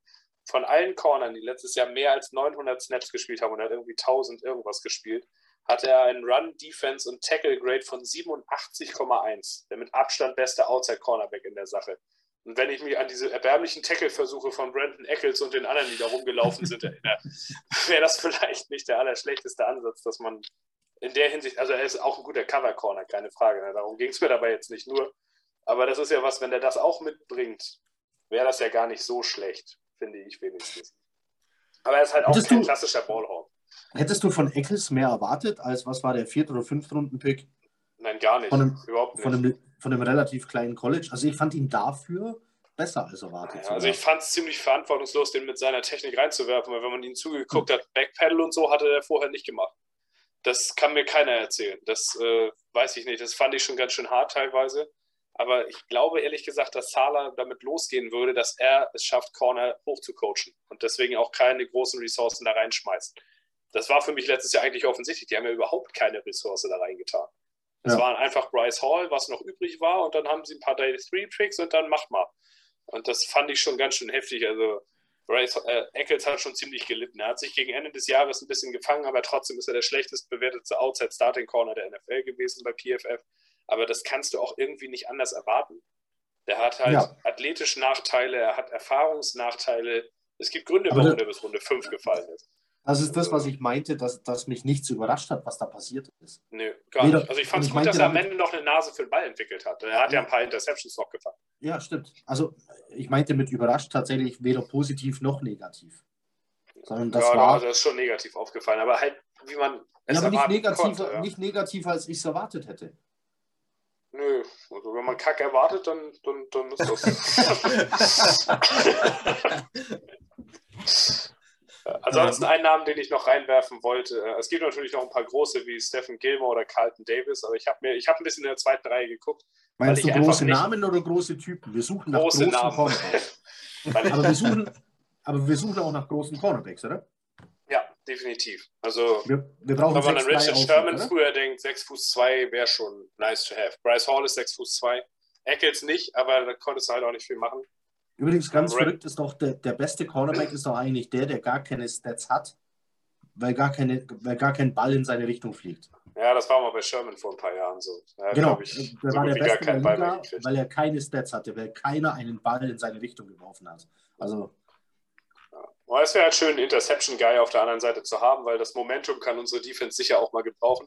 von allen Cornern, die letztes Jahr mehr als 900 Snaps gespielt haben und hat irgendwie 1000 irgendwas gespielt, hatte er einen Run, Defense und Tackle Grade von 87,1. Der mit Abstand beste Outside Cornerback in der Sache. Und wenn ich mich an diese erbärmlichen Tackle-Versuche von Brandon Eccles und den anderen, die da rumgelaufen sind, erinnere, wäre das vielleicht nicht der allerschlechteste Ansatz, dass man in der Hinsicht, also er ist auch ein guter Cover-Corner, keine Frage. Ne? Darum ging es mir dabei jetzt nicht nur. Aber das ist ja was, wenn der das auch mitbringt, wäre das ja gar nicht so schlecht, finde ich wenigstens. Aber er ist halt auch Hattest kein klassischer Ballhawk. Hättest du von Eccles mehr erwartet, als was war der vierte oder fünfte Runden-Pick? Nein, gar nicht. Von einem, Überhaupt nicht. Von einem, von einem relativ kleinen College. Also ich fand ihn dafür besser als erwartet. Ja, also ich fand es ziemlich verantwortungslos, den mit seiner Technik reinzuwerfen, weil wenn man ihn zugeguckt hm. hat, Backpedal und so, hatte er vorher nicht gemacht. Das kann mir keiner erzählen. Das äh, weiß ich nicht. Das fand ich schon ganz schön hart teilweise. Aber ich glaube ehrlich gesagt, dass Sala damit losgehen würde, dass er es schafft, Corner hoch zu coachen und deswegen auch keine großen Ressourcen da reinschmeißt. Das war für mich letztes Jahr eigentlich offensichtlich. Die haben ja überhaupt keine Ressource da reingetan. Es ja. waren einfach Bryce Hall, was noch übrig war, und dann haben sie ein paar Day 3 Tricks und dann mach mal. Und das fand ich schon ganz schön heftig. Also Bryce äh, Eccles hat schon ziemlich gelitten. Er hat sich gegen Ende des Jahres ein bisschen gefangen, aber trotzdem ist er der schlechtest bewertete Outside Starting Corner der NFL gewesen bei PFF. Aber das kannst du auch irgendwie nicht anders erwarten. Der hat halt ja. athletische Nachteile, er hat Erfahrungsnachteile. Es gibt Gründe, warum der bis Runde 5 gefallen ist. Das ist das, was ich meinte, dass, dass mich nichts überrascht hat, was da passiert ist. Nö, gar Weder, nicht. Also ich fand es gut, dass er am Ende noch eine Nase für den Ball entwickelt hat. Er hat ja, ein paar Interceptions noch gefangen. Ja, stimmt. Also ich meinte mit überrascht tatsächlich weder positiv noch negativ. Sondern das ja, war. Also das ist schon negativ aufgefallen, aber halt, wie man es ja, aber nicht negativer, konnte, ja. nicht negativer, als ich es erwartet hätte. Nö, also wenn man Kack erwartet, dann, dann, dann ist das. Ansonsten ein Namen, den ich noch reinwerfen wollte. Äh, es gibt natürlich noch ein paar große wie Stephen Gilmore oder Carlton Davis, aber ich habe mir, ich habe ein bisschen in der zweiten Reihe geguckt. Meinst du große Namen oder große Typen? Wir suchen nach große großen Namen. Cornerbacks. aber, wir suchen, aber wir suchen auch nach großen Cornerbacks, oder? Ja, definitiv. Also, wir, wir brauchen wenn man an Richard Sherman oder? früher denkt, 6 Fuß 2 wäre schon nice to have. Bryce Hall ist 6 Fuß 2. Eckels nicht, aber da konntest du halt auch nicht viel machen. Übrigens ganz Red. verrückt ist doch, der, der beste Cornerback ist doch eigentlich der, der gar keine Stats hat, weil gar, keine, weil gar kein Ball in seine Richtung fliegt. Ja, das war mal bei Sherman vor ein paar Jahren so. Ja, genau, ich, der so war der Beste der Liga, weil er keine Stats hatte, weil keiner einen Ball in seine Richtung geworfen hat. Also ja. Es wäre halt schön, einen Interception-Guy auf der anderen Seite zu haben, weil das Momentum kann unsere Defense sicher auch mal gebrauchen.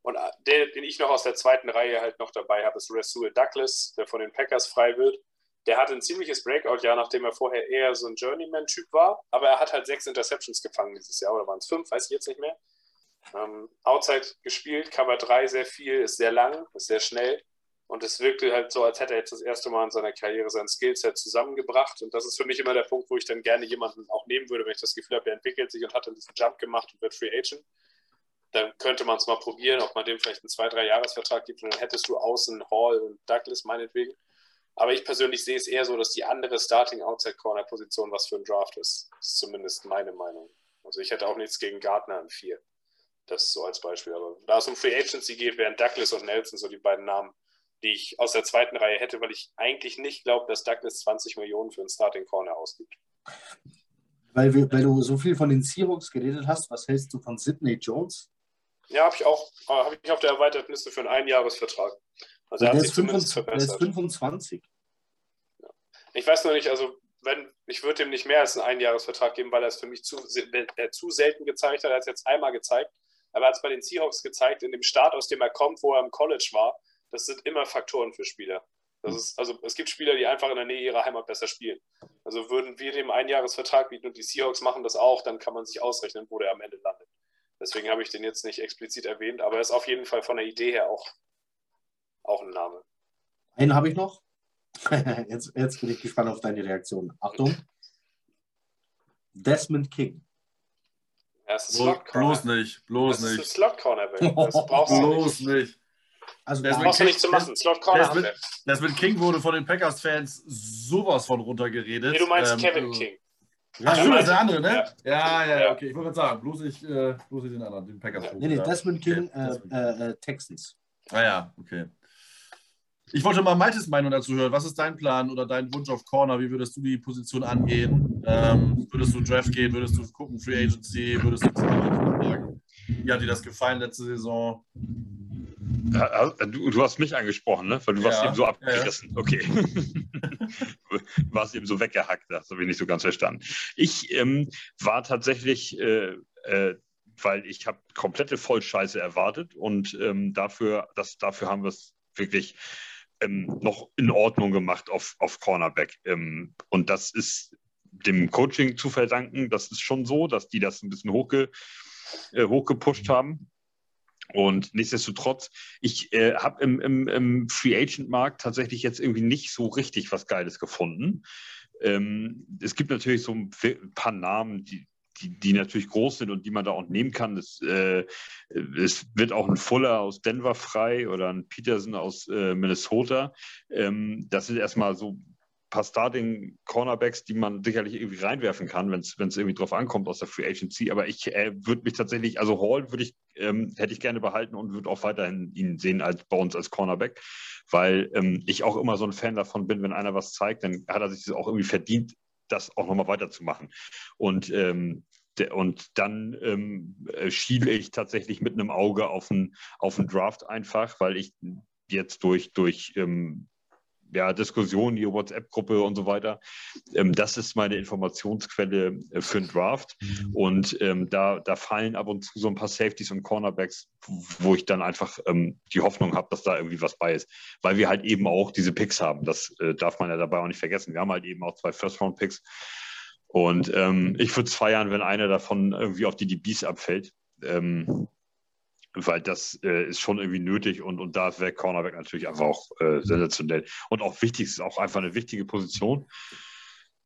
Und äh, der, den ich noch aus der zweiten Reihe halt noch dabei habe, ist Rasul Douglas, der von den Packers frei wird. Der hatte ein ziemliches Breakout-Jahr, nachdem er vorher eher so ein Journeyman-Typ war. Aber er hat halt sechs Interceptions gefangen dieses Jahr, oder waren es fünf, weiß ich jetzt nicht mehr. Ähm, Outside gespielt, Cover 3 sehr viel, ist sehr lang, ist sehr schnell. Und es wirkte halt so, als hätte er jetzt das erste Mal in seiner Karriere sein Skillset zusammengebracht. Und das ist für mich immer der Punkt, wo ich dann gerne jemanden auch nehmen würde, wenn ich das Gefühl habe, er entwickelt sich und hat dann diesen Jump gemacht und wird Free Agent. Dann könnte man es mal probieren, ob man dem vielleicht einen zwei, drei Jahresvertrag gibt und dann hättest du außen Hall und Douglas meinetwegen. Aber ich persönlich sehe es eher so, dass die andere Starting Outside Corner Position was für ein Draft ist. Das ist zumindest meine Meinung. Also ich hätte auch nichts gegen Gardner in vier. Das so als Beispiel. Aber da es um Free Agency geht, wären Douglas und Nelson so die beiden Namen, die ich aus der zweiten Reihe hätte, weil ich eigentlich nicht glaube, dass Douglas 20 Millionen für einen Starting Corner ausgibt. Weil, wir, weil du so viel von den Seahawks geredet hast, was hältst du von Sidney Jones? Ja, habe ich auch. Äh, habe ich auf der erweiterten Liste für einen Einjahresvertrag. Also er hat sich zumindest verbessert. Er ist 25. Ja. Ich weiß noch nicht, also wenn, ich würde ihm nicht mehr als einen Einjahresvertrag geben, weil er es für mich zu, äh, zu selten gezeigt hat. Er hat es jetzt einmal gezeigt. Aber er hat es bei den Seahawks gezeigt, in dem Start, aus dem er kommt, wo er im College war. Das sind immer Faktoren für Spieler. Das ist, also es gibt Spieler, die einfach in der Nähe ihrer Heimat besser spielen. Also würden wir dem Einjahresvertrag bieten und die Seahawks machen das auch, dann kann man sich ausrechnen, wo der am Ende landet. Deswegen habe ich den jetzt nicht explizit erwähnt, aber er ist auf jeden Fall von der Idee her auch auch ein Name. Einen habe ich noch. jetzt, jetzt bin ich gespannt auf deine Reaktion. Achtung. Desmond King. Ja, ist Slot bloß nicht, bloß das nicht. Ist Slot Cornerback. Das brauchst bloß du nicht. Also das brauchst du nicht zu machen. Slot Corner Desmond, Desmond King wurde von den Packers-Fans sowas von runtergeredet. Nee, du meinst ähm, Kevin also, King. Ja, stimmt, das ist der andere, ne? Ja, ja, ja, okay. Ich wollte gerade sagen, bloß nicht, äh, bloß nicht den anderen, den Packers. Nee, nee, Desmond King, okay. äh, äh, Texans. Ah ja, okay. Ich wollte mal Maltes Meinung dazu hören. Was ist dein Plan oder dein Wunsch auf Corner? Wie würdest du die Position angehen? Ähm, würdest du Draft gehen? Würdest du gucken, Free Agency? Würdest du sagen? Wie hat dir das gefallen letzte Saison? Du, du, hast mich angesprochen, ne? Weil du ja, warst eben so abgerissen. Ja. Okay. du warst eben so weggehackt, das habe ich nicht so ganz verstanden. Ich ähm, war tatsächlich, äh, äh, weil ich habe komplette Vollscheiße erwartet und ähm, dafür, das, dafür haben wir es wirklich ähm, noch in Ordnung gemacht auf, auf Cornerback. Ähm, und das ist dem Coaching zu verdanken. Das ist schon so, dass die das ein bisschen hochge, äh, hochgepusht haben. Und nichtsdestotrotz, ich äh, habe im, im, im, Free Agent Markt tatsächlich jetzt irgendwie nicht so richtig was Geiles gefunden. Ähm, es gibt natürlich so ein paar Namen, die, die, die natürlich groß sind und die man da auch nehmen kann. Es, äh, es wird auch ein Fuller aus Denver frei oder ein Peterson aus äh, Minnesota. Ähm, das sind erstmal so paar Starting-Cornerbacks, die man sicherlich irgendwie reinwerfen kann, wenn es irgendwie drauf ankommt aus der Free Agency. Aber ich äh, würde mich tatsächlich, also Hall würde ich, ähm, hätte ich gerne behalten und würde auch weiterhin ihn sehen als bei uns als Cornerback, weil ähm, ich auch immer so ein Fan davon bin, wenn einer was zeigt, dann hat er sich das auch irgendwie verdient, das auch nochmal weiterzumachen. Und ähm, und dann ähm, äh, schiele ich tatsächlich mit einem Auge auf einen auf Draft einfach, weil ich jetzt durch, durch ähm, ja, Diskussionen, die WhatsApp-Gruppe und so weiter. Ähm, das ist meine Informationsquelle äh, für einen Draft. Mhm. Und ähm, da, da fallen ab und zu so ein paar Safeties und Cornerbacks, wo ich dann einfach ähm, die Hoffnung habe, dass da irgendwie was bei ist. Weil wir halt eben auch diese Picks haben. Das äh, darf man ja dabei auch nicht vergessen. Wir haben halt eben auch zwei First-Round-Picks. Und ähm, ich würde es feiern, wenn einer davon irgendwie auf die DBs abfällt. Ähm, weil das äh, ist schon irgendwie nötig und, und da wäre Cornerback natürlich einfach auch äh, sensationell. Und auch wichtig, ist auch einfach eine wichtige Position.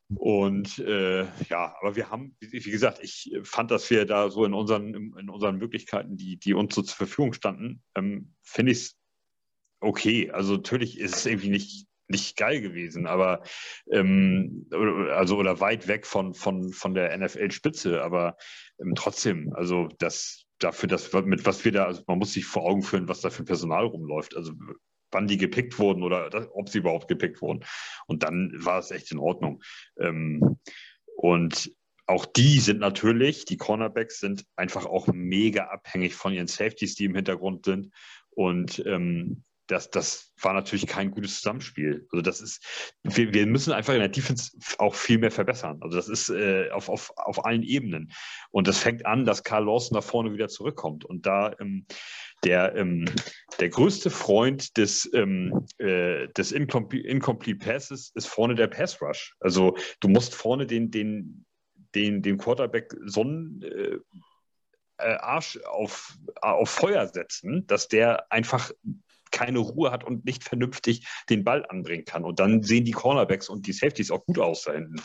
Und äh, ja, aber wir haben, wie, wie, gesagt, ich fand, dass wir da so in unseren, in unseren Möglichkeiten, die, die uns so zur Verfügung standen, ähm, finde ich es okay. Also natürlich ist es irgendwie nicht, nicht geil gewesen, aber ähm, also oder weit weg von, von, von der NFL-Spitze, aber ähm, trotzdem, also das dafür, dass mit was wir da, also man muss sich vor Augen führen, was da für Personal rumläuft. Also wann die gepickt wurden oder das, ob sie überhaupt gepickt wurden. Und dann war es echt in Ordnung. Ähm, und auch die sind natürlich, die Cornerbacks sind einfach auch mega abhängig von ihren Safeties, die im Hintergrund sind. Und ähm, das, das war natürlich kein gutes Zusammenspiel. Also das ist, wir, wir müssen einfach in der Defense auch viel mehr verbessern. Also das ist äh, auf, auf, auf allen Ebenen. Und das fängt an, dass Carl Lawson da vorne wieder zurückkommt. Und da ähm, der, ähm, der größte Freund des, ähm, äh, des Incomplete, Incomplete Passes ist vorne der Pass Rush. Also du musst vorne den, den, den, den Quarterback so einen äh, äh Arsch auf, auf Feuer setzen, dass der einfach keine Ruhe hat und nicht vernünftig den Ball anbringen kann. Und dann sehen die Cornerbacks und die Safeties auch gut aus da hinten.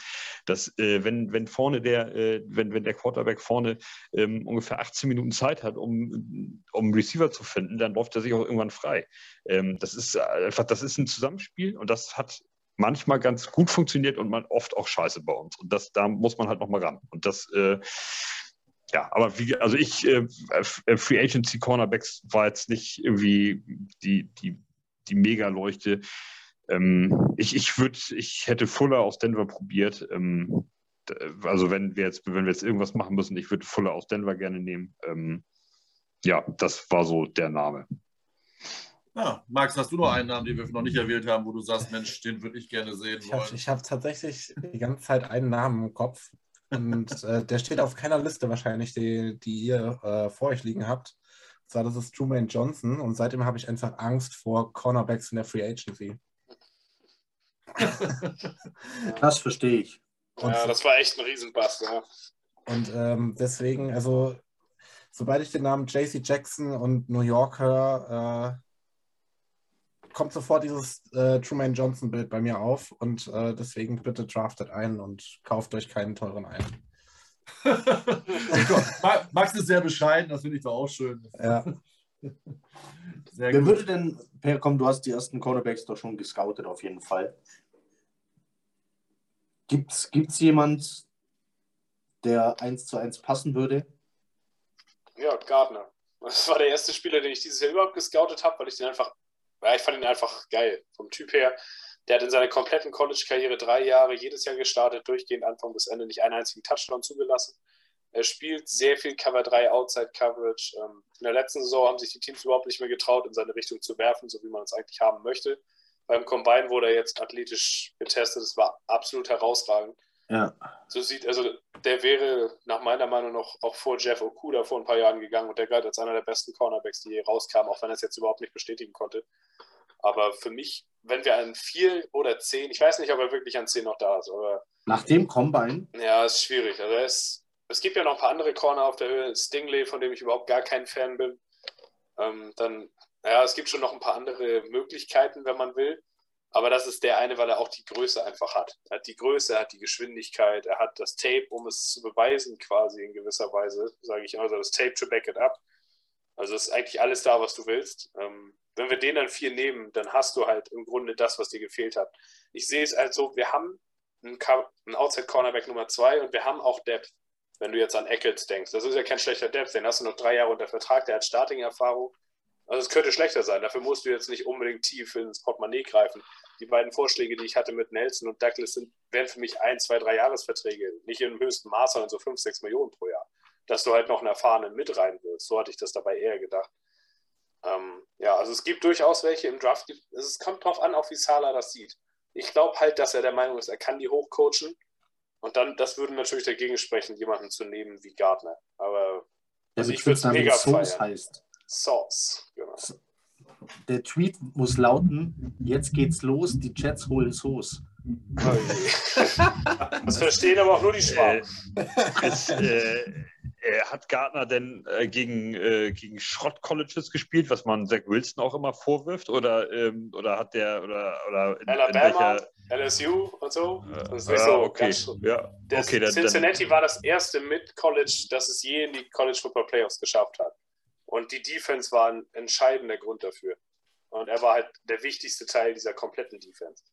Das, äh, wenn, wenn vorne der, äh, wenn, wenn der Quarterback vorne ähm, ungefähr 18 Minuten Zeit hat, um, um Receiver zu finden, dann läuft er sich auch irgendwann frei. Ähm, das ist einfach, das ist ein Zusammenspiel und das hat manchmal ganz gut funktioniert und man oft auch scheiße bei uns. Und das, da muss man halt nochmal ran. Und das äh, ja, aber wie, also ich, äh, äh, Free Agency Cornerbacks war jetzt nicht irgendwie die, die, die Mega-Leuchte. Ähm, ich, ich würde, ich hätte Fuller aus Denver probiert. Ähm, also wenn wir jetzt, wenn wir jetzt irgendwas machen müssen, ich würde Fuller aus Denver gerne nehmen. Ähm, ja, das war so der Name. Ja, Max, hast du noch einen Namen, den wir noch nicht erwähnt haben, wo du sagst, Mensch, den würde ich gerne sehen ich wollen? ich habe tatsächlich die ganze Zeit einen Namen im Kopf. Und äh, der steht auf keiner Liste wahrscheinlich, die, die ihr äh, vor euch liegen habt. Und zwar, das ist Truman Johnson. Und seitdem habe ich einfach Angst vor Cornerbacks in der Free Agency. das verstehe ich. Und, ja, das war echt ein Riesenbass. Ja. Und ähm, deswegen, also, sobald ich den Namen JC Jackson und New York höre, äh, kommt sofort dieses äh, Truman Johnson-Bild bei mir auf und äh, deswegen bitte draftet ein und kauft euch keinen teuren ein. Max ist sehr bescheiden, das finde ich doch auch schön. Ja. Sehr Wer würde denn, Per, komm, du hast die ersten Cornerbacks doch schon gescoutet auf jeden Fall. Gibt es jemand, der eins zu eins passen würde? Ja, Gardner. Das war der erste Spieler, den ich dieses Jahr überhaupt gescoutet habe, weil ich den einfach ja, ich fand ihn einfach geil vom Typ her. Der hat in seiner kompletten College-Karriere drei Jahre jedes Jahr gestartet, durchgehend Anfang bis Ende nicht einen einzigen Touchdown zugelassen. Er spielt sehr viel Cover 3 Outside Coverage. Ähm, in der letzten Saison haben sich die Teams überhaupt nicht mehr getraut, in seine Richtung zu werfen, so wie man es eigentlich haben möchte. Beim Combine wurde er jetzt athletisch getestet. Das war absolut herausragend. Ja. So sieht, also der wäre nach meiner Meinung noch auch vor Jeff Okuda vor ein paar Jahren gegangen und der galt als einer der besten Cornerbacks, die hier rauskamen, auch wenn er es jetzt überhaupt nicht bestätigen konnte. Aber für mich, wenn wir an vier oder zehn, ich weiß nicht, ob er wirklich an zehn noch da ist, aber. Nach dem Combine? Ja, ist schwierig. Also es, es gibt ja noch ein paar andere Corner auf der Höhe. Stingley, von dem ich überhaupt gar kein Fan bin. Ähm, dann, ja, es gibt schon noch ein paar andere Möglichkeiten, wenn man will. Aber das ist der eine, weil er auch die Größe einfach hat. Er hat die Größe, er hat die Geschwindigkeit, er hat das Tape, um es zu beweisen, quasi in gewisser Weise, sage ich also das Tape to back it up. Also ist eigentlich alles da, was du willst. Ähm, wenn wir den dann vier nehmen, dann hast du halt im Grunde das, was dir gefehlt hat. Ich sehe es halt so, wir haben einen, einen Outside Cornerback Nummer zwei und wir haben auch Depth. Wenn du jetzt an Eccles denkst, das ist ja kein schlechter Depth, den hast du noch drei Jahre unter Vertrag, der hat Starting-Erfahrung. Also es könnte schlechter sein. Dafür musst du jetzt nicht unbedingt tief ins Portemonnaie greifen. Die beiden Vorschläge, die ich hatte mit Nelson und Douglas, sind, wären für mich ein, zwei, drei Jahresverträge. Nicht im höchsten Maß, sondern so fünf, sechs Millionen pro Jahr. Dass du halt noch einen Erfahrenen mit rein willst. So hatte ich das dabei eher gedacht. Ähm, ja, also es gibt durchaus welche im Draft. Es kommt darauf an, auch wie Sala das sieht. Ich glaube halt, dass er der Meinung ist, er kann die hochcoachen. Und dann, das würde natürlich dagegen sprechen, jemanden zu nehmen wie Gardner. Aber also ich würde es mega feiern. heißt. Sauce, genau. Der Tweet muss lauten: Jetzt geht's los, die Jets holen Sauce. das verstehen aber auch nur die Schwaben. Äh, es, äh, äh, hat Gardner denn äh, gegen, äh, gegen Schrott-Colleges gespielt, was man Zach Wilson auch immer vorwirft? Oder, ähm, oder hat der oder, oder in, Alabama, in welcher... LSU und so? Das ist nicht so okay. ganz ja. okay, dann, Cincinnati dann... war das erste mit College, das es je in die College Football Playoffs geschafft hat. Und die Defense war ein entscheidender Grund dafür. Und er war halt der wichtigste Teil dieser kompletten Defense.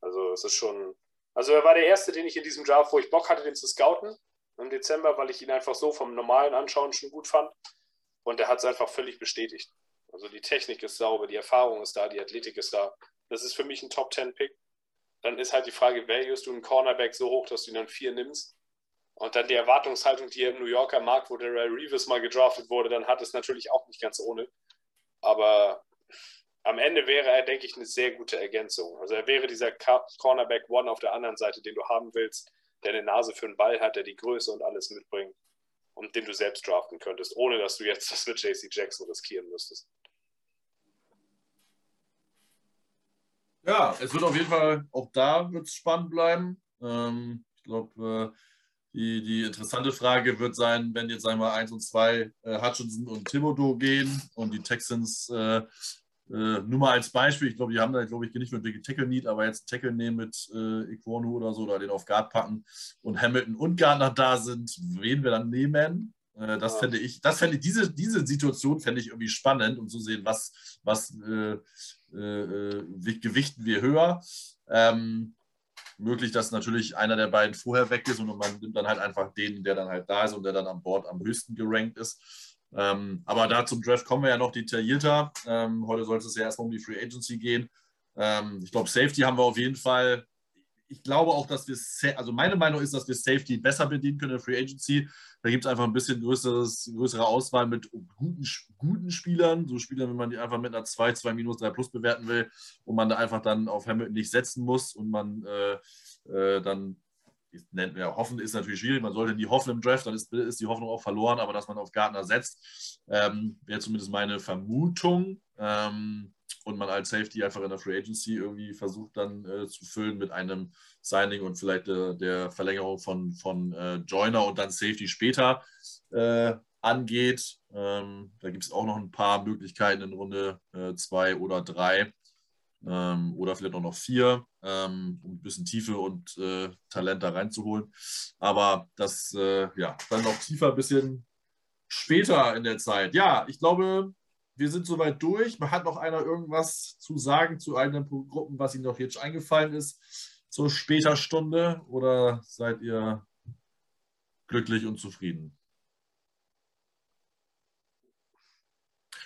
Also es ist schon. Also er war der erste, den ich in diesem Draft, wo ich Bock hatte, den zu scouten im Dezember, weil ich ihn einfach so vom normalen Anschauen schon gut fand. Und er hat es einfach völlig bestätigt. Also die Technik ist sauber, die Erfahrung ist da, die Athletik ist da. Das ist für mich ein Top 10 Pick. Dann ist halt die Frage, valuest du einen Cornerback so hoch, dass du ihn dann vier nimmst? Und dann die Erwartungshaltung, die er im New Yorker Markt, wo der Ray Reeves mal gedraftet wurde, dann hat es natürlich auch nicht ganz ohne. Aber am Ende wäre er, denke ich, eine sehr gute Ergänzung. Also er wäre dieser Cornerback One auf der anderen Seite, den du haben willst, der eine Nase für den Ball hat, der die Größe und alles mitbringt und den du selbst draften könntest, ohne dass du jetzt das mit JC Jackson riskieren müsstest. Ja, es wird auf jeden Fall, auch da wird es spannend bleiben. Ähm, ich glaube, äh, die, die interessante Frage wird sein, wenn jetzt wir 1 und 2 äh, Hutchinson und Thibodeau gehen und die Texans äh, äh, nur mal als Beispiel, ich glaube, die haben da, glaube ich, nicht mit wirklich Tackle Need, aber jetzt Tackle nehmen mit äh, Iquonu oder so oder den auf Guard packen und Hamilton und Gardner da sind, wen wir dann nehmen. Äh, das ja. fände ich, das fände ich, diese, diese Situation fände ich irgendwie spannend, um zu sehen, was, was äh, äh, äh gewichten wir höher. Ähm, möglich, dass natürlich einer der beiden vorher weg ist und man nimmt dann halt einfach den, der dann halt da ist und der dann an Bord am höchsten gerankt ist. Ähm, aber da zum Draft kommen wir ja noch detaillierter. Ähm, heute sollte es ja erstmal um die Free Agency gehen. Ähm, ich glaube, Safety haben wir auf jeden Fall. Ich glaube auch, dass wir, also meine Meinung ist, dass wir Safety besser bedienen können in der Free Agency. Da gibt es einfach ein bisschen größeres, größere Auswahl mit guten, guten Spielern, so Spielern, wenn man die einfach mit einer 2, 2 minus 3 plus bewerten will und man da einfach dann auf Hamilton nicht setzen muss und man äh, äh, dann nennt ja, hoffen ist natürlich schwierig, man sollte nie hoffen im Draft, dann ist, ist die Hoffnung auch verloren, aber dass man auf Gardner setzt, ähm, wäre zumindest meine Vermutung. Ähm, und man als Safety einfach in der Free Agency irgendwie versucht dann äh, zu füllen mit einem Signing und vielleicht äh, der Verlängerung von, von äh, Joiner und dann Safety später äh, angeht. Ähm, da gibt es auch noch ein paar Möglichkeiten in Runde 2 äh, oder 3 ähm, oder vielleicht auch noch vier, ähm, um ein bisschen Tiefe und äh, Talent da reinzuholen. Aber das, ja, dann noch tiefer, ein bisschen später in der Zeit. Ja, ich glaube, wir sind soweit durch. Hat noch einer irgendwas zu sagen zu einem Gruppen, was Ihnen noch jetzt eingefallen ist zur später Stunde? Oder seid ihr glücklich und zufrieden?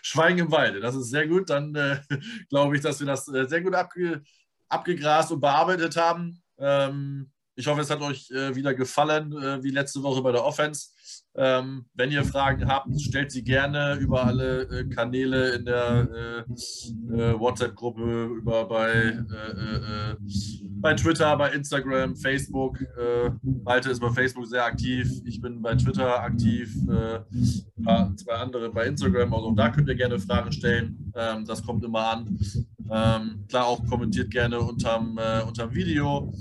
Schweigen im Walde. Das ist sehr gut. Dann äh, glaube ich, dass wir das äh, sehr gut abge abgegrast und bearbeitet haben. Ähm, ich hoffe, es hat euch äh, wieder gefallen, äh, wie letzte Woche bei der Offense. Ähm, wenn ihr Fragen habt, stellt sie gerne über alle äh, Kanäle in der äh, äh, WhatsApp-Gruppe, über bei, äh, bei Twitter, bei Instagram, Facebook. Malte ist bei Facebook sehr aktiv. Ich bin bei Twitter aktiv. zwei andere bei Instagram. Also da könnt ihr gerne Fragen stellen. Ähm, das kommt immer an. Ähm, klar, auch kommentiert gerne unterm, äh, unterm Video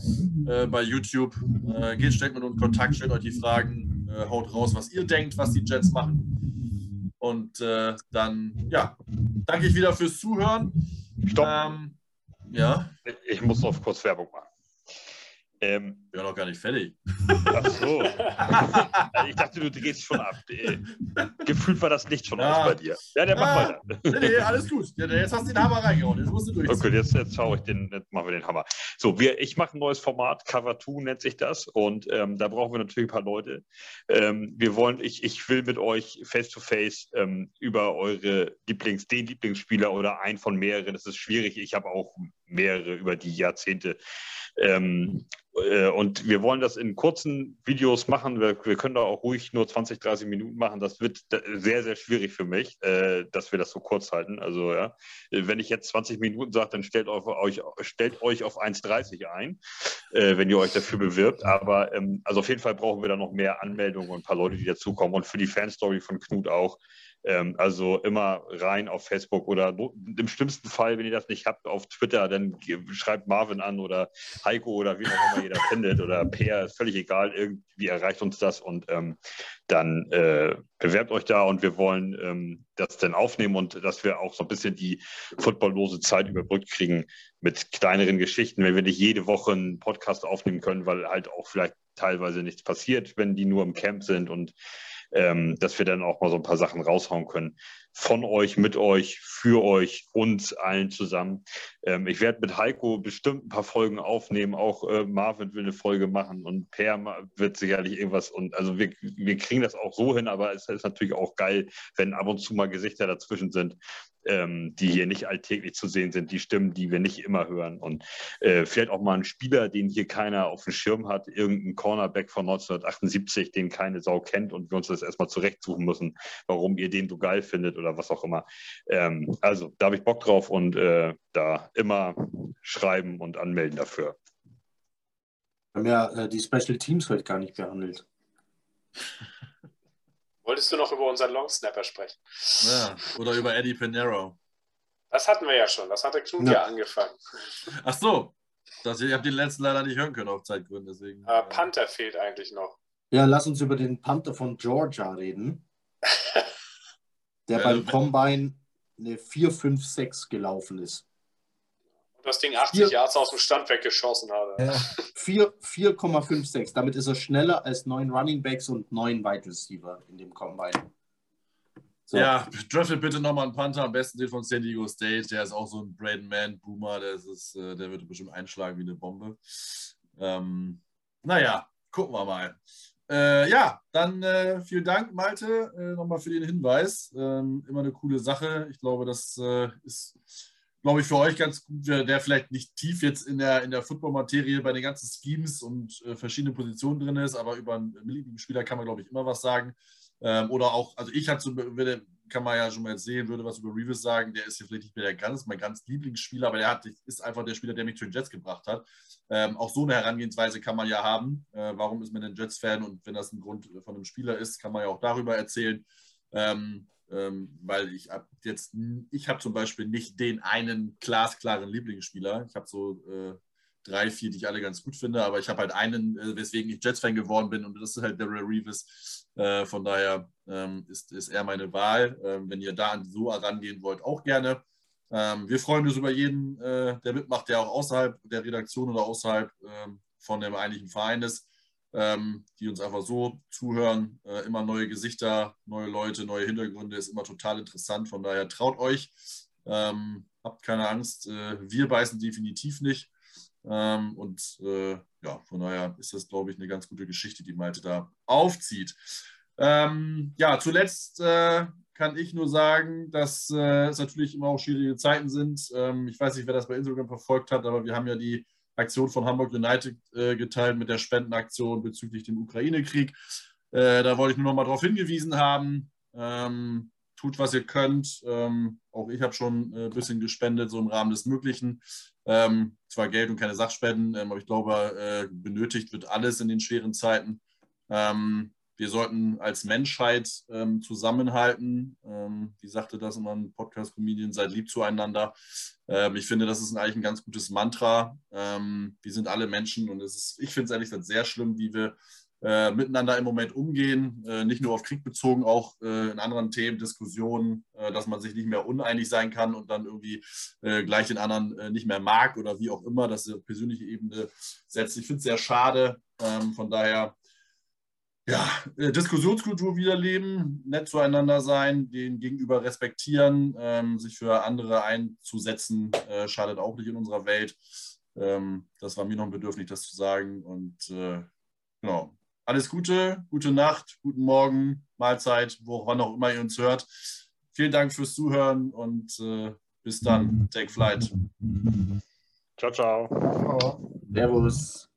äh, bei YouTube. Äh, geht, stellt mit uns in Kontakt, stellt euch die Fragen, äh, haut raus, was ihr denkt, was die Jets machen. Und äh, dann, ja, danke ich wieder fürs Zuhören. Stopp. Ähm, ja. Ich muss noch kurz Werbung machen. Ähm, bin noch gar nicht fertig. Ach so. ich dachte, du drehst schon ab. Gefühlt war das nicht schon ja. aus bei dir. Ja, der macht weiter. Nee, nee, alles gut. Jetzt hast du den Hammer reingehauen. Jetzt musst du durch. Okay, jetzt, jetzt ich den, jetzt machen wir den Hammer. So, wir, ich mache ein neues Format, Cover 2 nennt sich das. Und ähm, da brauchen wir natürlich ein paar Leute. Ähm, wir wollen, ich, ich will mit euch face to face ähm, über eure Lieblings, den Lieblingsspieler oder einen von mehreren. Das ist schwierig. Ich habe auch mehrere über die Jahrzehnte. Ähm, äh, und wir wollen das in kurzen Videos machen. Wir, wir, können da auch ruhig nur 20, 30 Minuten machen. Das wird sehr, sehr schwierig für mich, äh, dass wir das so kurz halten. Also ja, wenn ich jetzt 20 Minuten sage, dann stellt euch, stellt euch auf 1,30 ein, äh, wenn ihr euch dafür bewirbt. Aber ähm, also auf jeden Fall brauchen wir da noch mehr Anmeldungen und ein paar Leute, die dazukommen. Und für die Fanstory von Knut auch. Ähm, also immer rein auf Facebook oder im schlimmsten Fall, wenn ihr das nicht habt, auf Twitter, dann schreibt Marvin an oder Heiko oder wie auch immer da findet oder Peer, ist völlig egal, irgendwie erreicht uns das und ähm, dann äh, bewerbt euch da und wir wollen ähm, das dann aufnehmen und dass wir auch so ein bisschen die footballlose Zeit überbrückt kriegen mit kleineren Geschichten, wenn wir nicht jede Woche einen Podcast aufnehmen können, weil halt auch vielleicht teilweise nichts passiert, wenn die nur im Camp sind und ähm, dass wir dann auch mal so ein paar Sachen raushauen können. Von euch, mit euch, für euch, uns allen zusammen. Ähm, ich werde mit Heiko bestimmt ein paar Folgen aufnehmen. Auch äh, Marvin will eine Folge machen und Per wird sicherlich irgendwas. Und also wir, wir kriegen das auch so hin, aber es ist natürlich auch geil, wenn ab und zu mal Gesichter dazwischen sind, ähm, die hier nicht alltäglich zu sehen sind, die Stimmen, die wir nicht immer hören. Und äh, vielleicht auch mal ein Spieler, den hier keiner auf dem Schirm hat, irgendein Cornerback von 1978, den keine Sau kennt und wir uns das erstmal zurechtsuchen müssen, warum ihr den so geil findet oder was auch immer. Ähm, also da habe ich Bock drauf und äh, da immer schreiben und anmelden dafür. Wir haben ja äh, die Special Teams heute gar nicht behandelt. Wolltest du noch über unseren Longsnapper sprechen? Ja, oder über Eddie Pinero. Das hatten wir ja schon. Das hatte Knut ja, ja angefangen. Ach so. Das, ich habe den letzten leider nicht hören können auf Zeitgründen. Deswegen, äh, Panther fehlt eigentlich noch. Ja, lass uns über den Panther von Georgia reden. der beim Combine eine 4-5-6 gelaufen ist das Ding 80 Yards aus dem Stand weggeschossen hat. Ja. 4,56. Damit ist er schneller als neun Running Backs und neun Wide Receiver in dem Combine. So. Ja, draftet bitte nochmal einen Panther, am besten den von San Diego State. Der ist auch so ein Braden Man Boomer, der, ist, äh, der wird bestimmt einschlagen wie eine Bombe. Ähm, naja, gucken wir mal. Äh, ja, dann äh, vielen Dank, Malte, äh, nochmal für den Hinweis. Ähm, immer eine coole Sache. Ich glaube, das äh, ist glaube ich, für euch ganz gut, der vielleicht nicht tief jetzt in der, in der Football-Materie bei den ganzen Schemes und äh, verschiedenen Positionen drin ist, aber über einen beliebigen Spieler kann man, glaube ich, immer was sagen. Ähm, oder auch, also ich hatte, kann man ja schon mal sehen, würde was über Reeves sagen, der ist ja vielleicht nicht mehr der ganz, mein ganz Lieblingsspieler, aber der hat, ist einfach der Spieler, der mich zu den Jets gebracht hat. Ähm, auch so eine Herangehensweise kann man ja haben. Äh, warum ist man ein Jets-Fan? Und wenn das ein Grund von einem Spieler ist, kann man ja auch darüber erzählen. Ähm, weil ich ab jetzt, ich habe zum Beispiel nicht den einen glasklaren Lieblingsspieler. Ich habe so äh, drei, vier, die ich alle ganz gut finde, aber ich habe halt einen, äh, weswegen ich Jets-Fan geworden bin und das ist halt Daryl Reeves. Äh, von daher ähm, ist, ist er meine Wahl. Ähm, wenn ihr da so herangehen wollt, auch gerne. Ähm, wir freuen uns über jeden, äh, der mitmacht, der auch außerhalb der Redaktion oder außerhalb ähm, von dem eigentlichen Verein ist ähm, die uns einfach so zuhören. Äh, immer neue Gesichter, neue Leute, neue Hintergründe ist immer total interessant. Von daher traut euch, ähm, habt keine Angst. Äh, wir beißen definitiv nicht. Ähm, und äh, ja, von daher ist das, glaube ich, eine ganz gute Geschichte, die Malte da aufzieht. Ähm, ja, zuletzt äh, kann ich nur sagen, dass äh, es natürlich immer auch schwierige Zeiten sind. Ähm, ich weiß nicht, wer das bei Instagram verfolgt hat, aber wir haben ja die Aktion von Hamburg United äh, geteilt mit der Spendenaktion bezüglich dem Ukraine-Krieg. Äh, da wollte ich nur noch mal darauf hingewiesen haben. Ähm, tut, was ihr könnt. Ähm, auch ich habe schon ein äh, bisschen gespendet, so im Rahmen des Möglichen. Ähm, zwar Geld und keine Sachspenden, ähm, aber ich glaube, äh, benötigt wird alles in den schweren Zeiten. Ähm, wir sollten als Menschheit ähm, zusammenhalten. Ähm, wie sagte das immer ein Podcast-Comedian, seid lieb zueinander. Ähm, ich finde, das ist eigentlich ein ganz gutes Mantra. Ähm, wir sind alle Menschen und es ist, ich finde es ehrlich gesagt sehr schlimm, wie wir äh, miteinander im Moment umgehen, äh, nicht nur auf Krieg bezogen, auch äh, in anderen Themen, Diskussionen, äh, dass man sich nicht mehr uneinig sein kann und dann irgendwie äh, gleich den anderen äh, nicht mehr mag oder wie auch immer, dass die persönliche Ebene setzt. Ich finde es sehr schade. Ähm, von daher, ja, Diskussionskultur wiederleben, nett zueinander sein, den Gegenüber respektieren, ähm, sich für andere einzusetzen, schadet auch nicht in unserer Welt. Ähm, das war mir noch ein Bedürfnis, das zu sagen. Und genau, alles Gute, gute Nacht, guten Morgen, Mahlzeit, wo wann auch immer ihr uns hört. Vielen Dank fürs Zuhören und äh, bis dann. Take flight. Ciao, ciao. Servus.